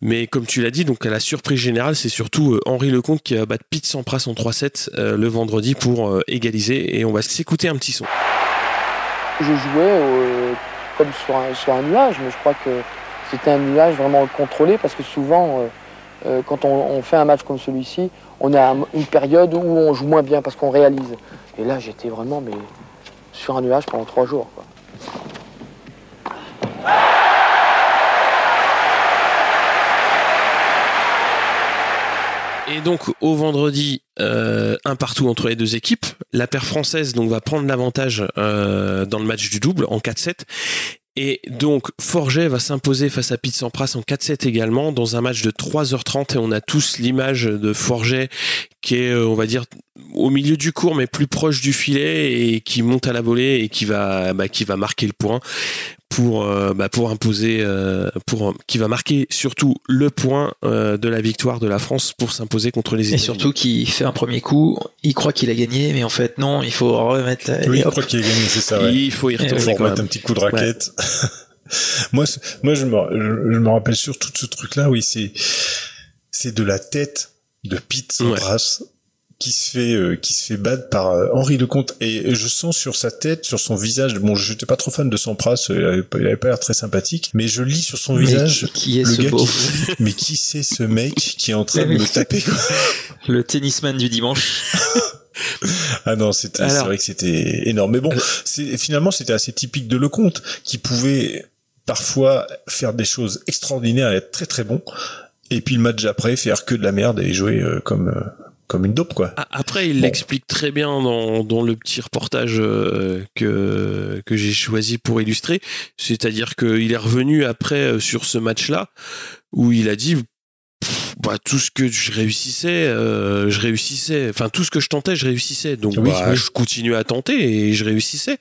mais comme tu l'as dit, donc à la surprise générale, c'est surtout euh, Henri Lecomte qui va battre Pete Sampras en 3-7 euh, le vendredi pour euh, égaliser, et on va s'écouter un petit son. Je jouais euh, comme sur un, nuage, mais je crois que c'était un nuage vraiment contrôlé parce que souvent, euh, euh, quand on, fait un match comme celui-ci, on a un- une période où on joue moins bien parce qu'on réalise. Et là, j'étais vraiment mais, sur un nuage pendant trois jours. Et donc au vendredi, euh, un partout entre les deux équipes. La paire française donc va prendre l'avantage euh, dans le match du double en 4-7. Et donc Forget va s'imposer face à Pete Sampras en 4-7 également dans un match de 3h30 et on a tous l'image de Forget qui est euh, on va dire au milieu du cours mais plus proche du filet et qui monte à la volée et qui va bah, qui va marquer le point pour euh, bah, pour imposer euh, pour qui va marquer surtout le point euh, de la victoire de la France pour s'imposer contre les Et États-Unis. surtout qu'il fait un premier coup, il croit qu'il a gagné, mais en fait non, il faut remettre la... oui, et je hop. crois qu'il a gagné, c'est ça. Ouais. il faut y retourner faut quand remettre un petit coup de raquette. moi, moi, je me, je, je me rappelle surtout de ce truc-là. Oui, c'est, c'est de la tête de Pete Sampras qui se fait, euh, qui se fait battre par euh, Henri Lecomte. Et je sens sur sa tête, sur son visage. Bon, je n'étais pas trop fan de Sampras. euh, Il avait pas, il avait pas l'air très sympathique. Mais je lis sur son Mais visage. qui est le ce gars beauf qui mais qui c'est ce mec qui est en train de me taper quoi Le tennisman du dimanche. Ah non, c'était c'est vrai que c'était énorme. Mais bon, c'est finalement c'était assez typique de Lecomte qui pouvait parfois faire des choses extraordinaires et être très très bon. Et puis le match après faire que de la merde et jouer euh, comme euh, comme une dope quoi. Après, il l'explique très bien dans, dans le petit reportage euh, que, que j'ai choisi pour illustrer. C'est-à-dire qu'il est revenu après euh, sur ce match-là où il a dit bah, tout ce que je réussissais, euh, je réussissais. Enfin, tout ce que je tentais, je réussissais. Donc, Oui, bah, oui. je continuais à tenter et je réussissais.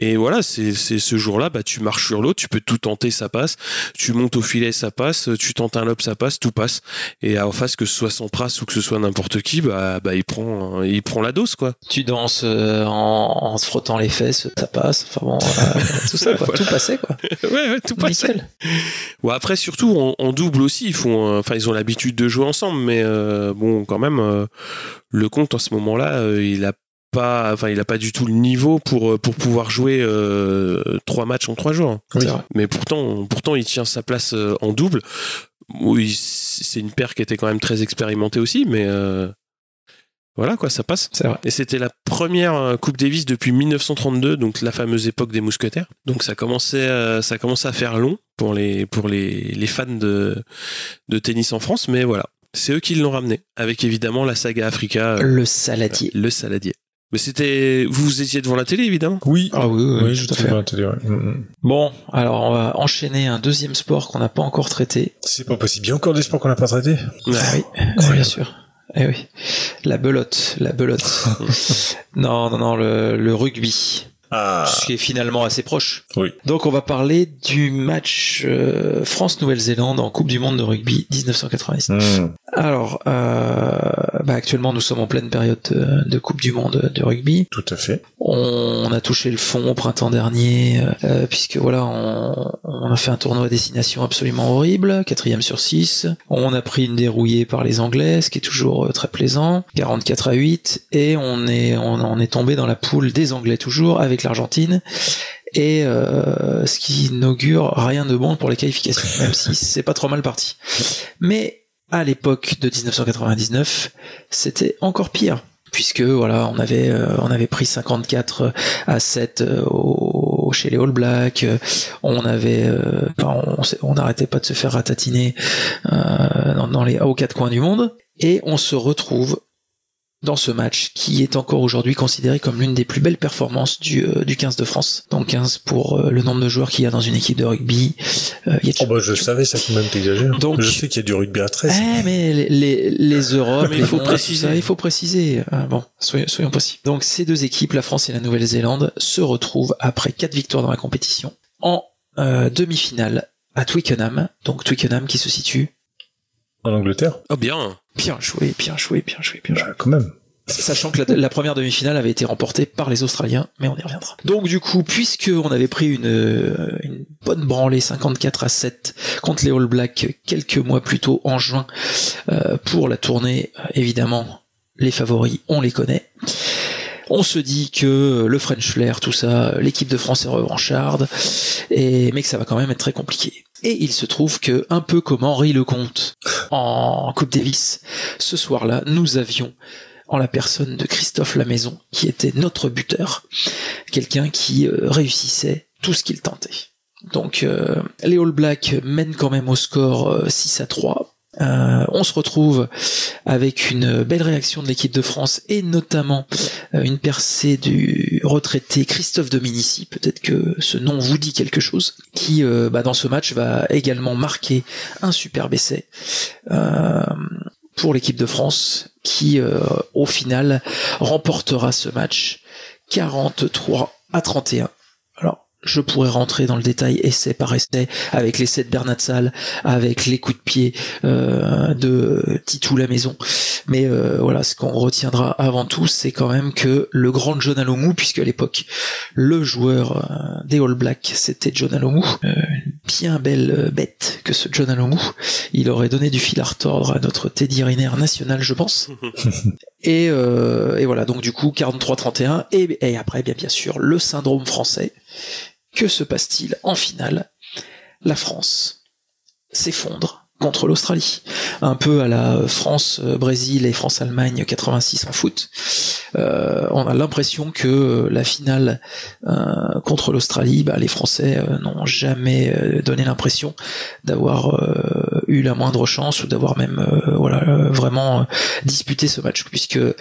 Et voilà, c'est c'est ce jour-là, bah, tu marches sur l'eau, tu peux tout tenter, ça passe. Tu montes au filet, ça passe. Tu tentes un lob, ça passe, tout passe. Et en face, que ce soit Sampras ou que ce soit n'importe qui, bah, bah, il prend, il prend la dose, quoi. Tu danses euh, en, en se frottant les fesses, ça passe. Enfin bon, euh, tout ça, quoi. Voilà. tout passait quoi. ouais, ouais, tout. Nickel. Bon, après, surtout, en, en double aussi, ils font, euh, enfin, ils ont l'habitude de jouer ensemble, mais euh, bon, quand même, euh, le compte en ce moment-là, euh, il a pas, enfin, il a pas du tout le niveau pour pour pouvoir jouer euh, trois matchs en trois jours. Oui. Vrai. Mais pourtant, pourtant, il tient sa place euh, en double. Oui, c'est une paire qui était quand même très expérimentée aussi, mais euh, voilà quoi, ça passe. C'est vrai. Et c'était la première euh, Coupe Davis depuis 1932, donc la fameuse époque des mousquetaires. Donc ça commençait, euh, ça commençait à faire long pour les pour les, les fans de de tennis en France, mais voilà, c'est eux qui l'ont ramené, avec évidemment la saga Africa, euh, Le saladier. le saladier. Mais c'était, vous étiez devant la télé évidemment? Oui. Ah oui, oui, Oui, tout je à la télé, ouais. Mm, mm. Bon, alors on va enchaîner un deuxième sport qu'on n'a pas encore traité. C'est pas possible. Il y a encore des sports qu'on n'a pas traités. Ah oui, bien sûr. Eh oui. La belote, la belote. non, non, non, le, le rugby. Ah. Ce qui est finalement assez proche. Oui. Donc on va parler du match euh, France-Nouvelle-Zélande en Coupe du Monde de rugby 1990. Mm. Alors, euh, bah, actuellement nous sommes en pleine période de, de Coupe du Monde de rugby. Tout à fait. On, on a touché le fond au printemps dernier, euh, puisque voilà, on, on a fait un tournoi à destination absolument horrible, quatrième sur 6. On a pris une dérouillée par les Anglais, ce qui est toujours euh, très plaisant, 44 à 8, et on est, on, on est tombé dans la poule des Anglais toujours, avec l'Argentine, et euh, ce qui n'augure rien de bon pour les qualifications, même si c'est pas trop mal parti. Mais à l'époque de 1999, c'était encore pire puisque voilà, on avait euh, on avait pris 54 à 7 euh, au, chez les All Blacks, on avait on n'arrêtait pas de se faire ratatiner dans, dans les aux quatre coins du monde. Et on se retrouve dans ce match qui est encore aujourd'hui considéré comme l'une des plus belles performances du, euh, du 15 de France. Donc 15 pour euh, le nombre de joueurs qu'il y a dans une équipe de rugby. Euh, y a Oh bah je savais ça quand même t'exagères. Donc- je sais qu'il y a du rugby à 13. eh, mais les, les, les Europes, il faut préciser. il faut préciser. Ah, bon, soyons, soyons précis. Donc ces deux équipes, la France et la Nouvelle-Zélande, se retrouvent après quatre victoires dans la compétition en euh, demi-finale à Twickenham. Donc Twickenham qui se situe En Angleterre Oh bien. Bien joué, bien joué, bien joué, bien joué. Bah quand même. Sachant que la, la première demi-finale avait été remportée par les Australiens, mais on y reviendra. Donc du coup, puisque on avait pris une, euh, une bonne branlée 54 à 7 contre les All Blacks quelques mois plus tôt en juin euh, pour la tournée, euh, évidemment, les favoris, on les connaît. On se dit que le French Flair, tout ça, l'équipe de France est revancharde, mais que ça va quand même être très compliqué. Et il se trouve que, un peu comme Henri Lecomte en Coupe Davis, ce soir-là, nous avions en la personne de Christophe Lamaison, qui était notre buteur, quelqu'un qui euh, réussissait tout ce qu'il tentait. Donc euh, les All Blacks mènent quand même au score euh, 6 à 3. Euh, on se retrouve avec une belle réaction de l'équipe de France et notamment euh, une percée du retraité Christophe Dominici, peut-être que ce nom vous dit quelque chose, qui euh, bah, dans ce match va également marquer un superbe essai. Pour l'équipe de France qui au final remportera ce match 43 à 31. Je pourrais rentrer dans le détail essai par essai avec l'essai de Bernat Salle, avec les coups de pied euh, de Titou la maison. Mais euh, voilà, ce qu'on retiendra avant tout, c'est quand même que le grand John Alomou, puisque à l'époque le joueur euh, des All Blacks c'était John Alomou, euh, une bien belle euh, bête que ce John Alomou, il aurait donné du fil à retordre à notre Teddy Riner national, je pense. Et, euh, et voilà, donc du coup 43-31 et, et après bien bien sûr le syndrome français. Que se passe-t-il en finale? La France s'effondre contre l'Australie, un peu à la France-Brésil et France-Allemagne 86 en foot. Euh, on a l'impression que la finale euh, contre l'Australie, bah, les Français euh, n'ont jamais euh, donné l'impression d'avoir euh, eu la moindre chance ou d'avoir même euh, voilà euh, vraiment euh, disputé ce match puisque euh,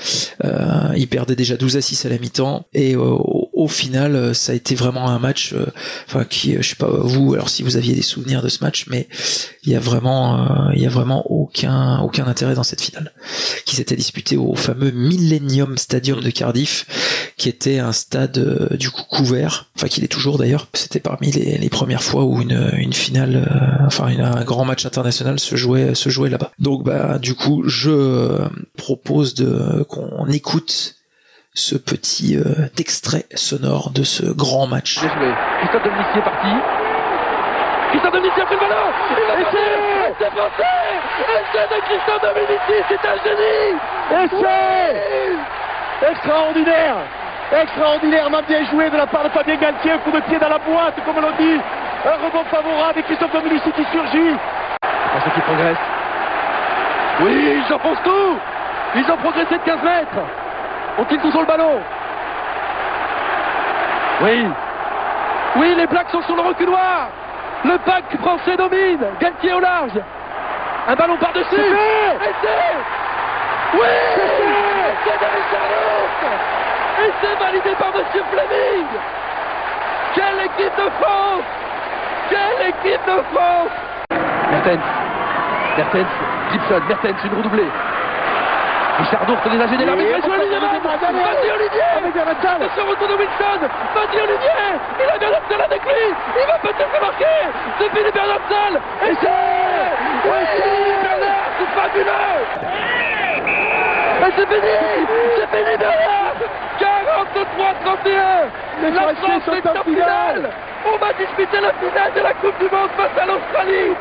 ils perdaient déjà 12 à 6 à la mi-temps et euh, au final euh, ça a été vraiment un match euh, enfin qui euh, je sais pas vous alors si vous aviez des souvenirs de ce match mais il y a vraiment il y a vraiment aucun aucun intérêt dans cette finale qui s'était disputée au fameux Millennium Stadium de Cardiff qui était un stade du coup couvert enfin qu'il est toujours d'ailleurs. C'était parmi les, les premières fois où une, une finale enfin un grand match international se jouait se jouait là-bas. Donc bah du coup je propose de qu'on écoute ce petit euh, extrait sonore de ce grand match Bien joué. Christophe Dominici est parti. Christophe Dominici a pris le ballon. Il a passé. C'est passé. Essai de Christophe Dominici, c'est un génie. Essai Extraordinaire Extraordinairement bien joué de la part de Fabien Galtier, un coup de pied dans la boîte, comme l'on dit. Un rebond favorable et Christophe Dominici qui surgit. Attention qui progresse. Oui, ils enfoncent tout Ils ont progressé de 15 mètres Ont-ils toujours le ballon Oui. Oui, les Blacks sont sur le reculoir. Le pack français domine. Galtier au large. Un ballon par-dessus. Oui. Essai de Richard validé par Monsieur Fleming. Quelle équipe de France. Quelle équipe de France. Mertens, Mertens, Gibson, Mertens, une redoublée. Richard Dourte les a gênés l'arbitre, la ligne Vas-y Olivier Attention retour de Wilson Vas-y Olivier Il a Bernard avec lui Il va peut-être se marquer. C'est fini Bernard Et c'est Oui Bernard C'est fabuleux Et c'est fini. C'est fini Bernard 43-31 La France est en finale. On va disputer la finale de la Coupe du Monde face à l'Australie.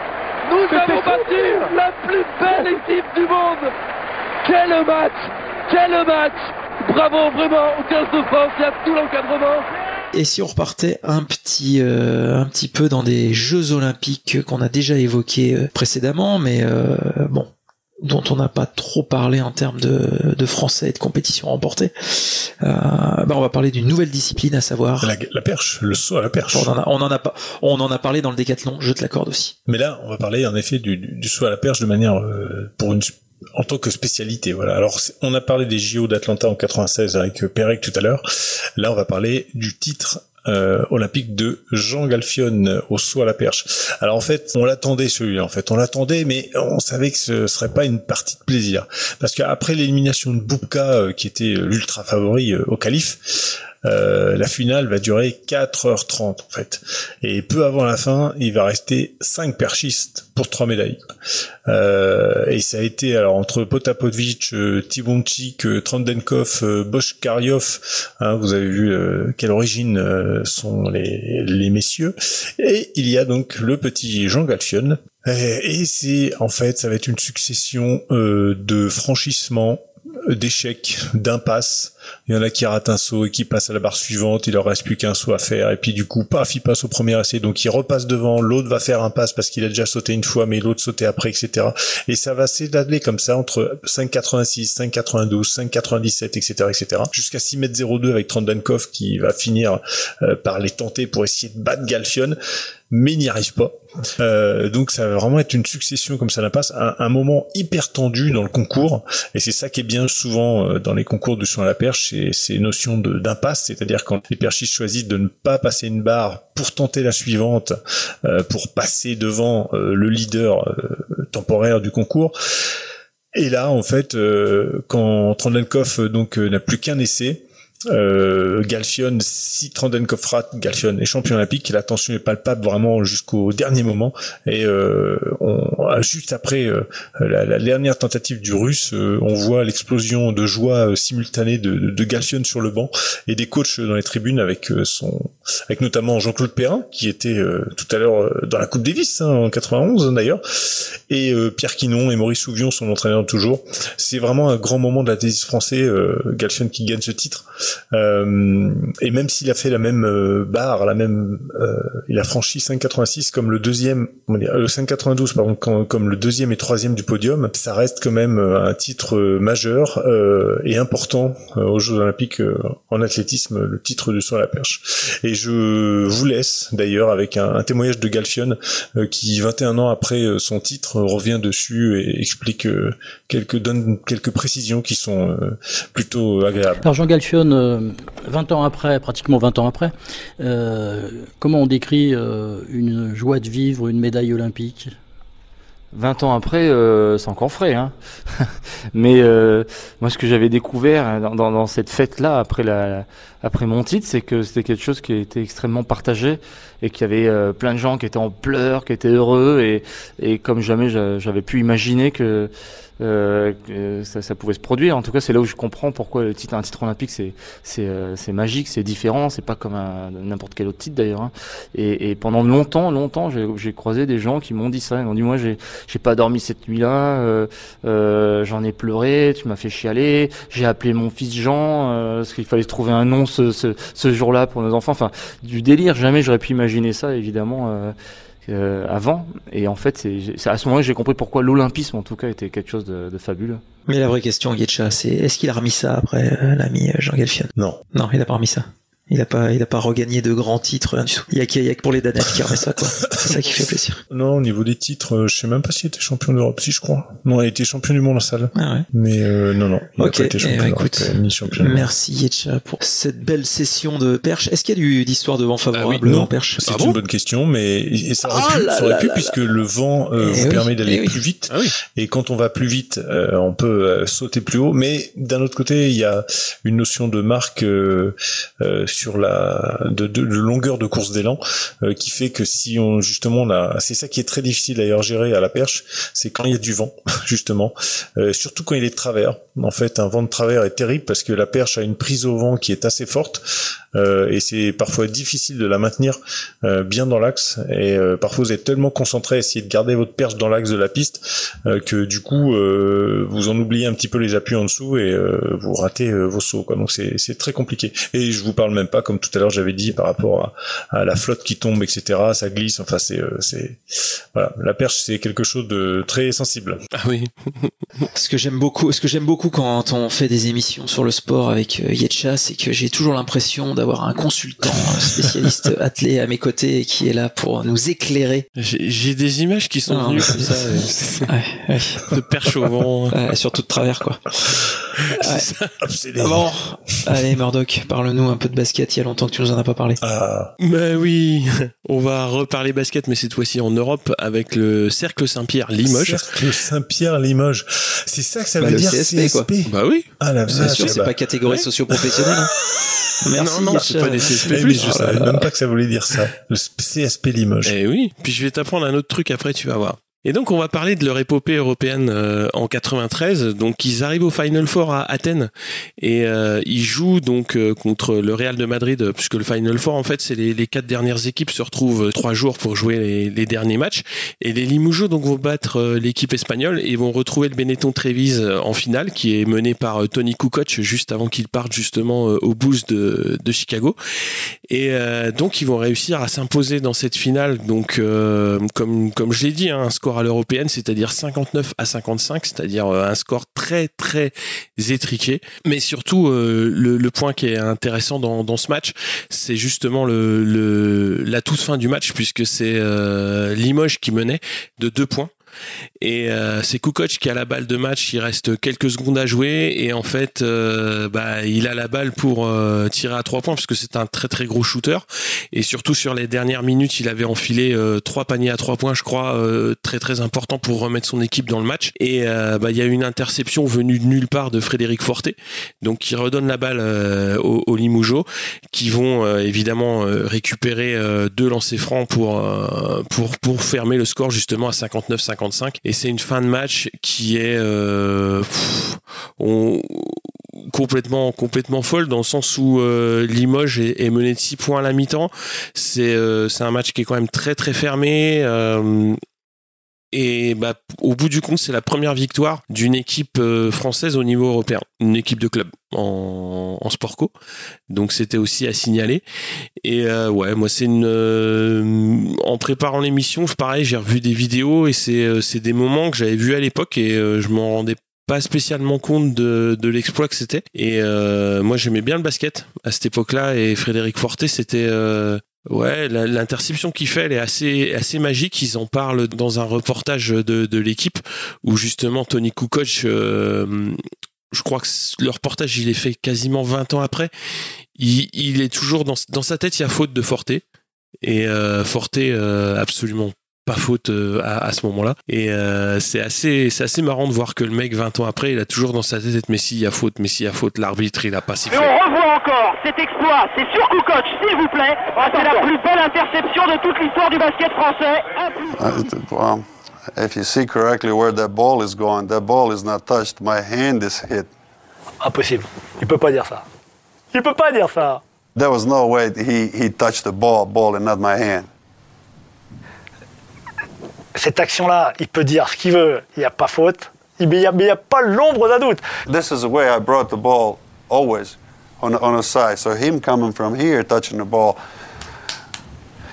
Nous avons battu la plus belle équipe du monde quel match Quel match Bravo vraiment au 15 de France il y a tout l'encadrement et si on repartait un petit euh, un petit peu dans des Jeux Olympiques qu'on a déjà évoqués euh, précédemment, mais euh, bon, dont on n'a pas trop parlé en termes de, de français et de compétition remportée, euh, bah on va parler d'une nouvelle discipline, à savoir la, la, perche, le saut à la perche. On en, a, on en a pas, on en a parlé dans le décathlon, je te l'accorde aussi. Mais là, on va parler en effet du, du saut à la perche de manière pour une en tant que spécialité. Voilà. Alors, on a parlé des JO d'Atlanta en 96 avec euh, Perec tout à l'heure. Là, on va parler du titre euh, olympique de Jean Galfion euh, au saut à la perche. Alors en fait, on l'attendait celui-là. En fait, on l'attendait, mais on savait que ce serait pas une partie de plaisir, parce qu'après l'élimination de Boubka, qui était l'ultra favori au calife, euh, la finale va durer 4h30 en fait. Et peu avant la fin, il va rester 5 perchistes pour 3 médailles. Euh, et ça a été alors entre Potapovic, euh, Tibonchik, euh, Trandenkov, euh, Bosch Karyov, hein, vous avez vu quelle origine sont les, les messieurs. Et il y a donc le petit Jean Galfion. Et, c'est en fait, ça va être une succession de franchissements d'échecs, d'impasses. Il y en a qui ratent un saut et qui passent à la barre suivante, il leur reste plus qu'un saut à faire, et puis du coup, paf, il passe au premier essai, donc il repasse devant, l'autre va faire un passe parce qu'il a déjà sauté une fois, mais l'autre sautait après, etc. Et ça va s'étaler comme ça entre 5,86, 5,92, 5,97, etc., etc., jusqu'à 6 mètres 02 avec Trandankov qui va finir euh, par les tenter pour essayer de battre Galfion mais n'y arrive pas. Euh, donc ça va vraiment être une succession comme ça d'impasse, un, un moment hyper tendu dans le concours, et c'est ça qui est bien souvent euh, dans les concours de soin à la perche, c'est ces notions d'impasse, c'est-à-dire quand les perchistes choisissent de ne pas passer une barre pour tenter la suivante, euh, pour passer devant le leader temporaire du concours. Et là, en fait, quand Trandenkov donc n'a plus qu'un essai, euh, Galfion, si Trandenkov rate, Galfion est champion olympique. La tension est palpable vraiment jusqu'au dernier moment. Et euh, on, juste après euh, la, dernière tentative du Russe, euh, on voit l'explosion de joie euh, simultanée de, de, Galfion sur le banc et des coachs dans les tribunes avec son, avec notamment Jean-Claude Perrin qui était tout à l'heure dans la Coupe Davis hein, en 91 d'ailleurs, et Pierre Quinon et Maurice Souvion son entraîneur toujours. C'est vraiment un grand moment de la tennis français. Galfion qui gagne ce titre. Euh, et même s'il a fait la même euh, barre, la même, euh, il a franchi 5,86 comme le deuxième, le 5,92 pardon, comme, le deuxième et troisième du podium, ça reste quand même un titre majeur et important aux Jeux Olympiques en athlétisme, le titre du saut à la perche. Et je vous laisse d'ailleurs avec un, témoignage de Galfion qui 21 ans après son titre revient dessus et explique quelques donne quelques précisions qui sont plutôt agréables. Alors Jean Galfion 20 ans après, pratiquement 20 ans après, euh, comment on décrit euh, une joie de vivre, une médaille olympique? 20 ans après, euh, c'est encore frais. Hein Mais moi, ce que j'avais découvert dans, cette fête-là, après, mon titre, c'est que c'était quelque chose qui était extrêmement partagé et qu'il y avait plein de gens qui étaient en pleurs, qui étaient heureux. Et comme jamais j'avais pu imaginer que euh, ça, ça, pouvait se produire. En tout cas, c'est là où je comprends pourquoi le titre, un titre olympique, c'est c'est euh, magique, c'est différent, c'est pas comme n'importe quel autre titre d'ailleurs. Hein. Et, et, pendant longtemps, longtemps, j'ai croisé des gens qui m'ont dit ça. Ils m'ont dit moi, j'ai j'ai pas dormi cette nuit-là, euh, euh j'en ai pleuré, tu m'as fait chialer, j'ai appelé mon fils Jean euh, parce qu'il fallait trouver un nom ce, ce, ce jour-là pour nos enfants. Enfin, du délire. Jamais j'aurais pu imaginer ça, évidemment. Euh, euh, avant. Et en fait, c'est à ce moment-là que j'ai compris pourquoi l'olympisme, en tout cas, était quelque chose de, de fabuleux. Mais la vraie question, Guetcha, c'est est-ce qu'il a remis ça après euh, l'ami Jean Galfion Non. Non, il a pas remis ça. Il a pas, il a pas regagné de grands titres. rien du tout. Il y a, qu'il y a que pour les Danettes qui remet ça, quoi. C'est ça qui fait plaisir. Non, au niveau des titres, euh, je sais même pas s'il était champion d'Europe, si je crois. Non, il était champion du monde en salle. Ah ouais. Mais euh, non, non, il Ok, a pas été eh champion ben, d'Europe, écoute, euh, ni champion merci Yetcha pour cette belle session de perche. Est-ce qu'il y a du, d'histoire de vent favorable Non, en perche c'est une bonne question, mais et ça aurait Ah pu, là ça aurait là pu là puisque là. le vent euh, Eh vous oui, permet d'aller eh oui. plus vite. Et quand on va plus vite, euh, on peut euh, sauter plus haut. Mais d'un autre côté, il y a une notion de marque euh, euh, sur la de, longueur de course d'élan euh, qui fait que si on justement on a, c'est ça qui est très difficile d'ailleurs gérer à la perche, c'est quand il y a du vent justement, euh, surtout quand il est de travers. En fait, un vent de travers est terrible parce que la perche a une prise au vent qui est assez forte euh, et c'est parfois difficile de la maintenir bien dans l'axe. Et parfois vous êtes tellement concentré à essayer de garder votre perche dans l'axe de la piste que du coup vous en oubliez un petit peu les appuis en dessous et vous ratez vos sauts quoi. Donc c'est très compliqué. Et je vous parle même pas comme tout à l'heure j'avais dit par rapport à, à la flotte qui tombe etc ça glisse enfin c'est euh, c'est voilà la perche c'est quelque chose de très sensible ah oui Ce que j'aime beaucoup, ce que j'aime beaucoup quand on fait des émissions sur le sport avec euh, Yetcha, c'est que j'ai toujours l'impression d'avoir un consultant, un spécialiste attelé à mes côtés qui est là pour nous éclairer. J'ai des images qui sont Non, venues comme ça, euh, Ouais, ouais. de perche au vent. Ouais, surtout de travers, quoi. C'est ça. Bon, allez Murdoch, parle-nous un peu de basket. Il y a longtemps que tu nous en as pas parlé. Ah. Ben oui, on va reparler basket, mais cette fois-ci en Europe avec le Cercle Saint-Pierre Limoges. Cercle Saint-Pierre Limoges c'est ça que ça Bah, veut le dire CSP, quoi. Bah oui. ah la C'est vache, sûr, ah c'est bah. pas catégorie socio-professionnelle. hein. Merci. non, non, c'est pas des CSP+. Eh, mais je Oh savais même pas que ça voulait dire ça. Le CSP Limoges. Eh oui, puis je vais t'apprendre un autre truc après, tu vas voir. Et donc on va parler de leur épopée européenne euh, en 93. Donc ils arrivent au Final Four à Athènes et euh, ils jouent donc euh, contre le Real de Madrid puisque le Final Four en fait c'est les, quatre dernières équipes se retrouvent trois jours pour jouer les, derniers matchs et les Limougeaux donc vont battre l'équipe espagnole et vont retrouver le Benetton Trévise en finale qui est mené par Tony Kukoc juste avant qu'il parte justement aux Bulls de, Chicago et donc ils vont réussir à s'imposer dans cette finale. Donc comme comme je l'ai dit, hein, un score à l'européenne, c'est-à-dire 59 à 55, c'est-à-dire euh, un score très très étriqué. Mais surtout euh, le, point qui est intéressant dans, ce match, c'est justement la toute fin du match puisque c'est euh, Limoges qui menait de deux points. Et euh, c'est Kukoc qui a la balle de match, il reste quelques secondes à jouer. Et en fait euh, bah, il a la balle pour euh, tirer à trois points parce que c'est un très très gros shooter. Et surtout sur les dernières minutes il avait enfilé trois paniers à trois points je crois très très important pour remettre son équipe dans le match. Et bah, il y a une interception venue de nulle part de Frédéric Forté. Donc il redonne la balle aux, aux Limougeaux qui vont évidemment récupérer deux lancers francs pour, pour, pour fermer le score justement à 59-55 et c'est une fin de match qui est euh, complètement complètement folle dans le sens où euh, Limoges est, mené de 6 points à la mi-temps. C'est euh, c'est un match qui est quand même très très fermé et bah, au bout du compte, c'est la première victoire d'une équipe euh, française au niveau européen, une équipe de club en, sport co. Donc c'était aussi à signaler. Et euh, ouais, moi c'est une. euh, en préparant l'émission, pareil, j'ai revu des vidéos et c'est euh, c'est des moments que j'avais vus à l'époque et euh, je m'en rendais pas spécialement compte de, de l'exploit que c'était. Et euh, moi j'aimais bien le basket à cette époque-là et Frédéric Forté c'était euh, Ouais, l'interception qu'il fait, elle est assez, assez magique. Ils en parlent dans un reportage de, de l'équipe où justement Tony Kukoc, euh, je crois que le reportage, il est fait quasiment 20 ans après. Il, il est toujours dans, dans sa tête, il y a faute de Forté. Et euh, Forté, euh, absolument pas faute euh, à, à ce moment-là. Et euh, c'est assez, c'est assez marrant de voir que le mec, 20 ans après, il a toujours dans sa tête, mais s'il y a faute, mais s'il y a faute, l'arbitre, il a pas Et sifflé. on revoit encore cet exploit, c'est sur Kukoc, s'il vous plaît. Ah, c'est la plus belle interception de toute l'histoire du basket français. Uh, well, if you see correctly where that ball is going, that ball is not touched. My hand is hit. Impossible. Il peut pas dire ça. Il peut pas dire ça. There was no way he, he touched the ball, ball and not my hand. Cette action-là, il peut dire ce qu'il veut. Il n'y a pas faute. Il n'y a, mais il y a pas l'ombre d'un doute. This is the way I brought the ball always on, on a side. So him coming from here, touching the ball,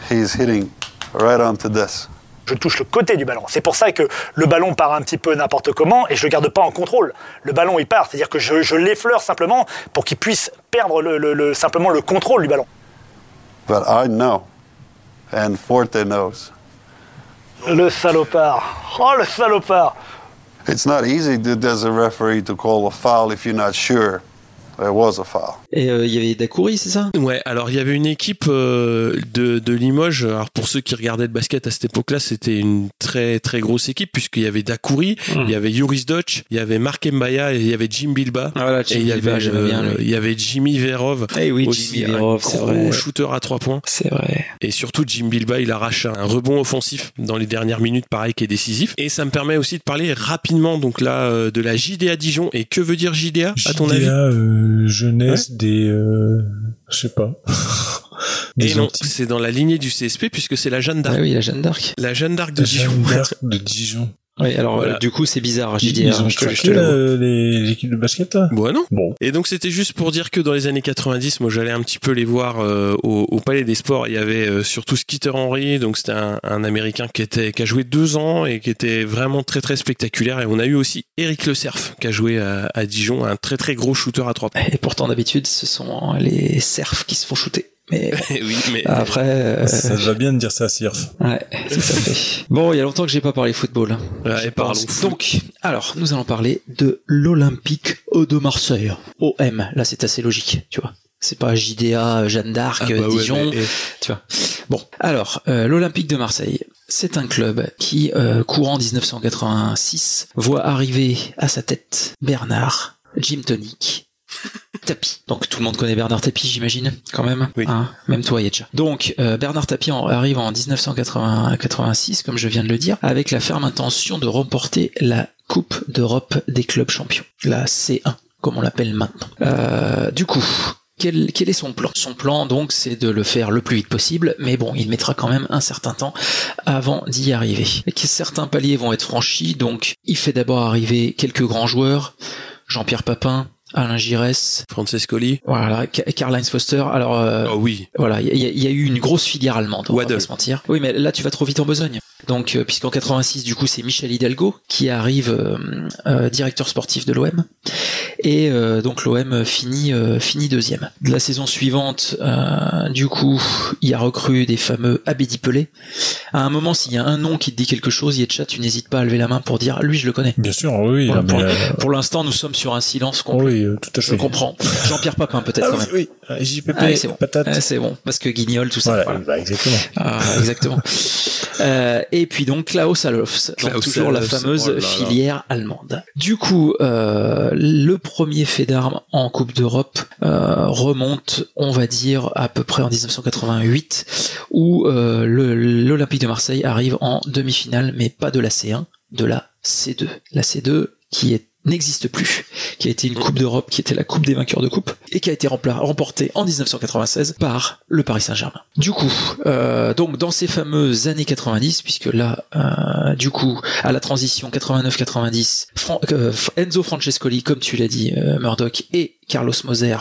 he's hitting right onto this. Je touche le côté du ballon. C'est pour ça que le ballon part un petit peu n'importe comment et je le garde pas en contrôle. Le ballon il part, c'est-à-dire que je, je l'effleure simplement pour qu'il puisse perdre le, le- le- simplement le contrôle du ballon. But I know, and Forte knows. Le salopard. Oh le salopard. It's not easy to, as a referee to call a foul if you're not sure there was a foul. Et euh, il y avait Dacoury, c'est ça? Ouais, alors il y avait une équipe euh, de, de Limoges. Alors pour ceux qui regardaient le basket à cette époque-là, c'était une très très grosse équipe puisqu'il y avait Dakouri, Hmm. il y avait Yuris Dodge, il y avait Mark Mbaya et il y avait Jim Bilba. Ah, voilà, Jim et il y Bilba, avait lui. il y avait Jimmy Verov. Eh oui, aussi Jimmy un Verov, c'est vrai. shooter à trois points. C'est vrai. Et surtout Jim Bilba, il arrache un rebond offensif dans les dernières minutes, pareil, qui est décisif. Et ça me permet aussi de parler rapidement donc là euh, de la JDA Dijon. Et que veut dire JDA à ton avis? JDA, euh, jeunesse des, euh, je sais pas. Et non, c'est dans la lignée du CSP puisque c'est la Jeanne d'Arc. Ah oui, la Jeanne d'Arc. La Jeanne d'Arc de La Dijon. Jeanne d'Arc de Dijon. Oui, alors Voilà. euh, du coup, c'est bizarre, Ils, JDR. ils ont je te- l'avoue. les équipes de basket, là? Bon, non. Bon. Et donc c'était juste pour dire que dans les années 90, moi j'allais un petit peu les voir euh, au, au Palais des Sports. Il y avait euh, surtout Skeeter Henry, donc c'était un, un Américain qui était qui a joué deux ans et qui était vraiment très très spectaculaire. Et on a eu aussi Eric Le Cerf qui a joué à, à Dijon, un très très gros shooter à trois points. Et pourtant, d'habitude, ce sont les serfs qui se font shooter. Mais oui, mais après, euh, Ça va bien de dire ça, Sirf. ouais, tout à fait. Bon, il y a longtemps que j'ai pas parlé football. Ouais, Je parlons. Donc, alors, nous allons parler de l'Olympique de Marseille. OM. Là, c'est assez logique, tu vois. C'est pas JDA, Jeanne d'Arc, Ah bah ouais, Dijon. mais, eh, Tu vois. Bon, alors, euh, l'Olympique de Marseille, c'est un club qui, euh, courant 1986, voit arriver à sa tête Bernard, Jim Tonic, Tapie. Donc tout le monde connaît Bernard Tapie, j'imagine, quand même. Oui. Hein, même toi, Yetcha. Donc euh, Bernard Tapie en- arrive en 1986, comme je viens de le dire, avec la ferme intention de remporter la Coupe d'Europe des clubs champions, la C1, comme on l'appelle maintenant. Euh, du coup. Quel, quel est son plan? Son plan, donc, c'est de le faire le plus vite possible, mais bon, il mettra quand même un certain temps avant d'y arriver. Et que certains paliers vont être franchis, donc il fait d'abord arriver quelques grands joueurs, Jean-Pierre Papin, Alain Giresse, Francescoli. voilà, Ka- Karl-Heinz Foster. Alors, euh, Oh oui. voilà, il y, a- il y a eu une grosse filière allemande, on va pas se mentir. Oui, mais là, tu vas trop vite en besogne. Donc, euh, puisqu'en 86, du coup, c'est Michel Hidalgo qui arrive euh, euh, directeur sportif de l'OM. Et euh, donc, l'OM finit, euh, finit deuxième. De la saison suivante, euh, du coup, il y a recru des fameux Abedi Pelé. À un moment, s'il y a un nom qui te dit quelque chose, Yetcha, tu n'hésites pas à lever la main pour dire, lui, je le connais. Bien sûr, oui. Voilà, là, pour euh, l'instant, nous sommes sur un silence complet. oui, tout à Je comprends. Jean-Pierre Papin, peut-être Ah quand oui, même. oui. Ah, JPP, Ah, c'est bon. patate. Ah, c'est bon, parce que Guignol, tout ça. Voilà, voilà. bah, exactement. Ah, exactement. Euh, et puis donc Klaus Allofs, toujours la fameuse oh là là. filière allemande. Du coup, euh, le premier fait d'armes en Coupe d'Europe euh, remonte, on va dire, à peu près en 1988, où euh, l'Olympique de Marseille arrive en demi-finale, mais pas de la C1, de la C2. La C2 qui est n'existe plus, qui a été une Coupe d'Europe, qui était la Coupe des vainqueurs de Coupe, et qui a été remportée en 1996 par le Paris Saint-Germain. Du coup, euh, donc dans ces fameuses années 90, puisque là, euh, du coup, à la transition 89-90, Fran- euh, Enzo Francescoli, comme tu l'as dit, euh, Murdoch, et Carlos Moser,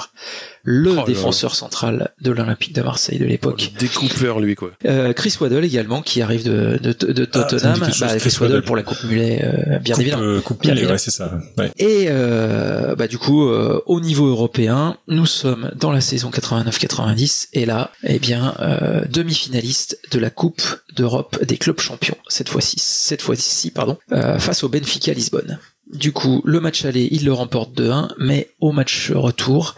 le Oh là défenseur central de l'Olympique de Marseille de l'époque. Découpeur lui quoi. Euh, Chris Waddle également, qui arrive de, de, de Ah, Tottenham. Bah, Chris Chris Waddle Waddle. pour la Coupe Mulet, euh, bien Coupe, évidemment. euh, coupe Mulet, ouais, c'est ça. Ouais. Et euh, bah du coup, euh, au niveau européen, nous sommes dans la saison 89-90 et là, eh bien, euh, demi-finaliste de la Coupe d'Europe des clubs champions cette fois-ci, cette fois-ci, pardon, euh, face au Benfica Lisbonne. Du coup, le match aller, il le remporte 2-1, mais au match retour,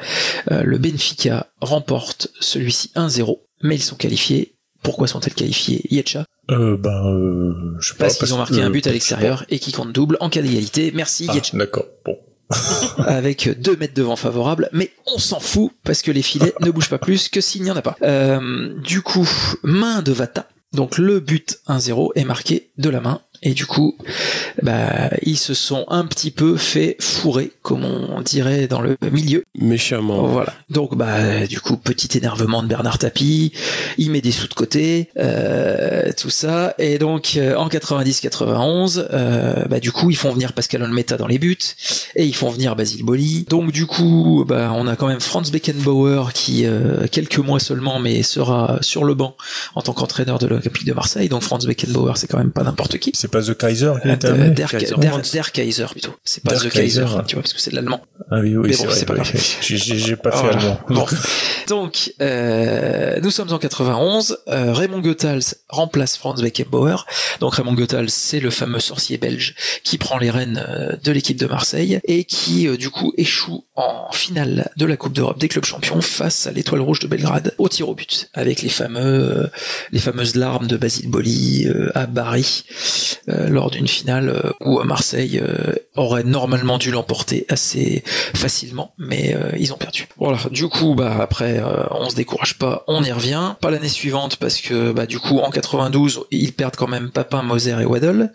euh, le Benfica remporte celui-ci 1-0, mais ils sont qualifiés. Pourquoi sont-ils qualifiés Yetcha? Euh, ben, euh, je sais pas. Parce qu'ils ont marqué un but à l'extérieur et qui compte double en cas d'égalité. Merci. Ah, Yetcha d'accord. Bon. avec deux mètres de vent favorable, mais on s'en fout parce que les filets ne bougent pas plus que s'il n'y en a pas. Euh, du coup, main de Vata. Donc le but 1-0 est marqué de la main Et du coup, bah, ils se sont un petit peu fait fourrer, comme on dirait dans le milieu. Méchamment. Voilà. Donc, bah, du coup, petit énervement de Bernard Tapie. Il met des sous de côté, euh, tout ça. Et donc, euh, en 90-91, euh, bah, du coup, ils font venir Pascal Olmeta dans les buts et ils font venir Basile Boli. Donc, du coup, bah, on a quand même Franz Beckenbauer qui, euh, quelques mois seulement, mais sera sur le banc en tant qu'entraîneur de l'Olympique de Marseille. Donc, Franz Beckenbauer, c'est quand même pas n'importe qui. C'est pas The Kaiser qui Euh, était amené Der, Der- Der Kaiser plutôt. C'est pas Der The Kaiser, Kaiser. tu vois, parce que c'est de l'allemand. Ah oui, oui, Mais c'est bon, vrai. c'est pas oui. grave. J'ai- pas fait allemand. Bon. Donc, euh, nous sommes en 91. euh, Raymond Goethals remplace Franz Beckenbauer. Donc Raymond Goethals, c'est le fameux sorcier belge qui prend les rênes euh, de l'équipe de Marseille et qui euh, du coup échoue en finale de la Coupe d'Europe des clubs champions face à l'Étoile Rouge de Belgrade au tir au but avec les fameux euh, les fameuses larmes de Basile Boli euh, à Bari euh, lors d'une finale euh, où Marseille euh, aurait normalement dû l'emporter assez facilement, mais ils ont perdu. Voilà. Du coup, bah après, on se décourage pas, on y revient. Pas l'année suivante parce que bah du coup en 92 ils perdent quand même Papin, Moser et Waddle,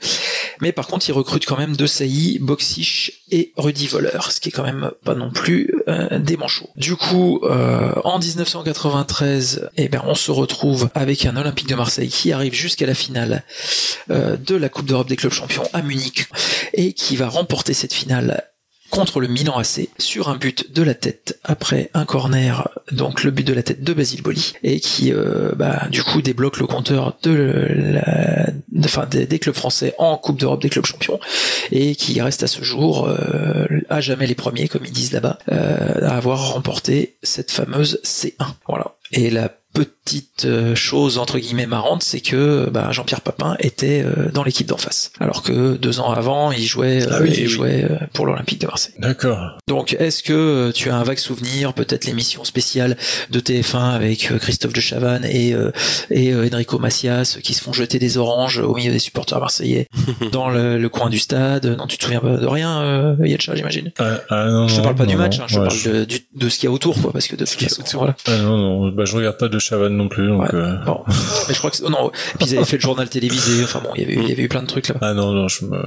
mais par contre ils recrutent quand même De Sailly, Boxish et Rudy Voller, ce qui est quand même pas non plus euh, des manchots. Du coup, euh, en 1993, eh ben on se retrouve avec un Olympique de Marseille qui arrive jusqu'à la finale euh, de la Coupe d'Europe des clubs champions à Munich et qui va remporter cette finale contre le Milan AC sur un but de la tête après un corner, donc le but de la tête de Basile Boli et qui euh, bah, du coup débloque le compteur de enfin des, des clubs français en Coupe d'Europe des clubs champions et qui reste à ce jour euh, à jamais les premiers comme ils disent là-bas euh, à avoir remporté cette fameuse C1. Voilà. Et la petite euh, chose entre guillemets marrante, c'est que bah, Jean-Pierre Papin était euh, dans l'équipe d'en face, alors que deux ans avant, il jouait, euh, Ah oui, il oui. jouait euh, pour l'Olympique de Marseille. D'accord. Donc, est-ce que euh, tu as un vague souvenir, peut-être l'émission spéciale de TF1 avec euh, Christophe de Chavannes et euh, et euh, Enrico Macias qui se font jeter des oranges au milieu des supporters marseillais dans le, le coin du stade? Non, tu te souviens pas de rien, euh, Yelcha, j'imagine? Ah, ah, non, je te parle pas du match, non. hein, je Ouais, parle de, du- de ce qu'il y a autour, quoi, parce que de toute façon, voilà. Ah non, non, bah, je regarde pas de Chavannes non plus, donc. euh, Bon. Mais je crois que oh non. Et puis ils avaient fait le journal télévisé. Enfin bon, il y avait eu, il y avait eu plein de trucs là. Ah non, non, je me.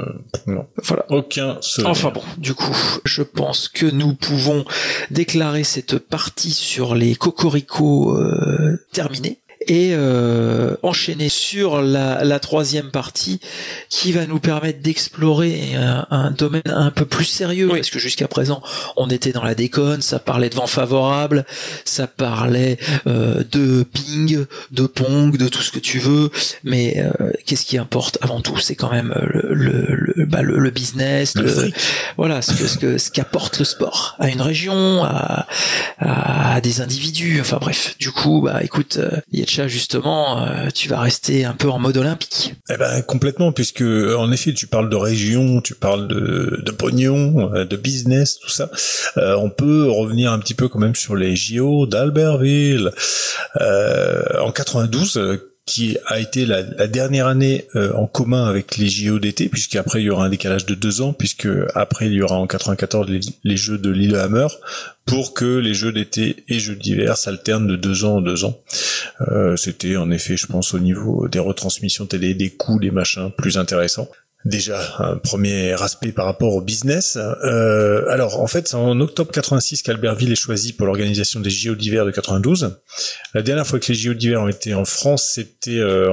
Non. Voilà. Aucun. Enfin bon, du coup, je pense que nous pouvons déclarer cette partie sur les cocoricots euh, terminée et euh, enchaîner sur la, la troisième partie qui va nous permettre d'explorer un, un domaine un peu plus sérieux. Parce que jusqu'à présent on était dans la déconne, ça parlait de vent favorable, ça parlait euh, de ping, de pong, de tout ce que tu veux, mais euh, qu'est-ce qui importe avant tout C'est quand même le, le, le, bah, le, le business, Le voilà ce que ce que ce qu'apporte le sport à une région, à, à des individus. Enfin bref, du coup, bah écoute, euh, Yetcha justement, euh, tu vas rester un peu en mode olympique. Eh ben complètement, puisque en effet tu parles de région, tu parles de, de pognon, euh, de business, tout ça. Euh, on peut revenir un petit peu quand même sur les JO d'Albertville en 92. Qui a été la, dernière année euh, en commun avec les JO d'été, puisqu'après il y aura un décalage de deux ans, puisque après il y aura en 94 les, les Jeux de Lillehammer, pour que les Jeux d'été et Jeux d'hiver s'alternent de deux ans en deux ans. Euh, C'était en effet, je pense, au niveau des retransmissions télé, des coûts, des machins, plus intéressant. Déjà, un premier aspect par rapport au business. Euh, alors, en fait, c'est en octobre 86 qu'Albertville est choisi pour l'organisation des JO d'hiver de 92. La dernière fois que les JO d'hiver ont été en France, c'était euh,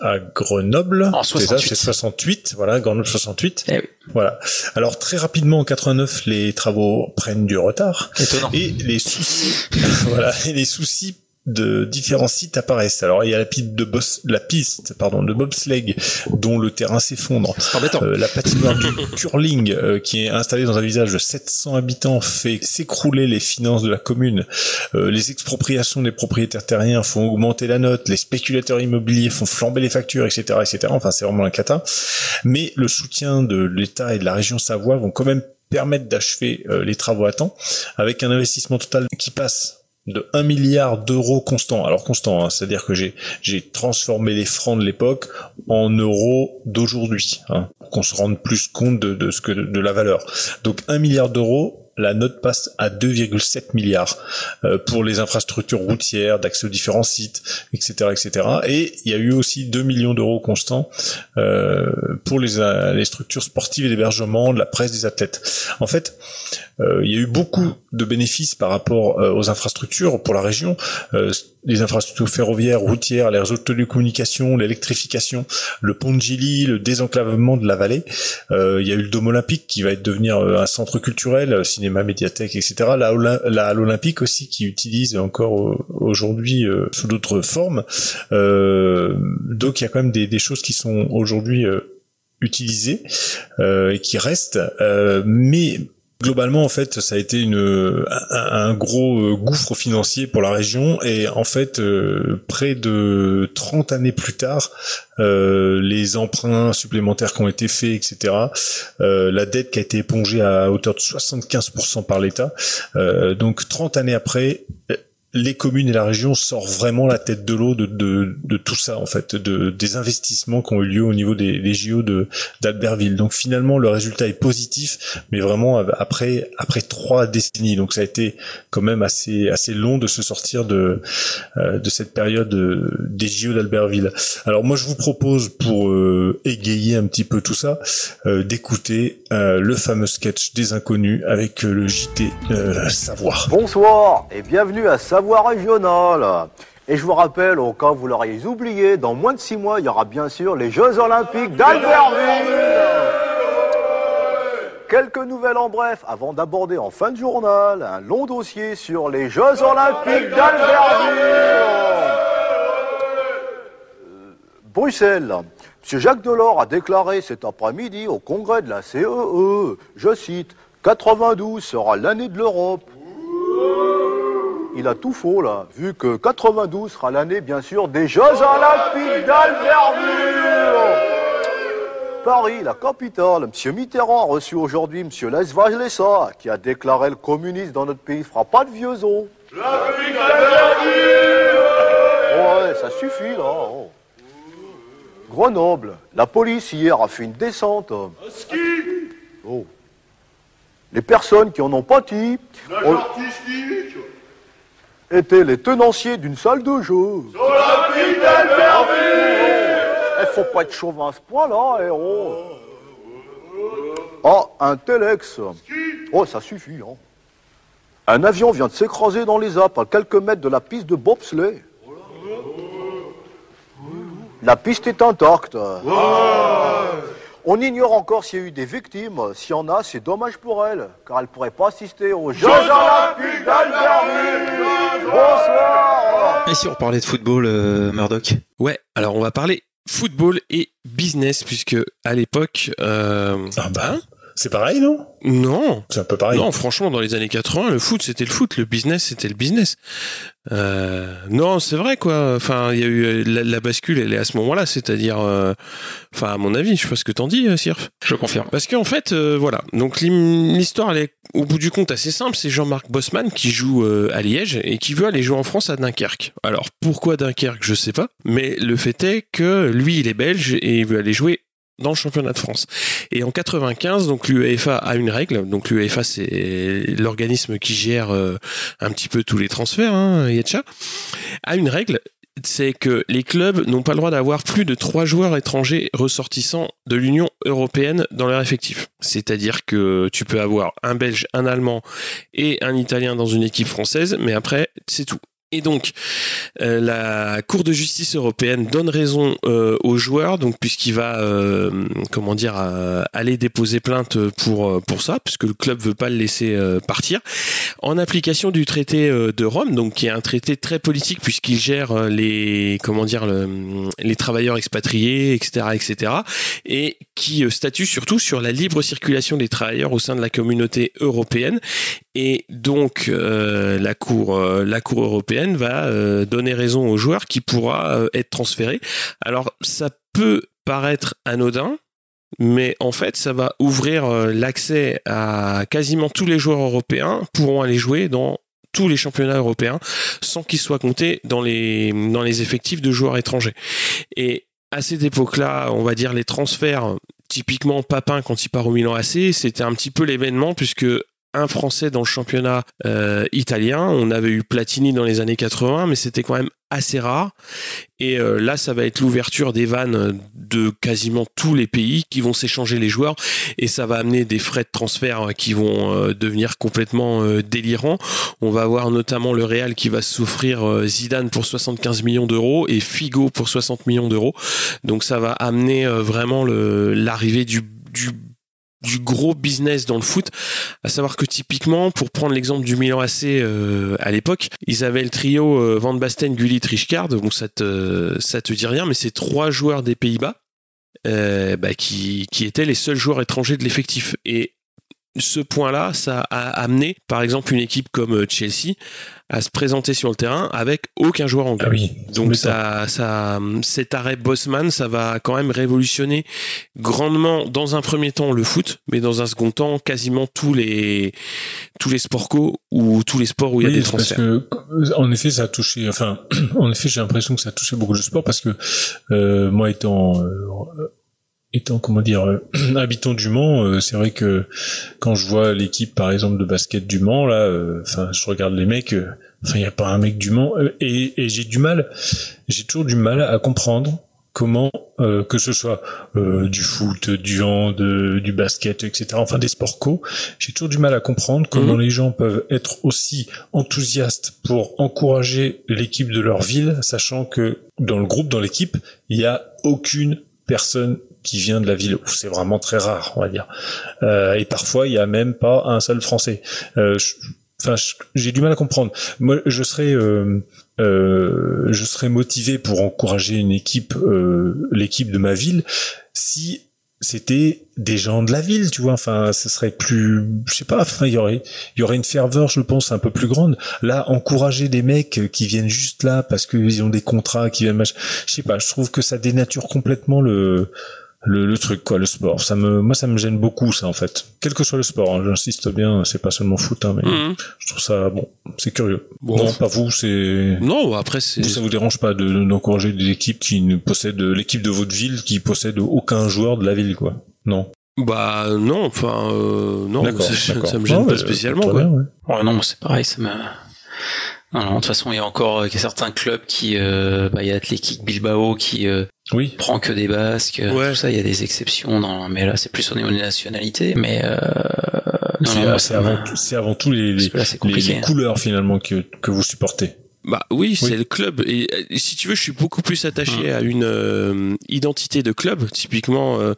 à Grenoble. En C'est ça, 68. C'est 68, voilà, Grenoble 68. Eh Voilà. Alors, très rapidement, en 89, les travaux prennent du retard. Étonnant. Et les soucis, voilà, et les soucis de différents sites apparaissent. Alors il y a la piste de boss, la piste pardon de bobsleigh dont le terrain s'effondre. Euh, la patinoire du curling euh, qui est installée dans un village de 700 habitants fait s'écrouler les finances de la commune. Euh, les expropriations des propriétaires terriens font augmenter la note. Les spéculateurs immobiliers font flamber les factures, etc., etc. Enfin c'est vraiment un cata. Mais le soutien de l'État et de la région Savoie vont quand même permettre d'achever euh, les travaux à temps avec un investissement total qui passe de 1 milliard d'euros constant. Alors constant, hein, c'est-à-dire que j'ai j'ai transformé les francs de l'époque en euros d'aujourd'hui, hein, pour qu'on se rende plus compte de, de ce que de la valeur. Donc 1 milliard d'euros la note passe à 2,7 milliards euh, pour les infrastructures routières, d'accès aux différents sites, etc., etc. Et il y a eu aussi 2 millions d'euros constants euh, pour les, euh, les structures sportives et d'hébergement, de la presse, des athlètes. En fait, euh, il y a eu beaucoup de bénéfices par rapport euh, aux infrastructures pour la région, les infrastructures ferroviaires, routières, les réseaux de télécommunications, l'électrification, le pont de Gilly, le désenclavement de la vallée. il y a eu le Dôme olympique qui va devenir un centre culturel, cinéma, médiathèque, etc. La, la Halle olympique aussi qui utilise encore aujourd'hui sous d'autres formes. donc il y a quand même des, des choses qui sont aujourd'hui utilisées et qui restent, mais Globalement, en fait, ça a été une, un, gros euh, gouffre financier pour la région et en fait, euh, près de 30 années plus tard, euh, les emprunts supplémentaires qui ont été faits, etc., la dette qui a été épongée à hauteur de 75% par l'État. donc 30 années après, les communes et la région sortent vraiment la tête de l'eau de, de, de, tout ça en fait, de, des investissements qui ont eu lieu au niveau des, des JO de d'Albertville. Donc finalement le résultat est positif, mais vraiment après après trois décennies. Donc ça a été quand même assez assez long de se sortir de euh, de cette période euh, des JO d'Albertville. Alors moi je vous propose pour euh, égayer un petit peu tout ça, d'écouter le fameux sketch des inconnus avec le JT Savoir. Bonsoir et bienvenue à Savoir voie régionale. Et je vous rappelle, au cas où vous l'auriez oublié, dans moins de six mois, il y aura bien sûr les Jeux Olympiques d'Albertville. Quelques nouvelles en bref, avant d'aborder en fin de journal un long dossier sur les Jeux Olympiques d'Albertville. Bruxelles. M. Jacques Delors a déclaré cet après-midi au congrès de la CEE, e, je cite, 92 sera l'année de l'Europe il a tout faux là, vu que 92 sera l'année bien sûr des Jeux Olympiques d'Albertville. Paris, la capitale, M. Mitterrand a reçu aujourd'hui M. Les Valesa, qui a déclaré le communisme dans notre pays fera pas de vieux os. Ouais, ça suffit là. Oh. Grenoble, la police hier a fait une descente. Oh. Les personnes qui en ont pâti étaient les tenanciers d'une salle de jeu. Olympique Il faut pas être chauvin à ce point-là, héros. Ah, un Telex. Oh, ça suffit, hein. Un avion vient de s'écraser dans les Alpes à quelques mètres de la piste de bobsleigh. La piste est intacte. On ignore encore s'il y a eu des victimes. S'il y en a, c'est dommage pour elles, car elles ne pourraient pas assister aux Jeux Olympiques d'Albertville. Bonsoir. Et si on parlait de football, euh, Murdoch Ouais, alors on va parler football et business, puisque à l'époque... Euh, ah bah c'est pareil, non? Non. C'est un peu pareil. Non, franchement, dans les années 80, le foot, c'était le foot, le business, c'était le business. Euh, non, c'est vrai, quoi. Enfin, il y a eu la, bascule, elle est à ce moment-là, c'est-à-dire, euh, enfin, à mon avis, je sais pas ce que t'en dis, euh, Sirf. Je confirme. Parce qu'en fait, voilà. Donc, l'histoire, elle est, au bout du compte, assez simple. C'est Jean-Marc Bosman qui joue à Liège et qui veut aller jouer en France à Dunkerque. Alors, pourquoi Dunkerque, je sais pas. Mais le fait est que lui, il est belge et il veut aller jouer dans le championnat de France. Et en 95, donc l'UEFA a une règle. Donc l'UEFA, c'est l'organisme qui gère euh, un petit peu tous les transferts, hein, Yetcha, a une règle. C'est que les clubs n'ont pas le droit d'avoir plus de trois joueurs étrangers ressortissants de l'Union européenne dans leur effectif. C'est-à-dire que tu peux avoir un Belge, un Allemand et un Italien dans une équipe française, mais après, c'est tout. Et donc, euh, la Cour de justice européenne donne raison euh, aux joueurs, donc puisqu'il va, euh, comment dire, aller déposer plainte pour pour ça, puisque le club veut pas le laisser partir, en application du traité de Rome, donc qui est un traité très politique puisqu'il gère les, comment dire, les travailleurs expatriés, etc., etc., et qui statue surtout sur la libre circulation des travailleurs au sein de la communauté européenne. Et donc, la Cour, la Cour européenne va euh, donner raison au joueur qui pourra euh, être transféré. Alors ça peut paraître anodin, mais en fait ça va ouvrir euh, l'accès à quasiment tous les joueurs européens pourront aller jouer dans tous les championnats européens sans qu'ils soient comptés dans les dans les effectifs de joueurs étrangers. Et à cette époque-là, on va dire les transferts typiquement Papin quand il part au Milan AC, c'était un petit peu l'événement puisque un Français dans le championnat euh, italien. On avait eu Platini dans les années 80, mais c'était quand même assez rare. Et euh, là, ça va être l'ouverture des vannes de quasiment tous les pays qui vont s'échanger les joueurs et ça va amener des frais de transfert qui vont euh, devenir complètement délirants. On va avoir notamment le Real qui va souffrir Zidane pour 75 millions d'euros et Figo pour 60 millions d'euros. Donc ça va amener vraiment l'arrivée du du gros business dans le foot, à savoir que typiquement, pour prendre l'exemple du Milan AC euh, à l'époque, ils avaient le trio euh, Van Basten, Gullit, Richcard, donc ça te ça te dit rien, mais c'est trois joueurs des Pays-Bas euh, bah, qui qui étaient les seuls joueurs étrangers de l'effectif. Et ce point-là, ça a amené, par exemple, une équipe comme euh, Chelsea à se présenter sur le terrain avec aucun joueur anglais. Ah oui, Donc ça, ça, cet arrêt Bosman, ça va quand même révolutionner grandement, dans un premier temps, le foot, mais dans un second temps, quasiment tous les tous les sports co ou tous les sports où il y a des transferts. Parce que, en effet, ça a touché. Enfin, en effet, j'ai l'impression que ça a touché beaucoup de sports parce que euh, moi, étant euh, étant comment dire euh, habitant du Mans, euh, c'est vrai que quand je vois l'équipe par exemple de basket du Mans là, euh, enfin je regarde les mecs, enfin il y a pas un mec du Mans et, et j'ai du mal, j'ai toujours du mal à comprendre comment que ce soit du foot, du hand, du basket, etc. Enfin des sports co, j'ai toujours du mal à comprendre comment mhm. les gens peuvent être aussi enthousiastes pour encourager l'équipe de leur ville, sachant que dans le groupe, dans l'équipe, il y a aucune personne qui vient de la ville. C'est vraiment très rare, on va dire. Euh, et parfois, il y a même pas un seul Français. Euh, enfin, j'ai du mal à comprendre. Moi, je serais, euh, euh, je serais motivé pour encourager une équipe, l'équipe de ma ville, si c'était des gens de la ville, tu vois. Enfin, ce serait plus, je sais pas. Enfin, il y aurait, il y aurait une ferveur, je pense, un peu plus grande. Là, encourager des mecs qui viennent juste là parce qu'ils ont des contrats, qui viennent, je sais pas. Je trouve que ça dénature complètement le le, le, truc quoi le sport. Ça me moi ça me gêne beaucoup ça en fait. Quel que soit le sport hein, j'insiste bien c'est pas seulement foot hein, mais mhm. je trouve ça bon c'est curieux. Bon, non pas vous c'est non après c'est ça vous dérange pas de d'encourager des équipes qui ne possèdent l'équipe de votre ville qui possède aucun joueur de la ville quoi? Non. Bah non enfin euh, non ça, ça, me gêne pas spécialement quoi. ouais. non c'est pareil ça me non, de toute façon, il y a encore euh, certains clubs qui, euh, bah, il y a Athletic Bilbao qui euh, oui. prend que des Basques, tout ça. Il y a des exceptions, dans, mais là, c'est plus au niveau des nationalités. Mais euh, c'est avant, avant, tout les, les, les, couleurs finalement que, que vous supportez. Bah oui, c'est le club. Et, si tu veux, je suis beaucoup plus attaché à une identité de club. Typiquement, euh,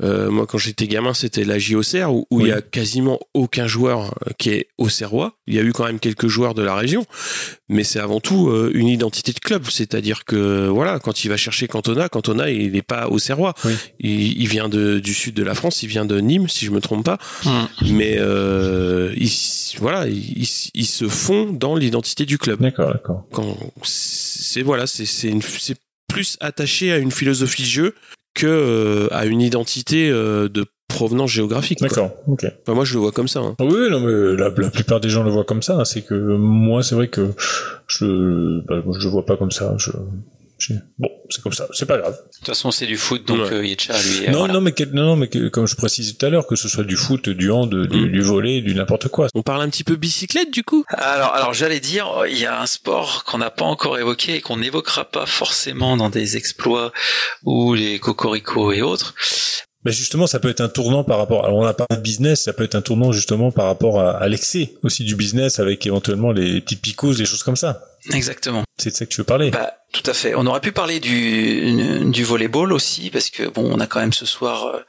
moi, quand j'étais gamin, c'était la JOCR où, où il y a quasiment aucun joueur euh, qui est auxerrois. Il y a eu quand même quelques joueurs de la région, mais c'est avant tout euh, une identité de club. C'est-à-dire que voilà, quand il va chercher Cantona, Cantona, il n'est pas auxerrois. Il, il, vient de, du sud de la France, il vient de Nîmes, si je me trompe pas. Hum. Mais euh, il, voilà, il, il, se fond dans l'identité du club. D'accord, d'accord. Quand c'est voilà, c'est c'est plus attaché à une philosophie de jeu que euh, à une identité euh, de provenance géographique. D'accord, ok. Enfin, moi, je le vois comme ça. Hein. Oui, non, mais la, la, plupart des gens le voient comme ça. C'est que moi, c'est vrai que je, bah, je le vois pas comme ça. Je, Bon, c'est comme ça, c'est pas grave. De toute façon, c'est du foot, donc ouais. euh, Yetcha, lui. Non, non, mais non, non, mais comme je précisais tout à l'heure, que ce soit du foot, du hand, du, mm. du volet, du n'importe quoi. On parle un petit peu bicyclette, du coup? Alors, alors, j'allais dire, il y a un sport qu'on n'a pas encore évoqué et qu'on n'évoquera pas forcément dans des exploits ou les cocorico et autres. Ben justement, ça peut être un tournant par rapport. Alors, on a pas de business, ça peut être un tournant justement par rapport à, à l'excès aussi du business, avec éventuellement les petites picos, des choses comme ça. Exactement. C'est de ça que tu veux parler. Bah, tout à fait. On aurait pu parler du, du volleyball aussi, parce que bon, on a quand même ce soir euh,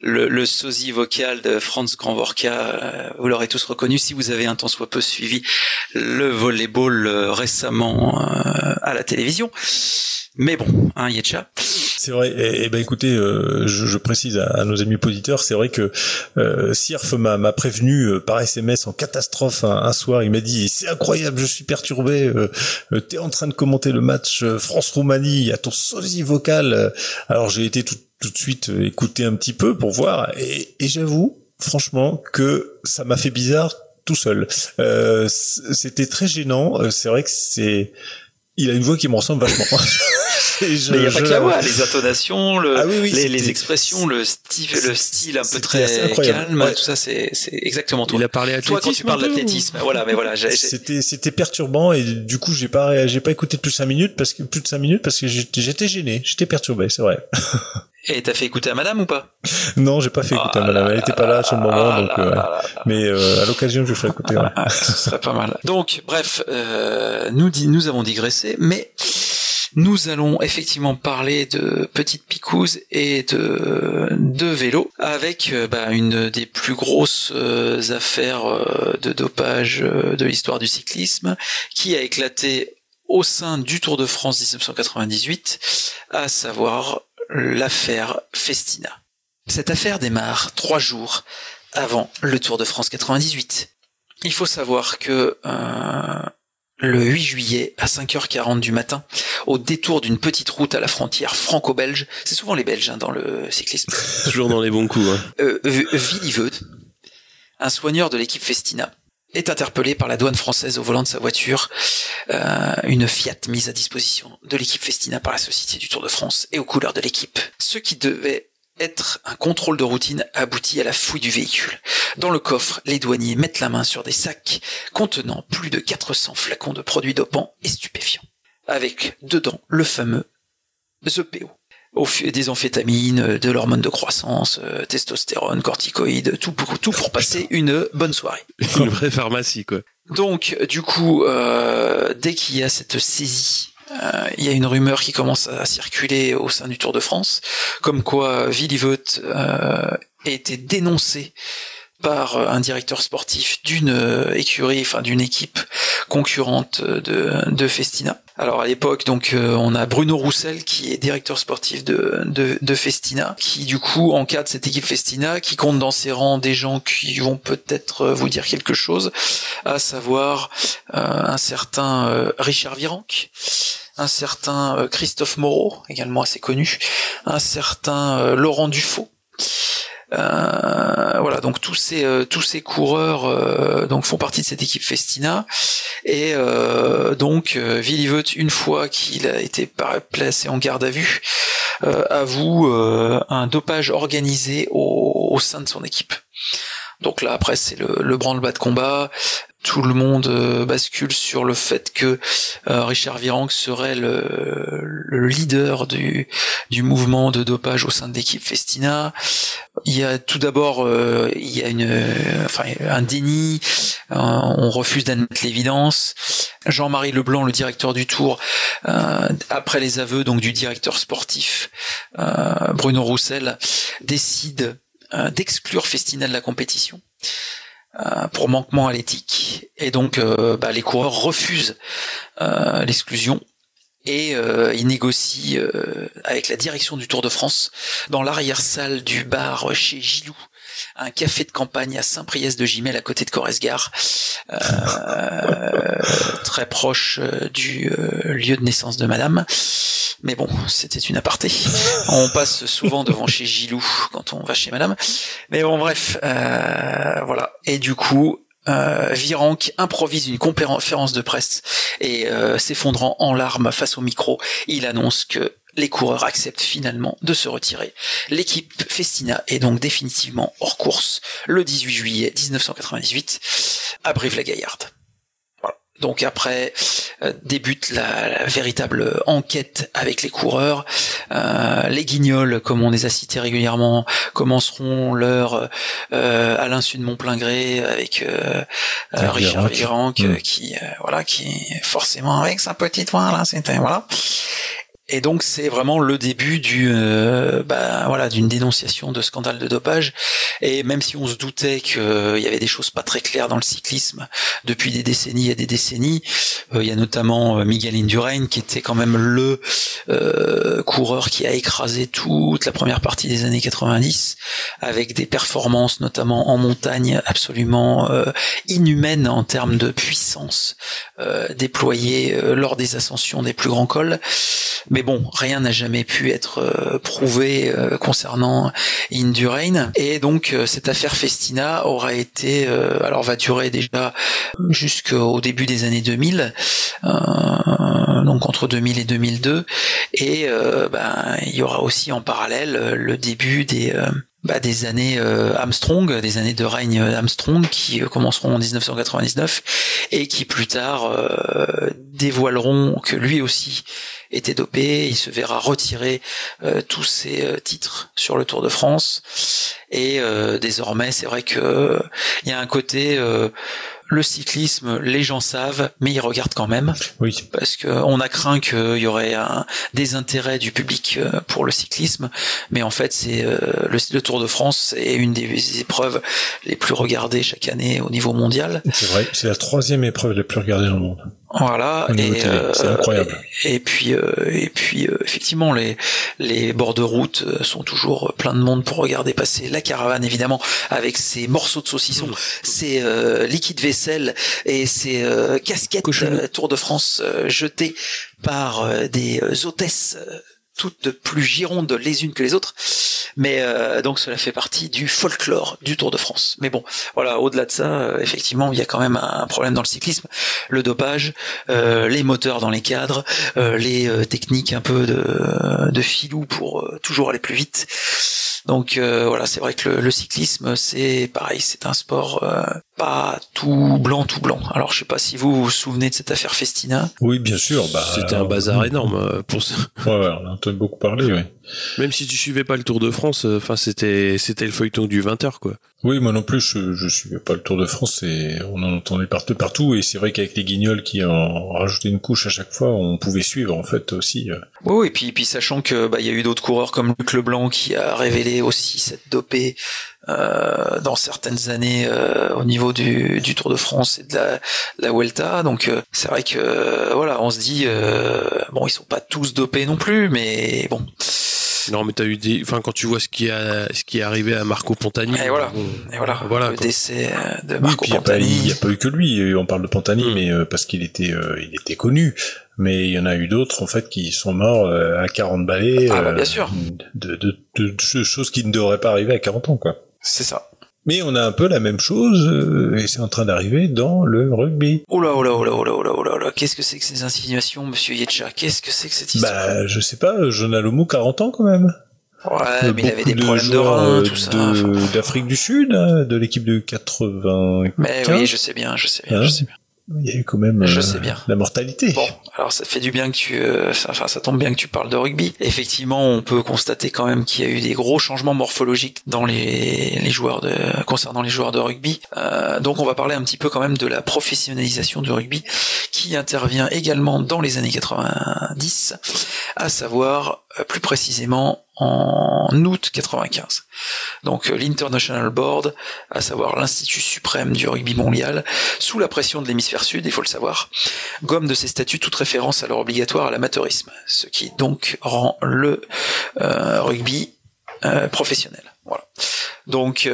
le, le sosie vocal de Franz Grandvorka. Euh, vous l'aurez tous reconnu si vous avez un temps soit peu suivi le volleyball euh, récemment à la télévision. Mais bon, hein, Yetcha. C'est vrai. Et, et, ben écoutez, euh, je, je, précise à, à, nos amis auditeurs, c'est vrai que euh, Sirf m'a prévenu euh, par SMS en catastrophe un, un soir. Il m'a dit c'est incroyable, je suis perturbé. Euh, euh T'es en train de commenter le match France-Roumanie, il y a ton sosie vocal. Alors j'ai été tout, tout, de suite écouter un petit peu pour voir. Et, et j'avoue, franchement, que ça m'a fait bizarre tout seul. C'était très gênant. C'est vrai que c'est il a une voix qui me ressemble vachement. Et je- Mais il n'y a pas je- que la voix, les intonations, le, Ah oui, oui, les, les expressions, le style, le style un peu très calme, Ouais. tout ça, c'est, exactement toi. Il a parlé Toi, quand tu athlétisme parles d'athlétisme, voilà, mais voilà, C'était c'était perturbant et du coup j'ai pas j'ai pas écouté plus cinq minutes parce que plus de cinq minutes parce que j'étais gêné, j'étais perturbé, c'est vrai. Et t'as fait écouter à madame ou pas? Non, j'ai pas fait écouter à madame, elle était pas là sur le moment donc euh, mais euh, à l'occasion je ferai écouter. ouais. Ah, ce serait pas mal. Donc, bref, euh, nous, nous avons digressé, mais nous allons effectivement parler de petites picouses et de, de vélo avec euh, bah, une des plus grosses euh, affaires euh, de dopage de l'histoire du cyclisme qui a éclaté au sein du Tour de France 1998, à savoir l'affaire Festina. Cette affaire démarre trois jours avant le Tour de France 98. Il faut savoir que euh, le 8 juillet à 5h40 du matin, au détour d'une petite route à la frontière franco-belge, c'est souvent les Belges hein, dans le cyclisme, Toujours dans les bons coups. Hein. euh, un soigneur de l'équipe Festina, est interpellé par la douane française au volant de sa voiture, euh, une Fiat mise à disposition de l'équipe Festina par la Société du Tour de France et aux couleurs de l'équipe. Ce qui devait être un contrôle de routine aboutit à la fouille du véhicule. Dans le coffre, les douaniers mettent la main sur des sacs contenant plus de 400 flacons de produits dopants et stupéfiants, avec dedans le fameux ZPO. Des amphétamines, de l'hormone de croissance, euh, testostérone, corticoïdes, tout pour, tout pour passer une bonne soirée. Une vraie pharmacie, quoi. Donc, du coup, euh, dès qu'il y a cette saisie, il y a une rumeur qui commence à circuler au sein du Tour de France, comme quoi Willy euh, a été dénoncé par euh, un directeur sportif d'une euh, écurie, enfin d'une équipe concurrente de Festina. Alors à l'époque, donc euh, on a Bruno Roussel qui est directeur sportif de, Festina, qui du coup encadre cette équipe Festina, qui compte dans ses rangs des gens qui vont peut-être euh, vous dire quelque chose, à savoir euh, un certain Richard Virenque, un certain Christophe Moreau, également assez connu, un certain Laurent Dufaux. Euh, voilà, donc tous ces euh, tous ces coureurs euh, donc font partie de cette équipe Festina et euh, donc euh, Willy Vogt, une fois qu'il a été placé en garde à vue, euh, avoue un dopage organisé au, au sein de son équipe. Donc là après c'est le, le branle-bas de combat. Tout le monde euh, bascule sur le fait que euh, Richard Virenque serait le, le leader du, du mouvement de dopage au sein de l'équipe Festina. Il y a tout d'abord euh, il y a une enfin un déni, on refuse d'admettre l'évidence. Jean-Marie Leblanc, le directeur du Tour, après les aveux donc du directeur sportif Bruno Roussel, décide d'exclure Festina de la compétition pour manquement à l'éthique. Et donc, euh, bah, les coureurs refusent euh, l'exclusion et euh, ils négocient euh, avec la direction du Tour de France dans l'arrière-salle du bar chez Gilou un café de campagne à Saint-Priest de Gimel à côté de Corresgard, euh, très proche euh, du euh, lieu de naissance de Madame. Mais bon, c'était une aparté. On passe souvent devant chez Gilou quand on va chez Madame. Mais bon, bref, euh, voilà. Et du coup, euh, Virenque improvise une conférence de presse et euh, s'effondrant en larmes face au micro, il annonce que les coureurs acceptent finalement de se retirer. L'équipe Festina est donc définitivement hors course le 18 juillet 1998 à Brive-la-Gaillarde. Voilà. Donc après euh, débute la, la véritable enquête avec les coureurs. Euh, les guignols, comme on les a cités régulièrement, commenceront leur euh, à l'insu de mon plein gré avec Richard Virenque. Qui euh, voilà qui forcément avec sa petite voix là c'était voilà et donc c'est vraiment le début du euh, bah, voilà d'une dénonciation de scandale de dopage. Et même si on se doutait qu'il y avait des choses pas très claires dans le cyclisme depuis des décennies et des décennies euh, il y a notamment euh, Miguel Indurain qui était quand même le euh, coureur qui a écrasé toute la première partie des années 90 avec des performances notamment en montagne absolument euh, inhumaines en termes de puissance euh, déployée euh, lors des ascensions des plus grands cols bon, rien n'a jamais pu être euh, prouvé euh, concernant Indurain. Et donc euh, cette affaire Festina aura été, alors va durer déjà jusqu'au début des années 2000, euh, donc entre 2000 et 2002. Et ben, il y aura aussi en parallèle le début des bah, des années Armstrong, des années de règne Armstrong qui commenceront en 1999 et qui plus tard dévoileront que lui aussi était dopé. Il se verra retirer tous ses titres sur le Tour de France et désormais c'est vrai que il y a un côté le cyclisme, les gens savent, mais ils regardent quand même. Oui. Parce qu'on a craint qu'il y aurait un désintérêt du public euh, pour le cyclisme, mais en fait, c'est euh, le, Tour de France est une des épreuves les plus regardées chaque année au niveau mondial. C'est vrai, c'est la troisième épreuve la plus regardée dans le monde. Voilà. Et, euh, c'est incroyable. Et, puis, euh, et puis, euh, effectivement, les les bords de route sont toujours plein de monde pour regarder passer la caravane, évidemment, avec ses morceaux de saucisson, mmh. ses liquides vaisselle et ses casquettes Tour de France jetées par des hôtesses toutes plus girondes les unes que les autres. Mais euh, donc cela fait partie du folklore du Tour de France. Mais bon, voilà, au-delà de ça, euh, effectivement, il y a quand même un problème dans le cyclisme, le dopage, euh, les moteurs dans les cadres, les techniques un peu de, de filou pour toujours aller plus vite. Donc voilà, c'est vrai que le, cyclisme, c'est pareil, c'est un sport pas tout blanc, tout blanc. Alors je sais pas si vous vous souvenez de cette affaire Festina. Oui, bien sûr. Bah, C'était un bazar énorme pour ça. Ouais, ouais, on a entendu beaucoup parler, oui. Même si tu suivais pas le Tour de France, euh, enfin c'était c'était le feuilleton du 20h quoi. Oui, moi non plus, je, je suivais pas le Tour de France et on en entendait partout partout et c'est vrai qu'avec les Guignols qui en rajoutaient une couche à chaque fois, on pouvait suivre en fait aussi. Euh. Oui, et puis puis sachant que bah il y a eu d'autres coureurs comme Luc Leblanc qui a révélé aussi cette dopée euh, dans certaines années euh, au niveau du, du, Tour de France et de la, la Vuelta. Donc euh, c'est vrai que voilà, on se dit bon, ils sont pas tous dopés non plus, mais bon. Non, mais t'as eu des, enfin, quand tu vois ce qui a, ce qui est arrivé à Marco Pantani. Et voilà. et voilà. voilà. Le décès de Marco oui, Pantani. Il n'y a, pas eu que lui. On parle de Pantani, mm. mais parce qu'il était, il était connu. Mais il y en a eu d'autres, en fait, qui sont morts à 40 balais. Ah, bah, bien sûr. De, de, de, de, choses qui ne devraient pas arriver à 40 ans, quoi. C'est ça. Mais on a un peu la même chose, euh, et c'est en train d'arriver dans le rugby. Oh là, oh là, oh là, oh là, oh là, oh là, qu'est-ce que c'est que ces insinuations, monsieur Yetcha? Qu'est-ce que c'est que cette histoire? Bah, je sais pas, Jonah Lomu, 40 ans quand même. Ouais, mais il avait des problèmes de reins, tout ça. D'Afrique du Sud, hein, de l'équipe de 80. Mais oui, je sais bien, je sais bien, je sais bien il y a eu quand même je euh, sais bien. la mortalité. Bon, alors ça fait du bien que tu, euh, enfin ça tombe bien que tu parles de rugby. Effectivement, on peut constater quand même qu'il y a eu des gros changements morphologiques dans les, les joueurs de concernant les joueurs de rugby. Euh, donc on va parler un petit peu quand même de la professionnalisation du rugby qui intervient également dans les années 90, à savoir euh, plus précisément en août 95. Donc euh, l'International Board, à savoir l'Institut suprême du rugby mondial, sous la pression de l'hémisphère sud, il faut le savoir, gomme de ses statuts toute référence à leur obligatoire à l'amateurisme, ce qui donc rend le euh, rugby euh, professionnel. Voilà. Donc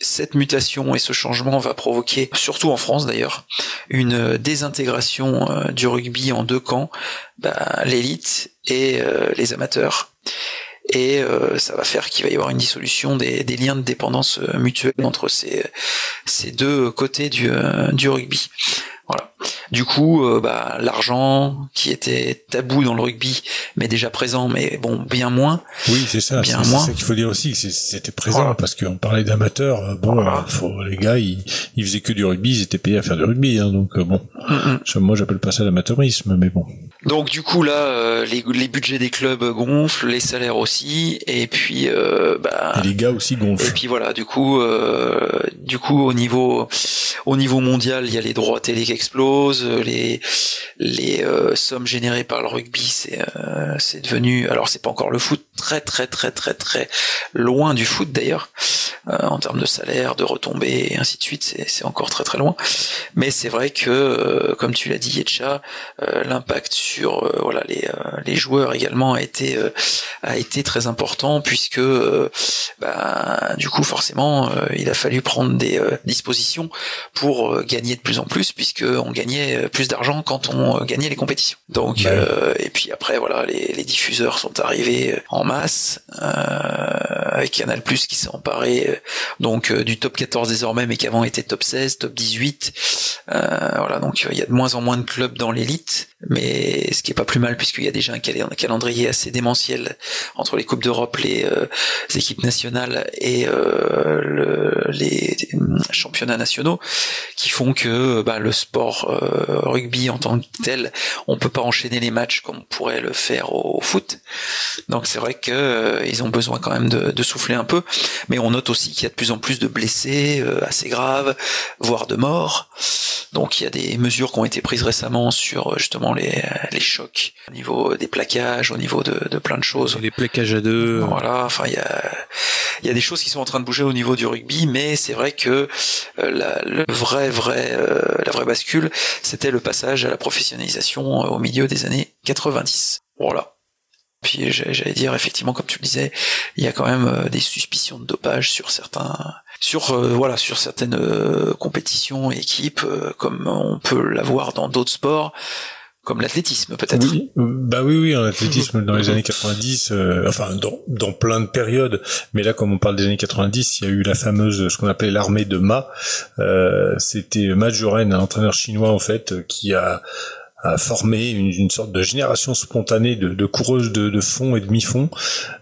cette mutation et ce changement va provoquer, surtout en France d'ailleurs, une désintégration du rugby en deux camps, bah, l'élite et les amateurs et euh, ça va faire qu'il va y avoir une dissolution des, des liens de dépendance euh, mutuelle entre ces, ces deux côtés du, euh, du rugby. Voilà. Du coup, bah, l'argent qui était tabou dans le rugby, mais déjà présent, mais bon, bien moins. Oui, c'est ça. Bien moins. C'est ça qu'il faut dire aussi. C'était présent parce qu'on parlait d'amateurs. Bon, faut, les gars, ils, ils faisaient que du rugby, ils étaient payés à faire du rugby. Hein, donc bon, mm -hmm. moi j'appelle pas ça l'amateurisme, mais bon. Donc du coup là, euh, les, les, budgets des clubs gonflent, les salaires aussi, et puis euh, bah, et les gars aussi gonflent. Et puis voilà, du coup, euh, du coup au niveau au niveau mondial, il y a les droits télé qui explosent, les les euh, sommes générées par le rugby, c'est euh, c'est devenu, alors c'est pas encore le foot, très très très très très loin du foot d'ailleurs, en termes de salaire, de retombées et ainsi de suite, c'est c'est encore très très loin. Mais c'est vrai que, comme tu l'as dit, Yetcha, l'impact sur euh, voilà les, euh, les joueurs également a été euh, a été très important puisque bah, du coup forcément il a fallu prendre des dispositions pour gagner de plus en plus puisque on gagnait plus d'argent quand on gagnait les compétitions. Donc bah et puis après voilà les, les diffuseurs sont arrivés en masse, euh, avec Canal Plus qui s'est emparé euh, donc euh, du top 14 désormais, mais qui avant était top 16, top 18. voilà, donc il y a de moins en moins de clubs dans l'élite, mais ce qui est pas plus mal puisqu'il y a déjà un calendrier assez démentiel entre les coupes d'Europe, les, équipes nationales et les championnats nationaux, qui font que bah, le sport rugby en tant que tel, on peut pas enchaîner les matchs comme on pourrait le faire au, foot. Donc c'est vrai que euh, ils ont besoin quand même de, souffler un peu, mais on note aussi qu'il y a de plus en plus de blessés euh, assez graves, voire de morts. Donc il y a des mesures qui ont été prises récemment sur euh, justement les, les chocs au niveau des plaquages, au niveau de, de plein de choses. Les plaquages à deux. Voilà, enfin il y a il y a des choses qui sont en train de bouger au niveau du rugby, mais c'est vrai que la, le vrai vrai la vraie bascule, c'était le passage à la professionnalisation au milieu des années 90. Voilà. Puis j'allais dire effectivement, comme tu le disais, il y a quand même euh, des suspicions de dopage sur certains, sur euh, voilà, sur certaines euh, compétitions et équipes, comme on peut l'avoir dans d'autres sports comme l'athlétisme peut-être. Oui, bah oui, oui, en athlétisme dans les années 90, enfin dans, dans plein de périodes, mais là comme on parle des années 90, il y a eu la fameuse, ce qu'on appelait l'armée de Ma. Euh, C'était Majoren, un entraîneur chinois en fait, qui a a formé une, une, sorte de génération spontanée de, de coureuses de, de, fond et demi-fond.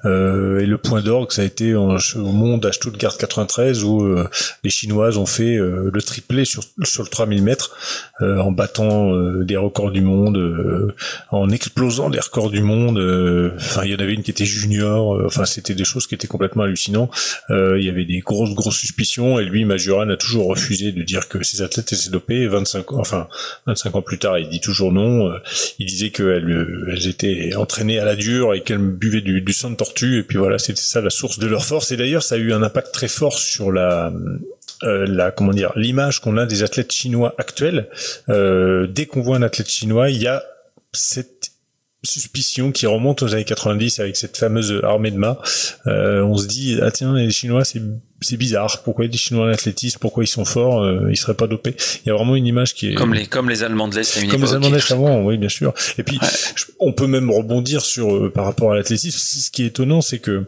Euh, et le point d'orgue, ça a été au monde à Stuttgart 93 où euh, les Chinoises ont fait euh, le triplé sur, sur le 3000 mètres euh, en battant des records du monde, en explosant des records du monde. Enfin, il y en avait une qui était junior. Enfin, c'était des choses qui étaient complètement hallucinantes. il y avait des grosses grosses suspicions et lui, Majuran, a toujours refusé de dire que ses athlètes étaient dopés. 25 ans, enfin 25 ans plus tard, il dit toujours non. Euh, il disait qu'elles euh, étaient entraînées à la dure et qu'elles buvaient du, sang de tortue. Et puis voilà, c'était ça la source de leur force. Et d'ailleurs, ça a eu un impact très fort sur la euh, comment dire l'image qu'on a des athlètes chinois actuels. dès qu'on voit un athlète chinois, il y a cette suspicion qui remonte aux années 90 avec cette fameuse armée de mâts. Euh, on se dit ah tiens les Chinois c'est c'est bizarre. Pourquoi il y a des Chinois en athlétisme? Pourquoi ils sont forts? Euh, Ils seraient pas dopés? Il y a vraiment une image qui est comme les comme les Allemands de l'Est. Comme les Allemands de l'Est avant, oui bien sûr. Et puis on peut même rebondir sur euh, par rapport à l'athlétisme. Ce qui est étonnant, c'est que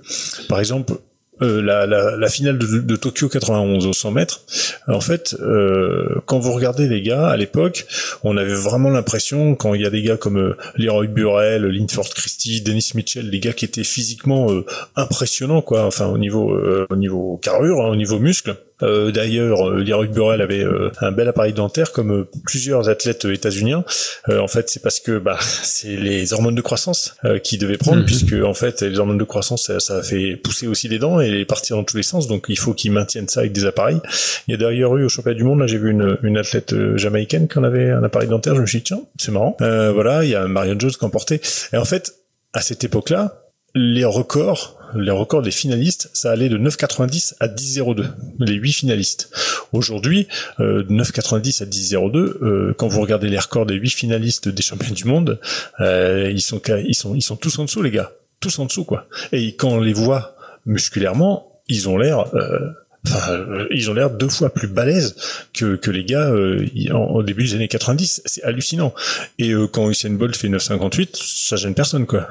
par exemple euh, la, la, la, finale de, de, Tokyo 91 au 100 mètres, en fait, euh, quand vous regardez les gars à l'époque, on avait vraiment l'impression quand il y a des gars comme euh, Leroy Burrell, Linford Christie, Dennis Mitchell, des gars qui étaient physiquement euh, impressionnants, quoi, enfin au niveau au niveau carrure, hein, au niveau muscle, euh, D'ailleurs, euh, Leroy Burrell avait euh, un bel appareil dentaire comme euh, plusieurs athlètes états-uniens. en fait, c'est parce que bah, c'est les hormones de croissance qui devaient prendre, mhm. puisque en fait, les hormones de croissance, ça, ça, fait pousser aussi les dents et les partir dans tous les sens. Donc, il faut qu'ils maintiennent ça avec des appareils. Il y a d'ailleurs eu au championnat du monde, là, j'ai vu une, une athlète jamaïcaine qui en avait un appareil dentaire. Je me suis dit tiens, c'est marrant. voilà, il y a Marion Jones qui en portait. Et en fait, à cette époque-là, les records les records des finalistes, ça allait de 9,90 à 10,02, les 8 finalistes. Aujourd'hui, euh, 9,90 à 10,02, euh, quand vous regardez les records des 8 finalistes des champions du monde, euh, ils sont ils sont ils sont tous en dessous les gars, tous en dessous quoi. Et quand on les voit musculairement, ils ont l'air euh, Enfin, ils ont l'air deux fois plus balèzes que, que les gars euh, en, début des années 90. C'est hallucinant. Et euh, quand Usain Bolt fait 9,58, ça gêne personne, quoi.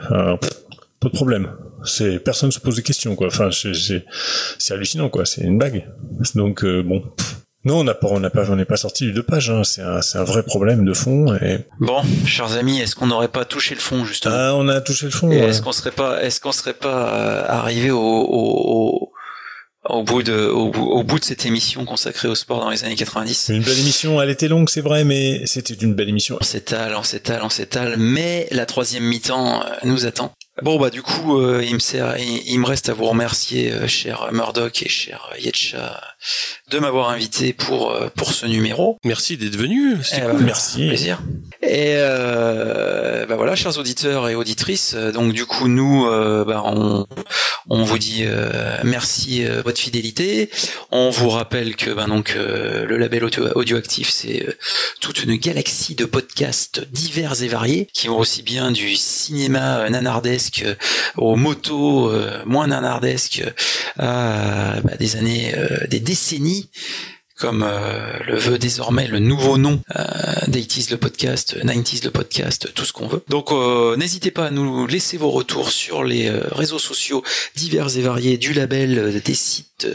Pas de problème. C'est personne se pose des questions quoi. Enfin, c'est hallucinant quoi. C'est une bague. Donc euh, bon. Non, on n'a pas, on n'a pas, on n'est pas sorti du deux pages. Hein. C'est un, c'est un vrai problème de fond. Et... Bon, chers amis, est-ce qu'on n'aurait pas touché le fond justement? Ah, on a touché le fond. Est-ce qu'on serait pas, est-ce qu'on serait pas euh, arrivé au, au, au bout de au bout, au bout de cette émission consacrée au sport dans les années 90. Une belle émission, elle était longue, c'est vrai, mais c'était une belle émission. On s'étale, on s'étale, on s'étale, mais la troisième mi-temps euh, nous attend. Bon bah du coup euh, il me reste à vous remercier euh, cher Murdoch et cher Yetcha de m'avoir invité pour euh, pour ce numéro. Merci d'être venu. Eh ben, Merci. Plaisir. Et euh, bah voilà, chers auditeurs et auditrices. Donc du coup, nous, euh, bah, on, on vous dit euh, merci euh, votre fidélité. On vous rappelle que bah, donc le label audio, audioactif, c'est toute une galaxie de podcasts divers et variés qui vont aussi bien du cinéma nanardesque aux motos moins nanardesques à bah, des années, des décennies comme euh, le veut désormais le nouveau nom euh, d'Aitis le podcast, 90s le podcast, tout ce qu'on veut. Donc euh, n'hésitez pas à nous laisser vos retours sur les euh, réseaux sociaux divers et variés du label, euh, des sites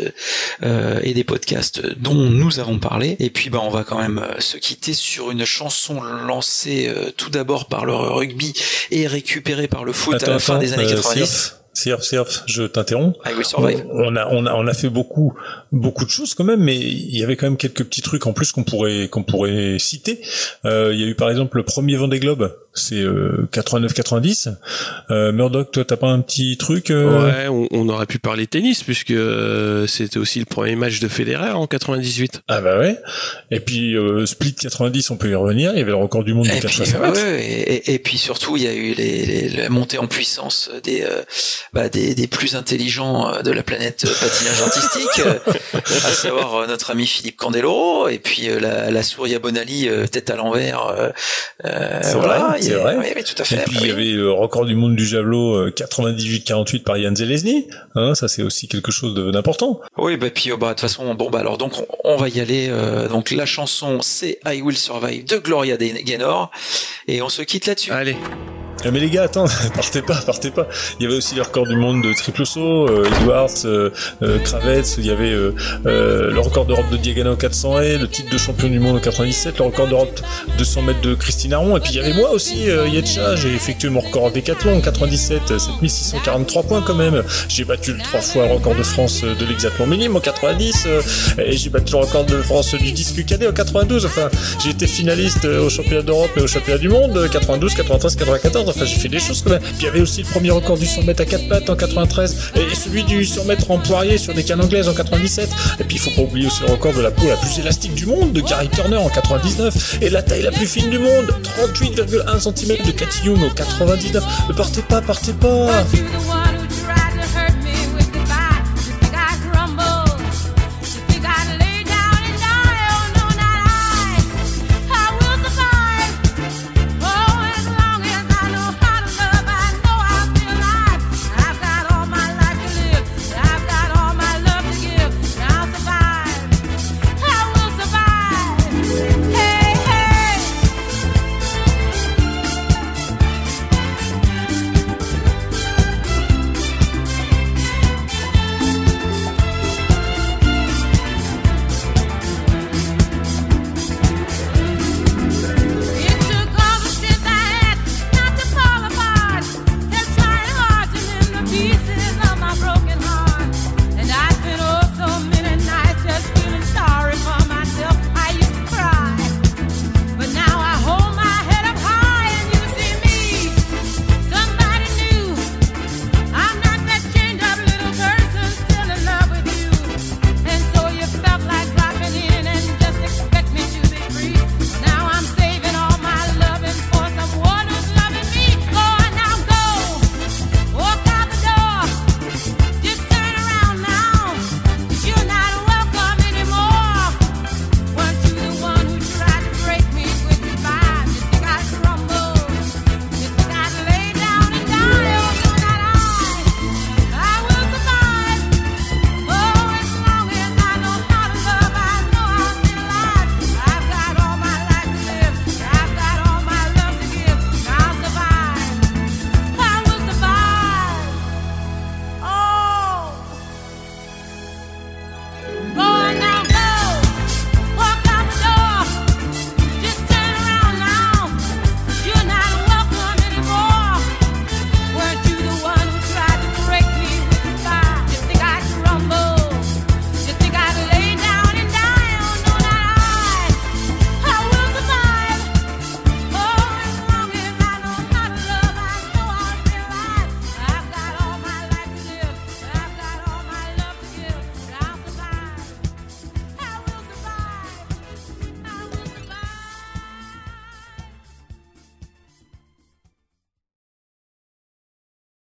euh, et des podcasts dont nous avons parlé. Et puis bah on va quand même euh, se quitter sur une chanson lancée euh, tout d'abord par le rugby et récupérée par le foot à la fin des années 90. Sirf, je t'interromps. I Will Survive. On a, on a, on a fait beaucoup, beaucoup de choses quand même, mais il y avait quand même quelques petits trucs en plus qu'on pourrait, qu'on pourrait citer. Euh, il y a eu par exemple le premier Vendée Globe, c'est euh, 89-90. Euh, Murdoch, toi, t'as pas un petit truc euh, Ouais, on, on aurait pu parler tennis puisque euh, c'était aussi le premier match de Federer en 98. Ah bah ouais. Et puis euh, Split 90, on peut y revenir. Il y avait le record du monde de Et puis, 4 ouais, ouais, et, et- et puis surtout, il y a eu les, les, la montée en puissance des, euh, bah, des, des plus intelligents euh, de la planète euh, patinage artistique, euh, à savoir euh, notre ami Philippe Candeloro, et puis euh, la, la souris à Bonali euh, tête à l'envers. euh, euh, C'est voilà, c'est vrai. oui, oui, tout à fait. Et puis il y avait le record du monde du javelot euh, 98-48 par Yann Zelezny. Hein, ça c'est aussi quelque chose de- d'important. Oui, bah puis euh, bah de toute façon, bon bah alors donc on, on va y aller. euh, donc la chanson c'est I Will Survive de Gloria Gaynor, et on se quitte là-dessus. Allez. Ah, mais les gars, attends, partez pas, partez pas. Il y avait aussi le record du monde de triple saut, euh, Edwards, euh, euh, Kravets, il y avait euh, euh, le record d'Europe de Diagana au 400 et le titre de champion du monde au 97, le record d'Europe de 100 mètres de Christine Aron, et puis il y avait moi aussi, Yetcha, j'ai effectué mon record en décathlon en 97, euh, 7643 points quand même. J'ai battu le trois fois le record de France de l'hexathlon minime en 90, euh, et j'ai battu le record de France du disque cadet en 92. Enfin, j'ai été finaliste au championnat d'Europe et au championnat du monde euh, 92, 93, 94. Enfin, j'ai fait des choses quand même. Puis il y avait aussi le premier record du 100 mètres à 4 pattes en 93 et celui du 100 mètres en poirier sur des cannes anglaises en 97. Et puis il faut pas oublier aussi le record de la peau la plus élastique du monde de Gary Turner en 99 et la taille la plus fine du monde 38,1 cm de Cathy Young en 99. Ne partez pas, partez pas.